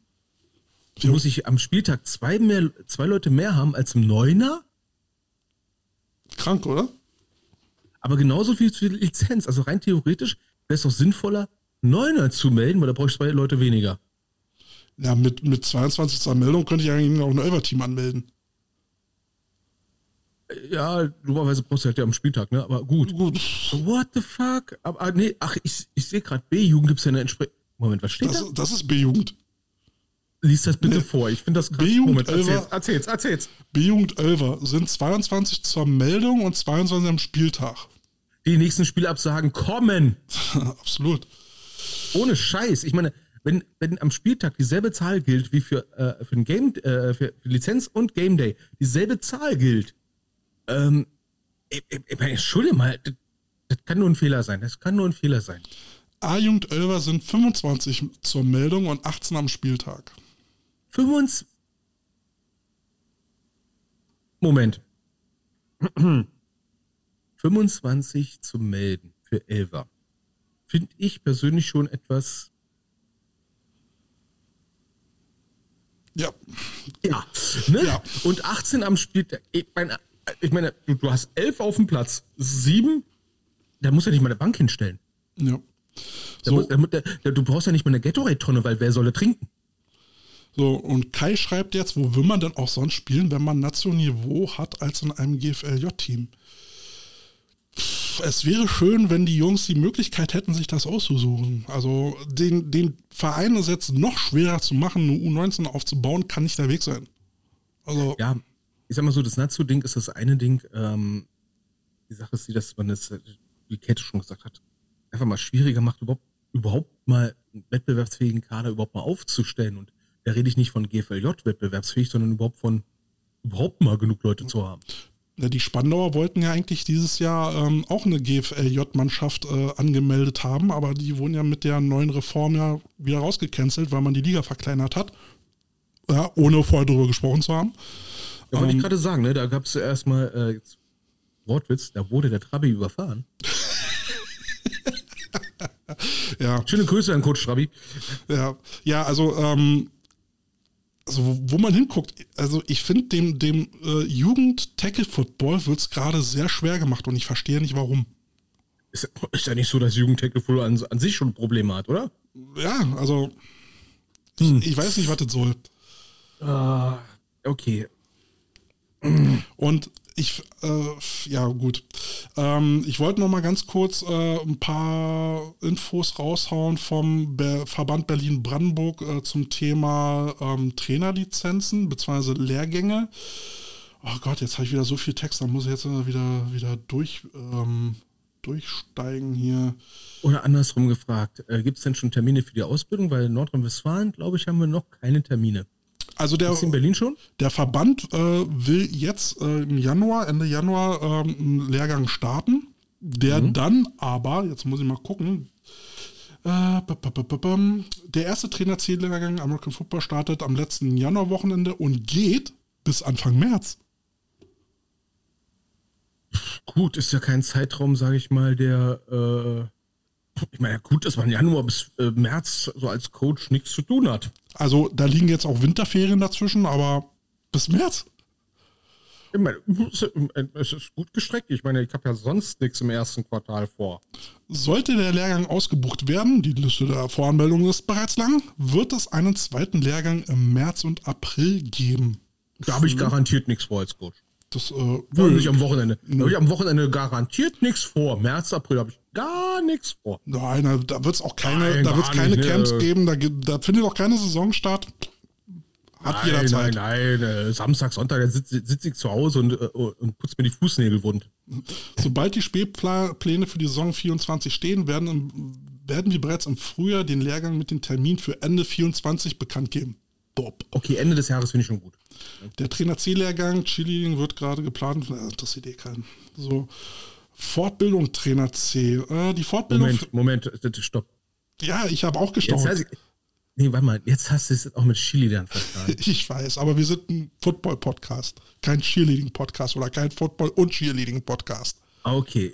Ja. muss ich am Spieltag zwei, mehr, zwei Leute mehr haben als im Neuner, Krank, oder? Aber genauso viel für die Lizenz. Also rein theoretisch wäre es doch sinnvoller, Neuner zu melden, weil da brauche ich zwei Leute weniger. Ja, mit, mit 22 zur Meldung könnte ich eigentlich auch ein Elver-Team anmelden. Ja, dummerweise brauchst du halt ja am Spieltag, ne? Aber gut. Gut. What the fuck? Aber ah, nee, ach, ich, ich sehe gerade, B-Jugend gibt es ja eine entsprechende. Moment, was steht Das, da? das ist B-Jugend. Lies das bitte Nee. vor. Ich finde das krass. B-Jugend, erzähl's, erzähl's, erzähl's. B-Jugend Elver sind 22 zur Meldung und 22 am Spieltag. Die nächsten Spielabsagen kommen. Absolut. Ohne Scheiß. Ich meine, wenn, wenn am Spieltag dieselbe Zahl gilt wie für, äh, für, den Game, äh, für, Lizenz und Game Day, dieselbe Zahl gilt, ähm, ich, ich, ich meine, entschuldige mal, das, das kann nur ein Fehler sein. Das kann nur ein Fehler sein. A-Jugend Elver sind 25 zur Meldung und 18 am Spieltag. 25. Moment. 25 zu melden für Elver. Finde ich persönlich schon etwas. Ja, Ja. Ne? Ja. Und 18 am Spieltag. Ich meine, ich meine du, hast 11 auf dem Platz. 7. Da muss ja nicht mal eine Bank hinstellen. ja. Da So, muss, da, da, du brauchst ja nicht mal eine Gatorade-Tonne, weil wer solle trinken? so, und Kai schreibt jetzt, wo will man denn auch sonst spielen, wenn man Nationniveau hat als in einem GFLJ-Team? Es wäre schön, wenn die Jungs die Möglichkeit hätten, sich das auszusuchen. Also den, den Verein ist jetzt noch schwerer zu machen, eine U19 aufzubauen, kann nicht der Weg sein. Also, Ja, ich sag mal so, das Natsu-Ding ist das eine Ding. Ähm, die Sache ist die, dass man das, wie Kette schon gesagt hat, einfach mal schwieriger macht, überhaupt, überhaupt mal einen wettbewerbsfähigen Kader überhaupt mal aufzustellen. Und da rede ich nicht von GFLJ wettbewerbsfähig, sondern überhaupt von überhaupt mal genug Leute zu haben. Ja, die Spandauer wollten ja eigentlich dieses Jahr ähm, auch eine GFLJ-Mannschaft äh, angemeldet haben, aber die wurden ja mit der neuen Reform ja wieder rausgecancelt, weil man die Liga verkleinert hat. Ja, ohne vorher darüber gesprochen zu haben. Da wollte Ähm, ich gerade sagen, ne, da gab es erstmal äh, jetzt Wortwitz, da wurde der Trabi überfahren. Ja, Schöne Grüße an Coach Trabi. ja, ja, also, ähm, also wo, wo man hinguckt, also ich finde, dem, dem äh, Jugend-Tackle-Football wird es gerade sehr schwer gemacht und ich verstehe nicht warum. Ist, ist ja nicht so, dass Jugendtackle an, an sich schon Probleme hat, oder? Ja, also Hm. ich weiß nicht, was das soll. Ah, okay. Und ich, äh, ja gut. Ähm, ich wollte noch mal ganz kurz äh, ein paar Infos raushauen vom Be Verband Berlin-Brandenburg äh, zum Thema ähm, Trainerlizenzen bzw. Lehrgänge. Oh Gott, jetzt habe ich wieder so viel Text, da muss ich jetzt wieder, wieder durch, ähm, durchsteigen hier. Oder andersrum gefragt, äh, gibt es denn schon Termine für die Ausbildung? Weil in Nordrhein-Westfalen, glaube ich, haben wir noch keine Termine. Also der, Ist in Berlin schon? Der Verband äh, will jetzt äh, im Januar, Ende Januar, ähm, einen Lehrgang starten, der dann aber, jetzt muss ich mal gucken, äh, der erste Trainer-C-Lehrgang American Football startet am letzten Januarwochenende und geht bis Anfang März. Gut, ist ja kein Zeitraum, sage ich mal, der, äh, ich meine, gut, dass man Januar bis äh, März so als Coach nichts zu tun hat. Also da liegen jetzt auch Winterferien dazwischen, aber bis März. Ich meine, es ist gut gestreckt. Ich meine, ich habe ja sonst nichts im ersten Quartal vor. Sollte der Lehrgang ausgebucht werden, die Liste der Voranmeldungen ist bereits lang, wird es einen zweiten Lehrgang im März und April geben. Da habe ich garantiert nichts vor als Coach. Das, äh, habe ich am Wochenende. Da habe ich am Wochenende garantiert nichts vor. März, April habe ich gar nichts vor. Nein, da wird es auch keine, Nein, da wird's keine nicht, ne. Camps geben, da, da findet auch keine Saison statt. Hat jeder nein, Zeit. nein, nein. äh, Samstag, Sonntag, sitze sitz ich zu Hause und, äh, und putze mir die Fußnägel wund. Sobald die Spätpläne für die Saison 24 stehen, werden, im, werden wir bereits im Frühjahr den Lehrgang mit dem Termin für Ende 24 bekannt geben. Bob. Okay, Ende des Jahres finde ich schon gut. Der Trainer C-Lehrgang, Cheerleading wird gerade geplant. Äh, Interessiert eh keinen. So. Fortbildung Trainer C. Äh, die Fortbildung. Moment, Moment, stopp. Ja, ich habe auch hast, nee, warte mal, jetzt hast du es auch mit Chili dann verstanden. Ich weiß, aber wir sind ein Football-Podcast, kein Cheerleading-Podcast oder kein Football- und Cheerleading-Podcast. Okay,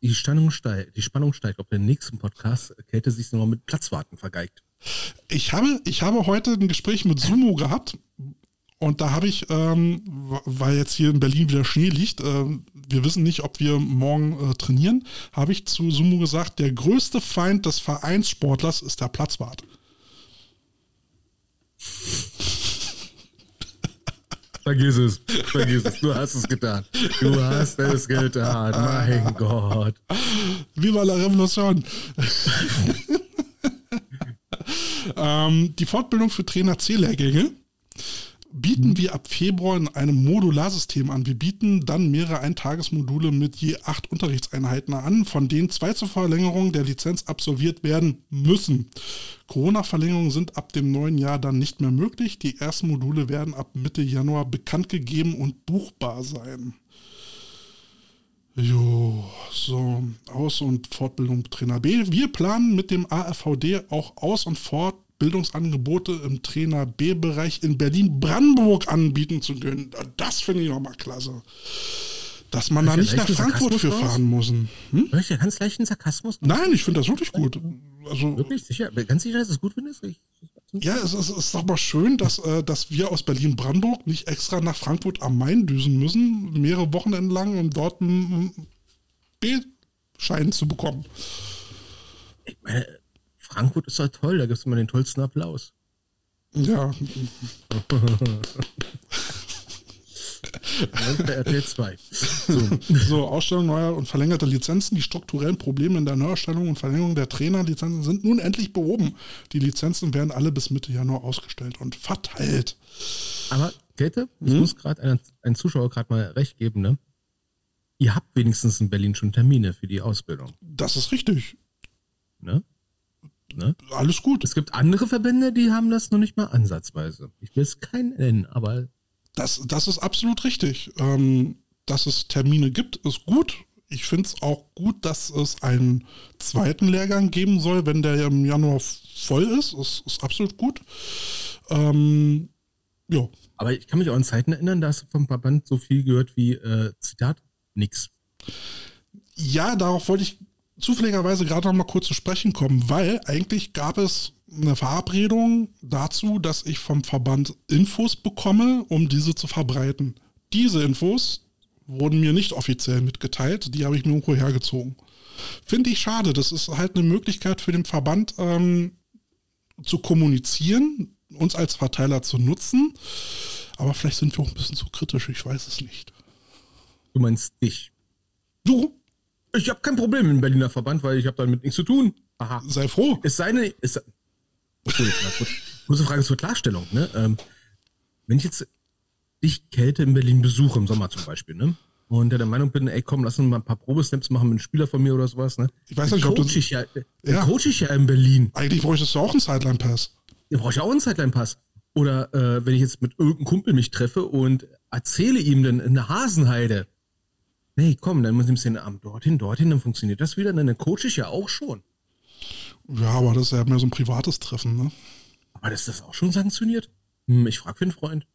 die Spannung steigt, die Spannung steigt, ob der nächsten Podcast Kälte sich nochmal mit Platzwarten vergeigt. Ich habe, ich habe heute ein Gespräch mit Sumo gehabt und da habe ich, ähm, weil jetzt hier in Berlin wieder Schnee liegt, ähm, wir wissen nicht, ob wir morgen äh, trainieren, habe ich zu Sumo gesagt, der größte Feind des Vereinssportlers ist der Platzwart. Vergiss es, vergiss es, du hast es getan. Du hast es getan, mein Gott. Viva la Revolution! Ähm, die Fortbildung für Trainer C-Lehrgänge bieten wir ab Februar in einem Modularsystem an. Wir bieten dann mehrere Eintagesmodule mit je acht Unterrichtseinheiten an, von denen zwei zur Verlängerung der Lizenz absolviert werden müssen. Corona-Verlängerungen sind ab dem neuen Jahr dann nicht mehr möglich. Die ersten Module werden ab Mitte Januar bekannt gegeben und buchbar sein. Jo, so, Aus- und Fortbildung Trainer B. Wir planen mit dem AFVD auch Aus- und Fortbildungsangebote im Trainer B-Bereich in Berlin-Brandenburg anbieten zu können. Das finde ich nochmal klasse. Dass man da nicht nach Frankfurt für Sarkasmus raus? fahren muss. Hm? Hör ich ganz leichten Sarkasmus? Nein, ich finde das wirklich gut. Also, Wirklich sicher? Ganz sicher, dass es gut findest? Ich, ja, es ist, es ist doch mal schön, dass, äh, dass wir aus Berlin-Brandenburg nicht extra nach Frankfurt am Main düsen müssen, mehrere Wochenenden lang, um dort einen B-Schein zu bekommen. ich meine, Frankfurt ist doch toll, da gibt es immer den tollsten Applaus. Ja, bei RTL 2. So, so Ausstellung neuer und verlängerter Lizenzen. Die strukturellen Probleme in der Neuerstellung und Verlängerung der Trainerlizenzen sind nun endlich behoben. Die Lizenzen werden alle bis Mitte Januar ausgestellt und verteilt. aber Käthe, ich muss gerade einem, einem Zuschauer gerade mal recht geben, ne? Ihr habt wenigstens in Berlin schon Termine für die Ausbildung, Das ist richtig. ne? ne? Alles gut. Es gibt andere Verbände, die haben das noch nicht mal ansatzweise. Ich will es keinen nennen, aber Das, das ist absolut richtig. Ähm, dass es Termine gibt, ist gut. Ich finde es auch gut, dass es einen zweiten Lehrgang geben soll, wenn der im Januar voll ist. Ist, ist absolut gut. Ähm, ja, Aber ich kann mich auch an Zeiten erinnern, da hast du vom Verband so viel gehört wie, äh, Zitat, nix. Ja, darauf wollte ich zufälligerweise gerade noch mal kurz zu sprechen kommen, weil eigentlich gab es eine Verabredung dazu, dass ich vom Verband Infos bekomme, um diese zu verbreiten. Diese Infos wurden mir nicht offiziell mitgeteilt, die habe ich mir irgendwo hergezogen. Finde ich schade. Das ist halt eine Möglichkeit für den Verband ähm, zu kommunizieren, uns als Verteiler zu nutzen. Aber vielleicht sind wir auch ein bisschen zu kritisch, ich weiß es nicht. Du meinst dich. Du, Ich habe kein Problem im Berliner Verband, weil ich habe damit nichts zu tun. Aha. sei froh. Es sei denn, es, okay, jetzt mal kurz, kurze Frage zur Klarstellung. Ne? Ähm, wenn ich jetzt dich Kälte in Berlin besuche, im Sommer zum Beispiel, ne? und der Meinung bin, ey komm, lass uns mal ein paar Probesnaps machen mit einem Spieler von mir oder sowas, ne? Ich weiß nicht, ob du- coach ich ja, dann Ja. coach ich ja in Berlin. Eigentlich bräuchtest du auch einen Sideline-Pass. Da brauche ich auch einen Sideline-Pass. Oder äh, wenn ich jetzt mit irgendeinem Kumpel mich treffe und erzähle ihm dann in der Hasenheide, nee, komm, dann nimmst du den Arm dorthin, dorthin, dann funktioniert das wieder, dann coach ich ja auch schon. Ja, aber das ist ja mehr so ein privates Treffen, ne? Aber ist das auch schon sanktioniert? Hm, ich frage für einen Freund.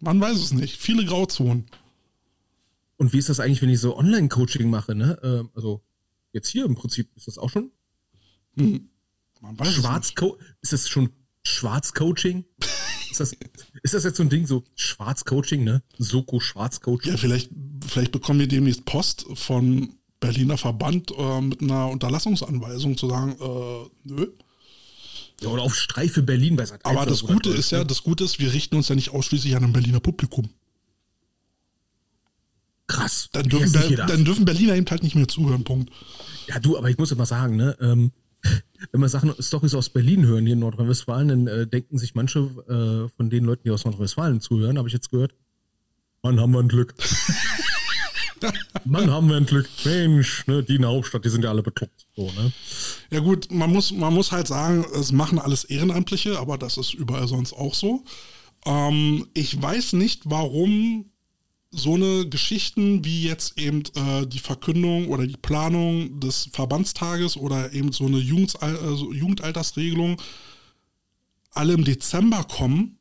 Man weiß es nicht. Viele Grauzonen. Und wie ist das eigentlich, wenn ich so Online-Coaching mache, ne? Ähm, also jetzt hier im Prinzip ist das auch schon Man weiß Schwarz es nicht. Ist das schon Schwarz-Coaching? Ist das, ist das jetzt so ein Ding, so Schwarzcoaching, ne? Soko Schwarzcoaching? Ja, vielleicht, vielleicht bekommen wir demnächst Post von Berliner Verband äh, mit einer Unterlassungsanweisung zu sagen, äh, nö. Ja, oder auf Streife Berlin bei. Aber das Gute ist ja, das Gute ist, wir richten uns ja nicht ausschließlich an ein Berliner Publikum. Krass. Dann dürfen, Ber dann dürfen Berliner eben halt nicht mehr zuhören, Punkt. Ja, du, aber ich muss immer sagen, ne, ähm, wenn wir Sachen, Storys aus Berlin hören, hier in Nordrhein-Westfalen, dann äh, denken sich manche äh, von den Leuten, die aus Nordrhein-Westfalen zuhören, habe ich jetzt gehört, Mann, haben wir ein Glück. Mann, haben wir ein Glück. Mensch, ne, die in der Hauptstadt, die sind ja alle bekloppt. So, ne? Ja gut, man muss, man muss halt sagen, es machen alles Ehrenamtliche, aber das ist überall sonst auch so. Ähm, ich weiß nicht, warum so eine Geschichten wie jetzt eben äh, die Verkündung oder die Planung des Verbandstages oder eben so eine Jugendal also Jugendaltersregelung alle im Dezember kommen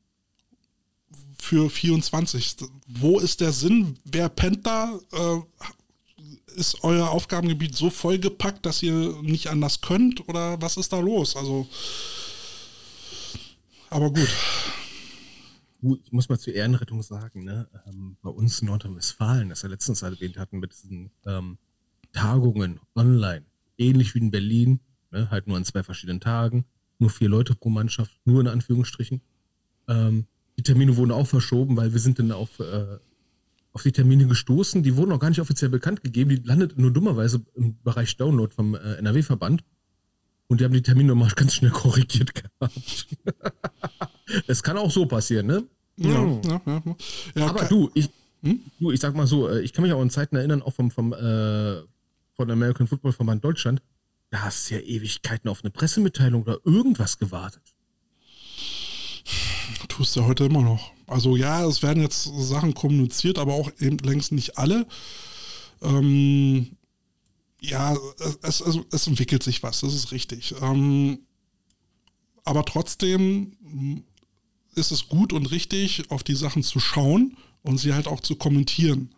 für 24. Wo ist der Sinn? Wer pennt da? Äh, ist euer Aufgabengebiet so vollgepackt, dass ihr nicht anders könnt? Oder was ist da los? Also, aber gut ich muss mal zur Ehrenrettung sagen, ne, ähm, bei uns in Nordrhein-Westfalen, das wir letztens erwähnt hatten, mit diesen ähm, Tagungen online, ähnlich wie in Berlin, ne, halt nur an zwei verschiedenen Tagen, nur vier Leute pro Mannschaft, nur in Anführungsstrichen. Ähm, die Termine wurden auch verschoben, weil wir sind dann auf, äh, auf die Termine gestoßen. Die wurden auch gar nicht offiziell bekannt gegeben. Die landeten nur dummerweise im Bereich Download vom äh, NRW-Verband. Und die haben die Termine nochmal ganz schnell korrigiert gehabt. Es kann auch so passieren, ne? Ja, hm. ja, ja, ja. Aber du, ich, hm? du, ich sag mal so, äh, ich kann mich auch an Zeiten erinnern, auch vom, vom äh, von American Football Verband Deutschland, da hast du ja Ewigkeiten auf eine Pressemitteilung oder irgendwas gewartet. Tust du heute immer noch. Also ja, es werden jetzt Sachen kommuniziert, aber auch eben längst nicht alle. Ähm, ja, es, es, es, entwickelt sich was, das ist richtig. Ähm, aber trotzdem ist es gut und richtig, auf die Sachen zu schauen und sie halt auch zu kommentieren.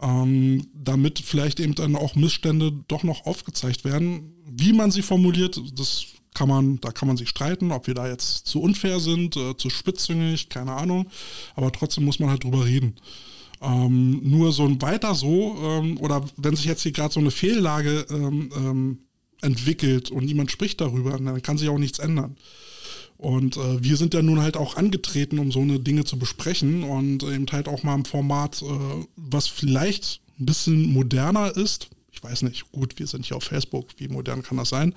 Ähm, damit vielleicht eben dann auch Missstände doch noch aufgezeigt werden. Wie man sie formuliert, das kann man, da kann man sich streiten, ob wir da jetzt zu unfair sind, äh, zu spitzzüngig, keine Ahnung. Aber trotzdem muss man halt drüber reden. Ähm, nur so ein weiter so, ähm, oder wenn sich jetzt hier gerade so eine Fehllage ähm, ähm, entwickelt und niemand spricht darüber, dann kann sich auch nichts ändern. Und äh, wir sind ja nun halt auch angetreten, um so eine Dinge zu besprechen und eben halt auch mal im Format, äh, was vielleicht ein bisschen moderner ist. Ich weiß nicht, gut, wir sind hier auf Facebook, wie modern kann das sein?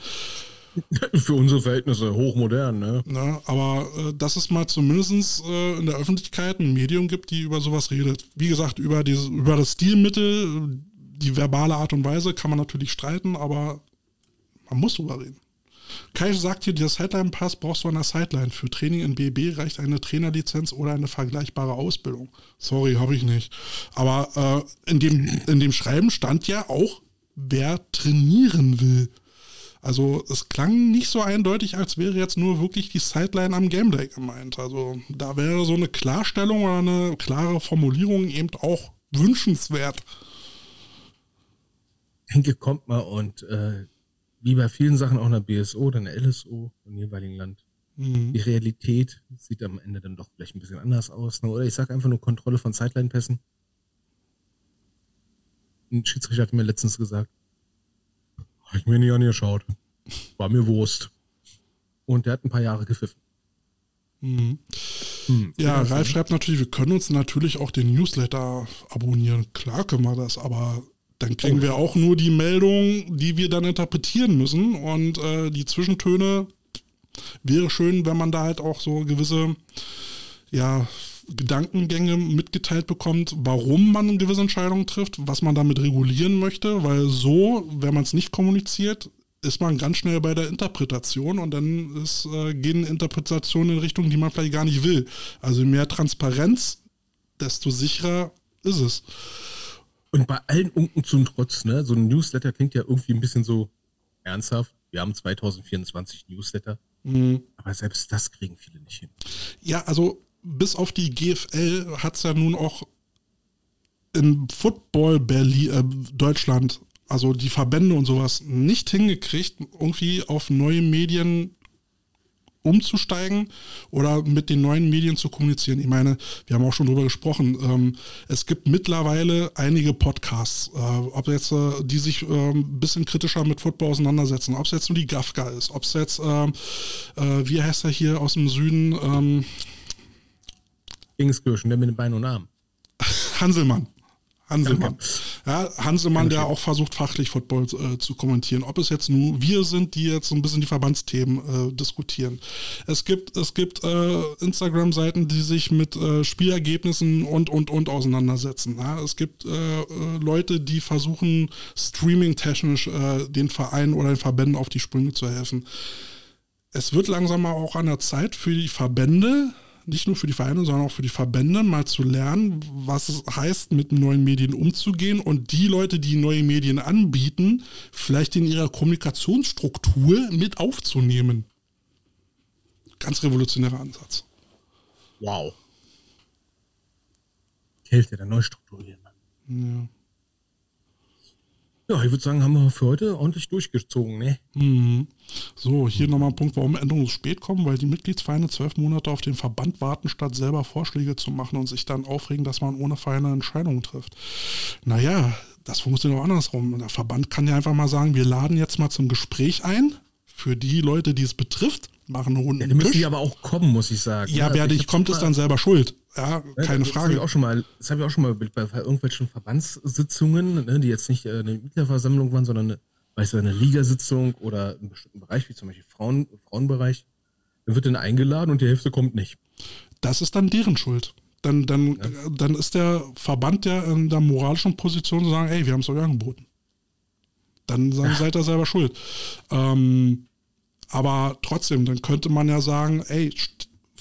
Für unsere Verhältnisse hochmodern, ne? Ja, aber äh, dass es mal zumindest äh, in der Öffentlichkeit ein Medium gibt, die über sowas redet. Wie gesagt, über, diese, über das Stilmittel, die verbale Art und Weise kann man natürlich streiten, aber man muss drüber reden. Kai sagt hier, der Sideline-Pass brauchst du an der Sideline. Für Training in BB reicht eine Trainerlizenz oder eine vergleichbare Ausbildung. Sorry, habe ich nicht. Aber äh, in, dem, in dem Schreiben stand ja auch, wer trainieren will. Also es klang nicht so eindeutig, als wäre jetzt nur wirklich die Sideline am Gameday gemeint. Also da wäre so eine Klarstellung oder eine klare Formulierung eben auch wünschenswert. Henke kommt mal und äh, wie bei vielen Sachen auch eine BSO oder eine LSO im jeweiligen Land. Mhm. Die Realität sieht am Ende dann doch vielleicht ein bisschen anders aus. Ne? Oder ich sage einfach nur Kontrolle von Sideline-Pässen. Ein Schiedsrichter hat mir letztens gesagt, habe ich mir nie angeschaut. War mir Wurst. Und der hat ein paar Jahre gepfiffen. Mhm. Hm. Ja, Ralf schreibt natürlich, wir können uns natürlich auch den Newsletter abonnieren. Klar können wir das, aber dann kriegen oh. wir auch nur die Meldung, die wir dann interpretieren müssen. Und äh, die Zwischentöne wäre schön, wenn man da halt auch so gewisse ja, Gedankengänge mitgeteilt bekommt, warum man gewisse Entscheidungen trifft, was man damit regulieren möchte, weil so, wenn man es nicht kommuniziert, ist man ganz schnell bei der Interpretation und dann ist, äh, gehen Interpretationen in Richtungen, die man vielleicht gar nicht will. Also mehr Transparenz, desto sicherer ist es. Und bei allen Unken zum Trotz, ne, so ein Newsletter klingt ja irgendwie ein bisschen so ernsthaft. Wir haben 2024 Newsletter. Mhm. Aber selbst das kriegen viele nicht hin. Ja, also bis auf die GFL hat es ja nun auch im Football Berlin, äh, Deutschland, also die Verbände und sowas, nicht hingekriegt, irgendwie auf neue Medien umzusteigen oder mit den neuen Medien zu kommunizieren. Ich meine, wir haben auch schon drüber gesprochen. Ähm, es gibt mittlerweile einige Podcasts, äh, ob jetzt, äh, die sich äh, ein bisschen kritischer mit Football auseinandersetzen, ob es jetzt nur die Gafka ist, ob es jetzt, ähm, äh, wie heißt er hier aus dem Süden? Ähm, Kingskirchen, der mit den Beinen und Armen. Hanselmann. Hanselmann. Ja, Hanselmann, der auch versucht, fachlich Football äh, zu kommentieren. Ob es jetzt nur wir sind, die jetzt so ein bisschen die Verbandsthemen äh, diskutieren. Es gibt, es gibt äh, Instagram-Seiten, die sich mit äh, Spielergebnissen und, und, und auseinandersetzen. Ja? Es gibt äh, äh, Leute, die versuchen, streaming-technisch den Vereinen oder den Verbänden auf die Sprünge zu helfen. Es wird langsam mal auch an der Zeit für die Verbände, nicht nur für die Vereine, sondern auch für die Verbände, mal zu lernen, was es heißt, mit neuen Medien umzugehen und die Leute, die neue Medien anbieten, vielleicht in ihrer Kommunikationsstruktur mit aufzunehmen. Ganz revolutionärer Ansatz. Wow. Hilft dir da neu strukturieren. Ja. Ja, ich würde sagen, haben wir für heute ordentlich durchgezogen, ne? Mhm. So, hier nochmal ein Punkt, warum Änderungen spät kommen, weil die Mitgliedsvereine zwölf Monate auf den Verband warten, statt selber Vorschläge zu machen und sich dann aufregen, dass man ohne Vereine Entscheidungen trifft. Naja, das funktioniert auch andersrum. Der Verband kann ja einfach mal sagen, wir laden jetzt mal zum Gespräch ein für die Leute, die es betrifft, machen einen runden Ja, Tisch. die aber auch kommen, muss ich sagen. ja, Also wer ich nicht hab kommt, ist dann selber schuld. Ja, Ja, keine das ich Frage. auch schon mal, das habe ich auch schon mal bei, irgendwelchen Verbandssitzungen, ne, die jetzt nicht äh, eine Mitgliederversammlung waren, sondern eine, weißt du, eine Ligasitzung oder einen bestimmten Bereich, wie zum Beispiel Frauen, Frauenbereich. Dann wird dann eingeladen und die Hälfte kommt nicht. Das ist dann deren Schuld. Dann, dann, äh, dann ist der Verband ja in der moralischen Position zu sagen, ey, wir haben es euch angeboten. Dann, dann seid ihr selber schuld. Ähm, aber trotzdem, dann könnte man ja sagen, ey,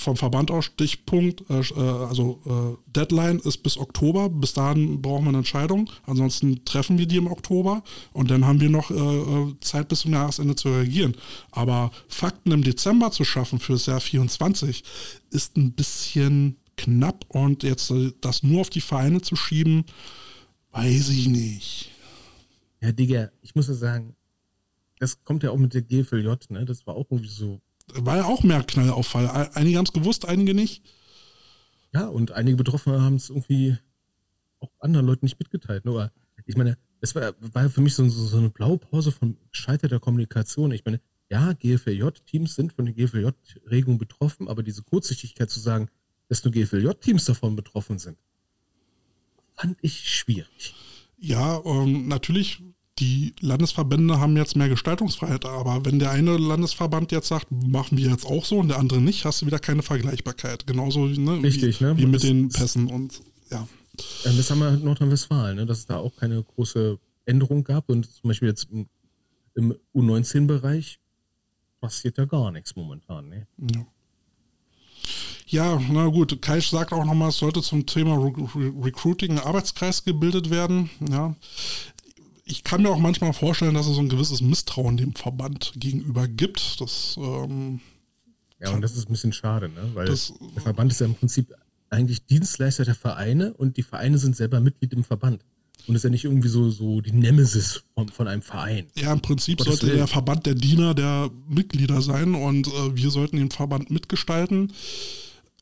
vom Verband aus Stichpunkt, äh, äh, also äh, Deadline ist bis Oktober, bis dahin brauchen wir eine Entscheidung, ansonsten treffen wir die im Oktober und dann haben wir noch äh, äh, Zeit bis zum Jahresende zu reagieren. Aber Fakten im Dezember zu schaffen für das Jahr 24 ist ein bisschen knapp und jetzt äh, das nur auf die Vereine zu schieben, weiß ich nicht. Ja, Digga, ich muss ja sagen, das kommt ja auch mit der GFLJ, ne? Das war auch irgendwie so. War ja auch mehr Knallauffall. Einige haben es gewusst, einige nicht. Ja, und einige Betroffene haben es irgendwie auch anderen Leuten nicht mitgeteilt. Ne? Aber ich meine, es war, war für mich so, so, so eine Blaupause von gescheiterter Kommunikation. Ich meine, ja, GFLJ-Teams sind von der GFLJ-Regelung betroffen, aber diese Kurzsichtigkeit zu sagen, dass nur GFLJ-Teams davon betroffen sind, fand ich schwierig. Ja, ähm, natürlich, die Landesverbände haben jetzt mehr Gestaltungsfreiheit, aber wenn der eine Landesverband jetzt sagt, machen wir jetzt auch so und der andere nicht, hast du wieder keine Vergleichbarkeit. Genauso ne, Richtig, wie, ne? wie mit den Pässen und ja. Ja, das haben wir in Nordrhein-Westfalen, ne? dass es da auch keine große Änderung gab. Und zum Beispiel jetzt im, im U19-Bereich passiert da gar nichts momentan. Ne? Ja. Ja, na gut, Kaisch sagt auch nochmal, es sollte zum Thema Re Recruiting ein Arbeitskreis gebildet werden. Ja. Ich kann mir auch manchmal vorstellen, dass es so ein gewisses Misstrauen dem Verband gegenüber gibt. Das, ähm, Ja, und das ist ein bisschen schade, ne? weil Das- der Verband ist ja im Prinzip eigentlich Dienstleister der Vereine und die Vereine sind selber Mitglied im Verband. Und ist ja nicht irgendwie so, so die Nemesis von, von einem Verein. ja, im Prinzip sollte der Verband der Diener der Mitglieder sein und äh, wir sollten den Verband mitgestalten.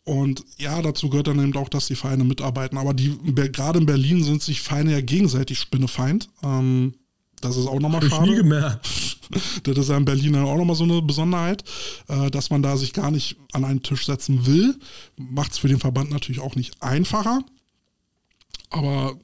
Und ja, dazu gehört dann eben auch, dass die Vereine mitarbeiten. Aber die gerade in Berlin sind sich Vereine ja gegenseitig Spinnefeind. Ähm, das ist auch nochmal Hab ich nie schade. gemerkt. Das ist ja in Berlin dann auch nochmal so eine Besonderheit, äh, dass man da sich gar nicht an einen Tisch setzen will. Macht es für den Verband natürlich auch nicht einfacher. Aber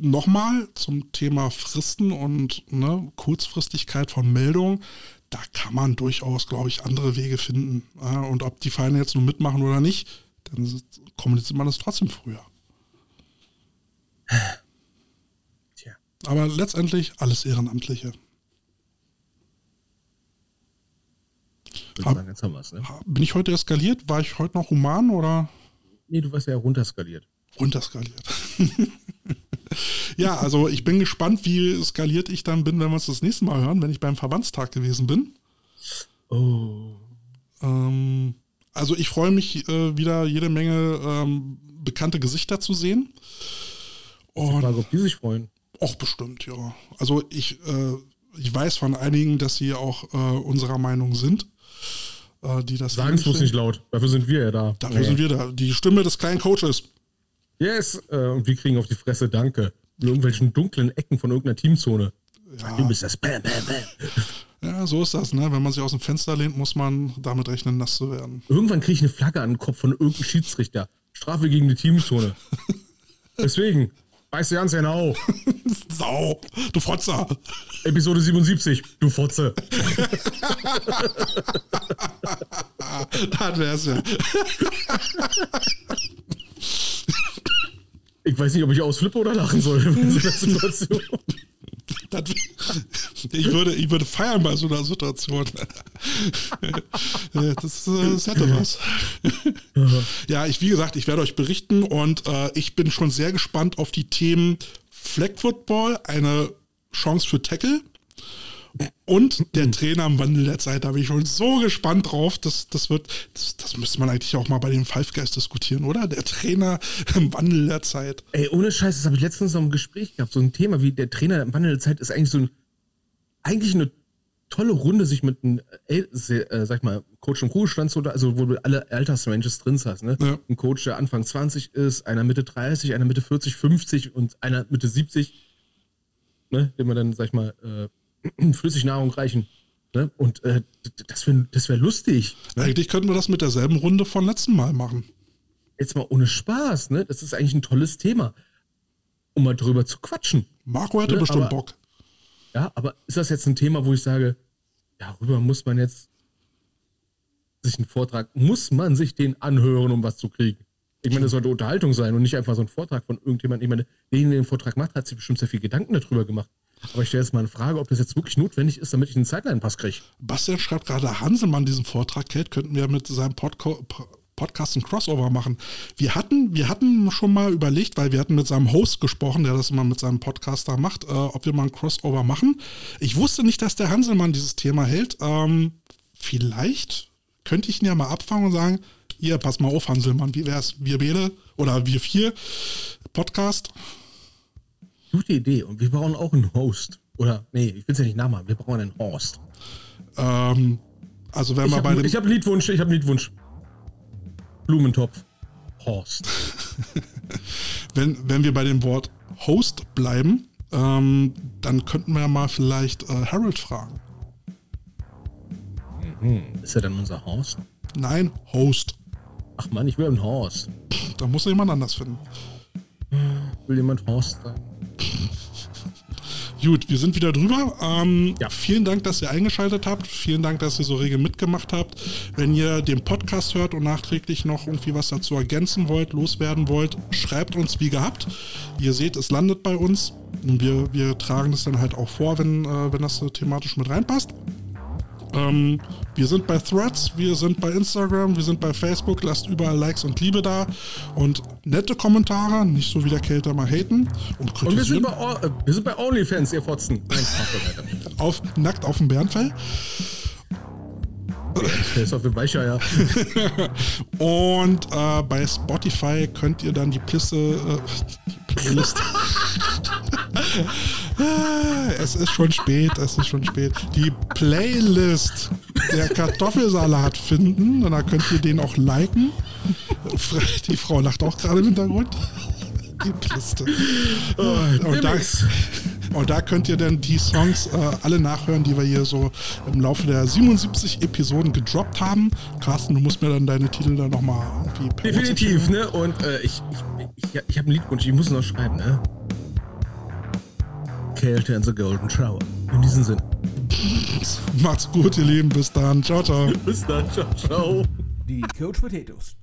nochmal zum Thema Fristen und ne, Kurzfristigkeit von Meldungen. Da kann man durchaus, glaube ich, andere Wege finden. Und ob die Vereine jetzt nur mitmachen oder nicht, dann kommuniziert man das trotzdem früher. Tja. Aber letztendlich alles Ehrenamtliche. Hab- wir es. Ne? Bin ich heute eskaliert? War ich heute noch human oder Nee, du warst ja runterskaliert. runterskaliert? ja, also ich bin gespannt, wie skaliert ich dann bin, wenn wir uns das nächste Mal hören, wenn ich beim Verbandstag gewesen bin. Oh. Ähm, also ich freue mich äh, wieder jede Menge ähm, bekannte Gesichter zu sehen. Und Frage, ob die sich freuen. auch bestimmt, ja. Also ich, äh, ich weiß von einigen, dass sie auch äh, unserer Meinung sind. äh, die das Sagen es bloß nicht laut. Dafür sind wir ja da. Dafür sind wir da. Die Stimme des kleinen Coaches. Yes. Äh, und wir kriegen auf die Fresse Danke. In irgendwelchen dunklen Ecken von irgendeiner Teamzone. Du bist das. Bam, bam, bam. Ja, so ist das, ne? Wenn man sich aus dem Fenster lehnt, muss man damit rechnen, nass zu werden. Irgendwann kriege ich eine Flagge an den Kopf von irgendeinem Schiedsrichter. Strafe gegen die Teamzone. Deswegen, beiß dir ans genau. Sau, du Fotzer. Episode 77, du Fotze. das wär's ja. Ich weiß nicht, ob ich ausflippe oder lachen soll Das, ich, würde, ich würde feiern bei so einer Situation. das, äh, das hätte was. ja, ich, wie gesagt, ich werde euch berichten und äh, ich bin schon sehr gespannt auf die Themen Flag Football, eine Chance für Tackle und der Trainer im Wandel der Zeit. Da bin ich schon so gespannt drauf. Das, das wird, das, das müsste man eigentlich auch mal bei den Five Guys diskutieren, oder? Der Trainer im Wandel der Zeit. Ey, ohne Scheiß, das habe ich letztens noch im Gespräch gehabt. So ein Thema wie der Trainer im Wandel der Zeit ist eigentlich so ein, eigentlich eine tolle Runde, sich mit einem, äh, sag ich mal, Coach im Ruhestand zu, also wo du alle Altersranges drin hast, ne? Ja. Ein Coach, der Anfang 20 ist, einer Mitte 30, einer Mitte 40, 50 und einer Mitte 70, ne? Dem man dann, sag ich mal, äh, Flüssignahrung reichen. Ne? Und äh, das wäre das wär lustig. Ne? Eigentlich könnten wir das mit derselben Runde von letzten Mal machen. Jetzt mal ohne Spaß, ne? Das ist eigentlich ein tolles Thema. Um mal drüber zu quatschen. Marco hätte Ne, bestimmt aber- Bock. Ja, aber ist das jetzt ein Thema, wo ich sage, darüber muss man jetzt sich einen Vortrag, muss man sich den anhören, um was zu kriegen? Ich meine, das sollte Unterhaltung sein und nicht einfach so ein Vortrag von irgendjemandem. Ich meine, derjenige, der den Vortrag macht, hat sich bestimmt sehr viel Gedanken darüber gemacht. Aber ich stelle jetzt mal eine Frage, ob das jetzt wirklich notwendig ist, damit ich einen Zeitline-Pass kriege. Bastian schreibt gerade, Hanselmann diesen Vortrag hält, könnten wir mit seinem Podco Po- Podcast ein Crossover machen. Wir hatten, wir hatten schon mal überlegt, weil wir hatten mit seinem Host gesprochen, der das immer mit seinem Podcast da macht, äh, ob wir mal ein Crossover machen. Ich wusste nicht, dass der Hanselmann dieses Thema hält. Ähm, vielleicht könnte ich ihn ja mal abfangen und sagen, hier, pass mal auf, Hanselmann, wie wär's? Wir beide oder wir vier Podcast. Gute Idee. Und wir brauchen auch einen Host. Oder, nee, ich will es ja nicht nachmachen. Wir brauchen einen Host. Ähm, also wenn Ich wir bei habe dem hab einen Liedwunsch, ich habe einen Liedwunsch. Blumentopf. Horst. wenn, wenn wir bei dem Wort Host bleiben, ähm, dann könnten wir ja mal vielleicht äh, Harold fragen. Ist er dann unser Horst? Nein, Host. Ach man, ich will einen Horst. Da muss jemand anders finden. Will jemand Horst sein? Gut, wir sind wieder drüber. Ähm, Ja. Vielen Dank, dass ihr eingeschaltet habt. Vielen Dank, dass ihr so rege mitgemacht habt. Wenn ihr den Podcast hört und nachträglich noch irgendwie was dazu ergänzen wollt, loswerden wollt, schreibt uns wie gehabt. Ihr seht, es landet bei uns. Und wir, wir tragen es dann halt auch vor, wenn, äh, wenn das so thematisch mit reinpasst. Ähm, wir sind bei Threads, wir sind bei Instagram, wir sind bei Facebook. Lasst überall Likes und Liebe da. Und nette Kommentare, nicht so wie der Kälte mal haten. Und Und wir sind kritisieren. bei, äh, wir sind bei OnlyFans, ihr Fotzen. Nein, auf, nackt auf dem Bärenfell. Ist auf dem Weicheier. Und äh, bei Spotify könnt ihr dann die Plisse, äh, die Playlist. Es ist schon spät, es ist schon spät. Die Playlist der Kartoffelsalat finden und da könnt ihr den auch liken. Die Frau lacht auch gerade im Hintergrund. Die Pliste. Und da, und da könnt ihr dann die Songs äh, alle nachhören, die wir hier so im Laufe der 77 Episoden gedroppt haben. Carsten, du musst mir dann deine Titel dann nochmal irgendwie per Definitiv, ne? Und äh, ich, ich, ich, ich habe einen Liedwunsch, ich muss ihn noch schreiben, ne? Kälte in the Golden Shower. In diesem Sinne. Macht's gut, ihr Lieben. Bis dann. Ciao, ciao. Bis dann, ciao, ciao. Die Coach Potatoes.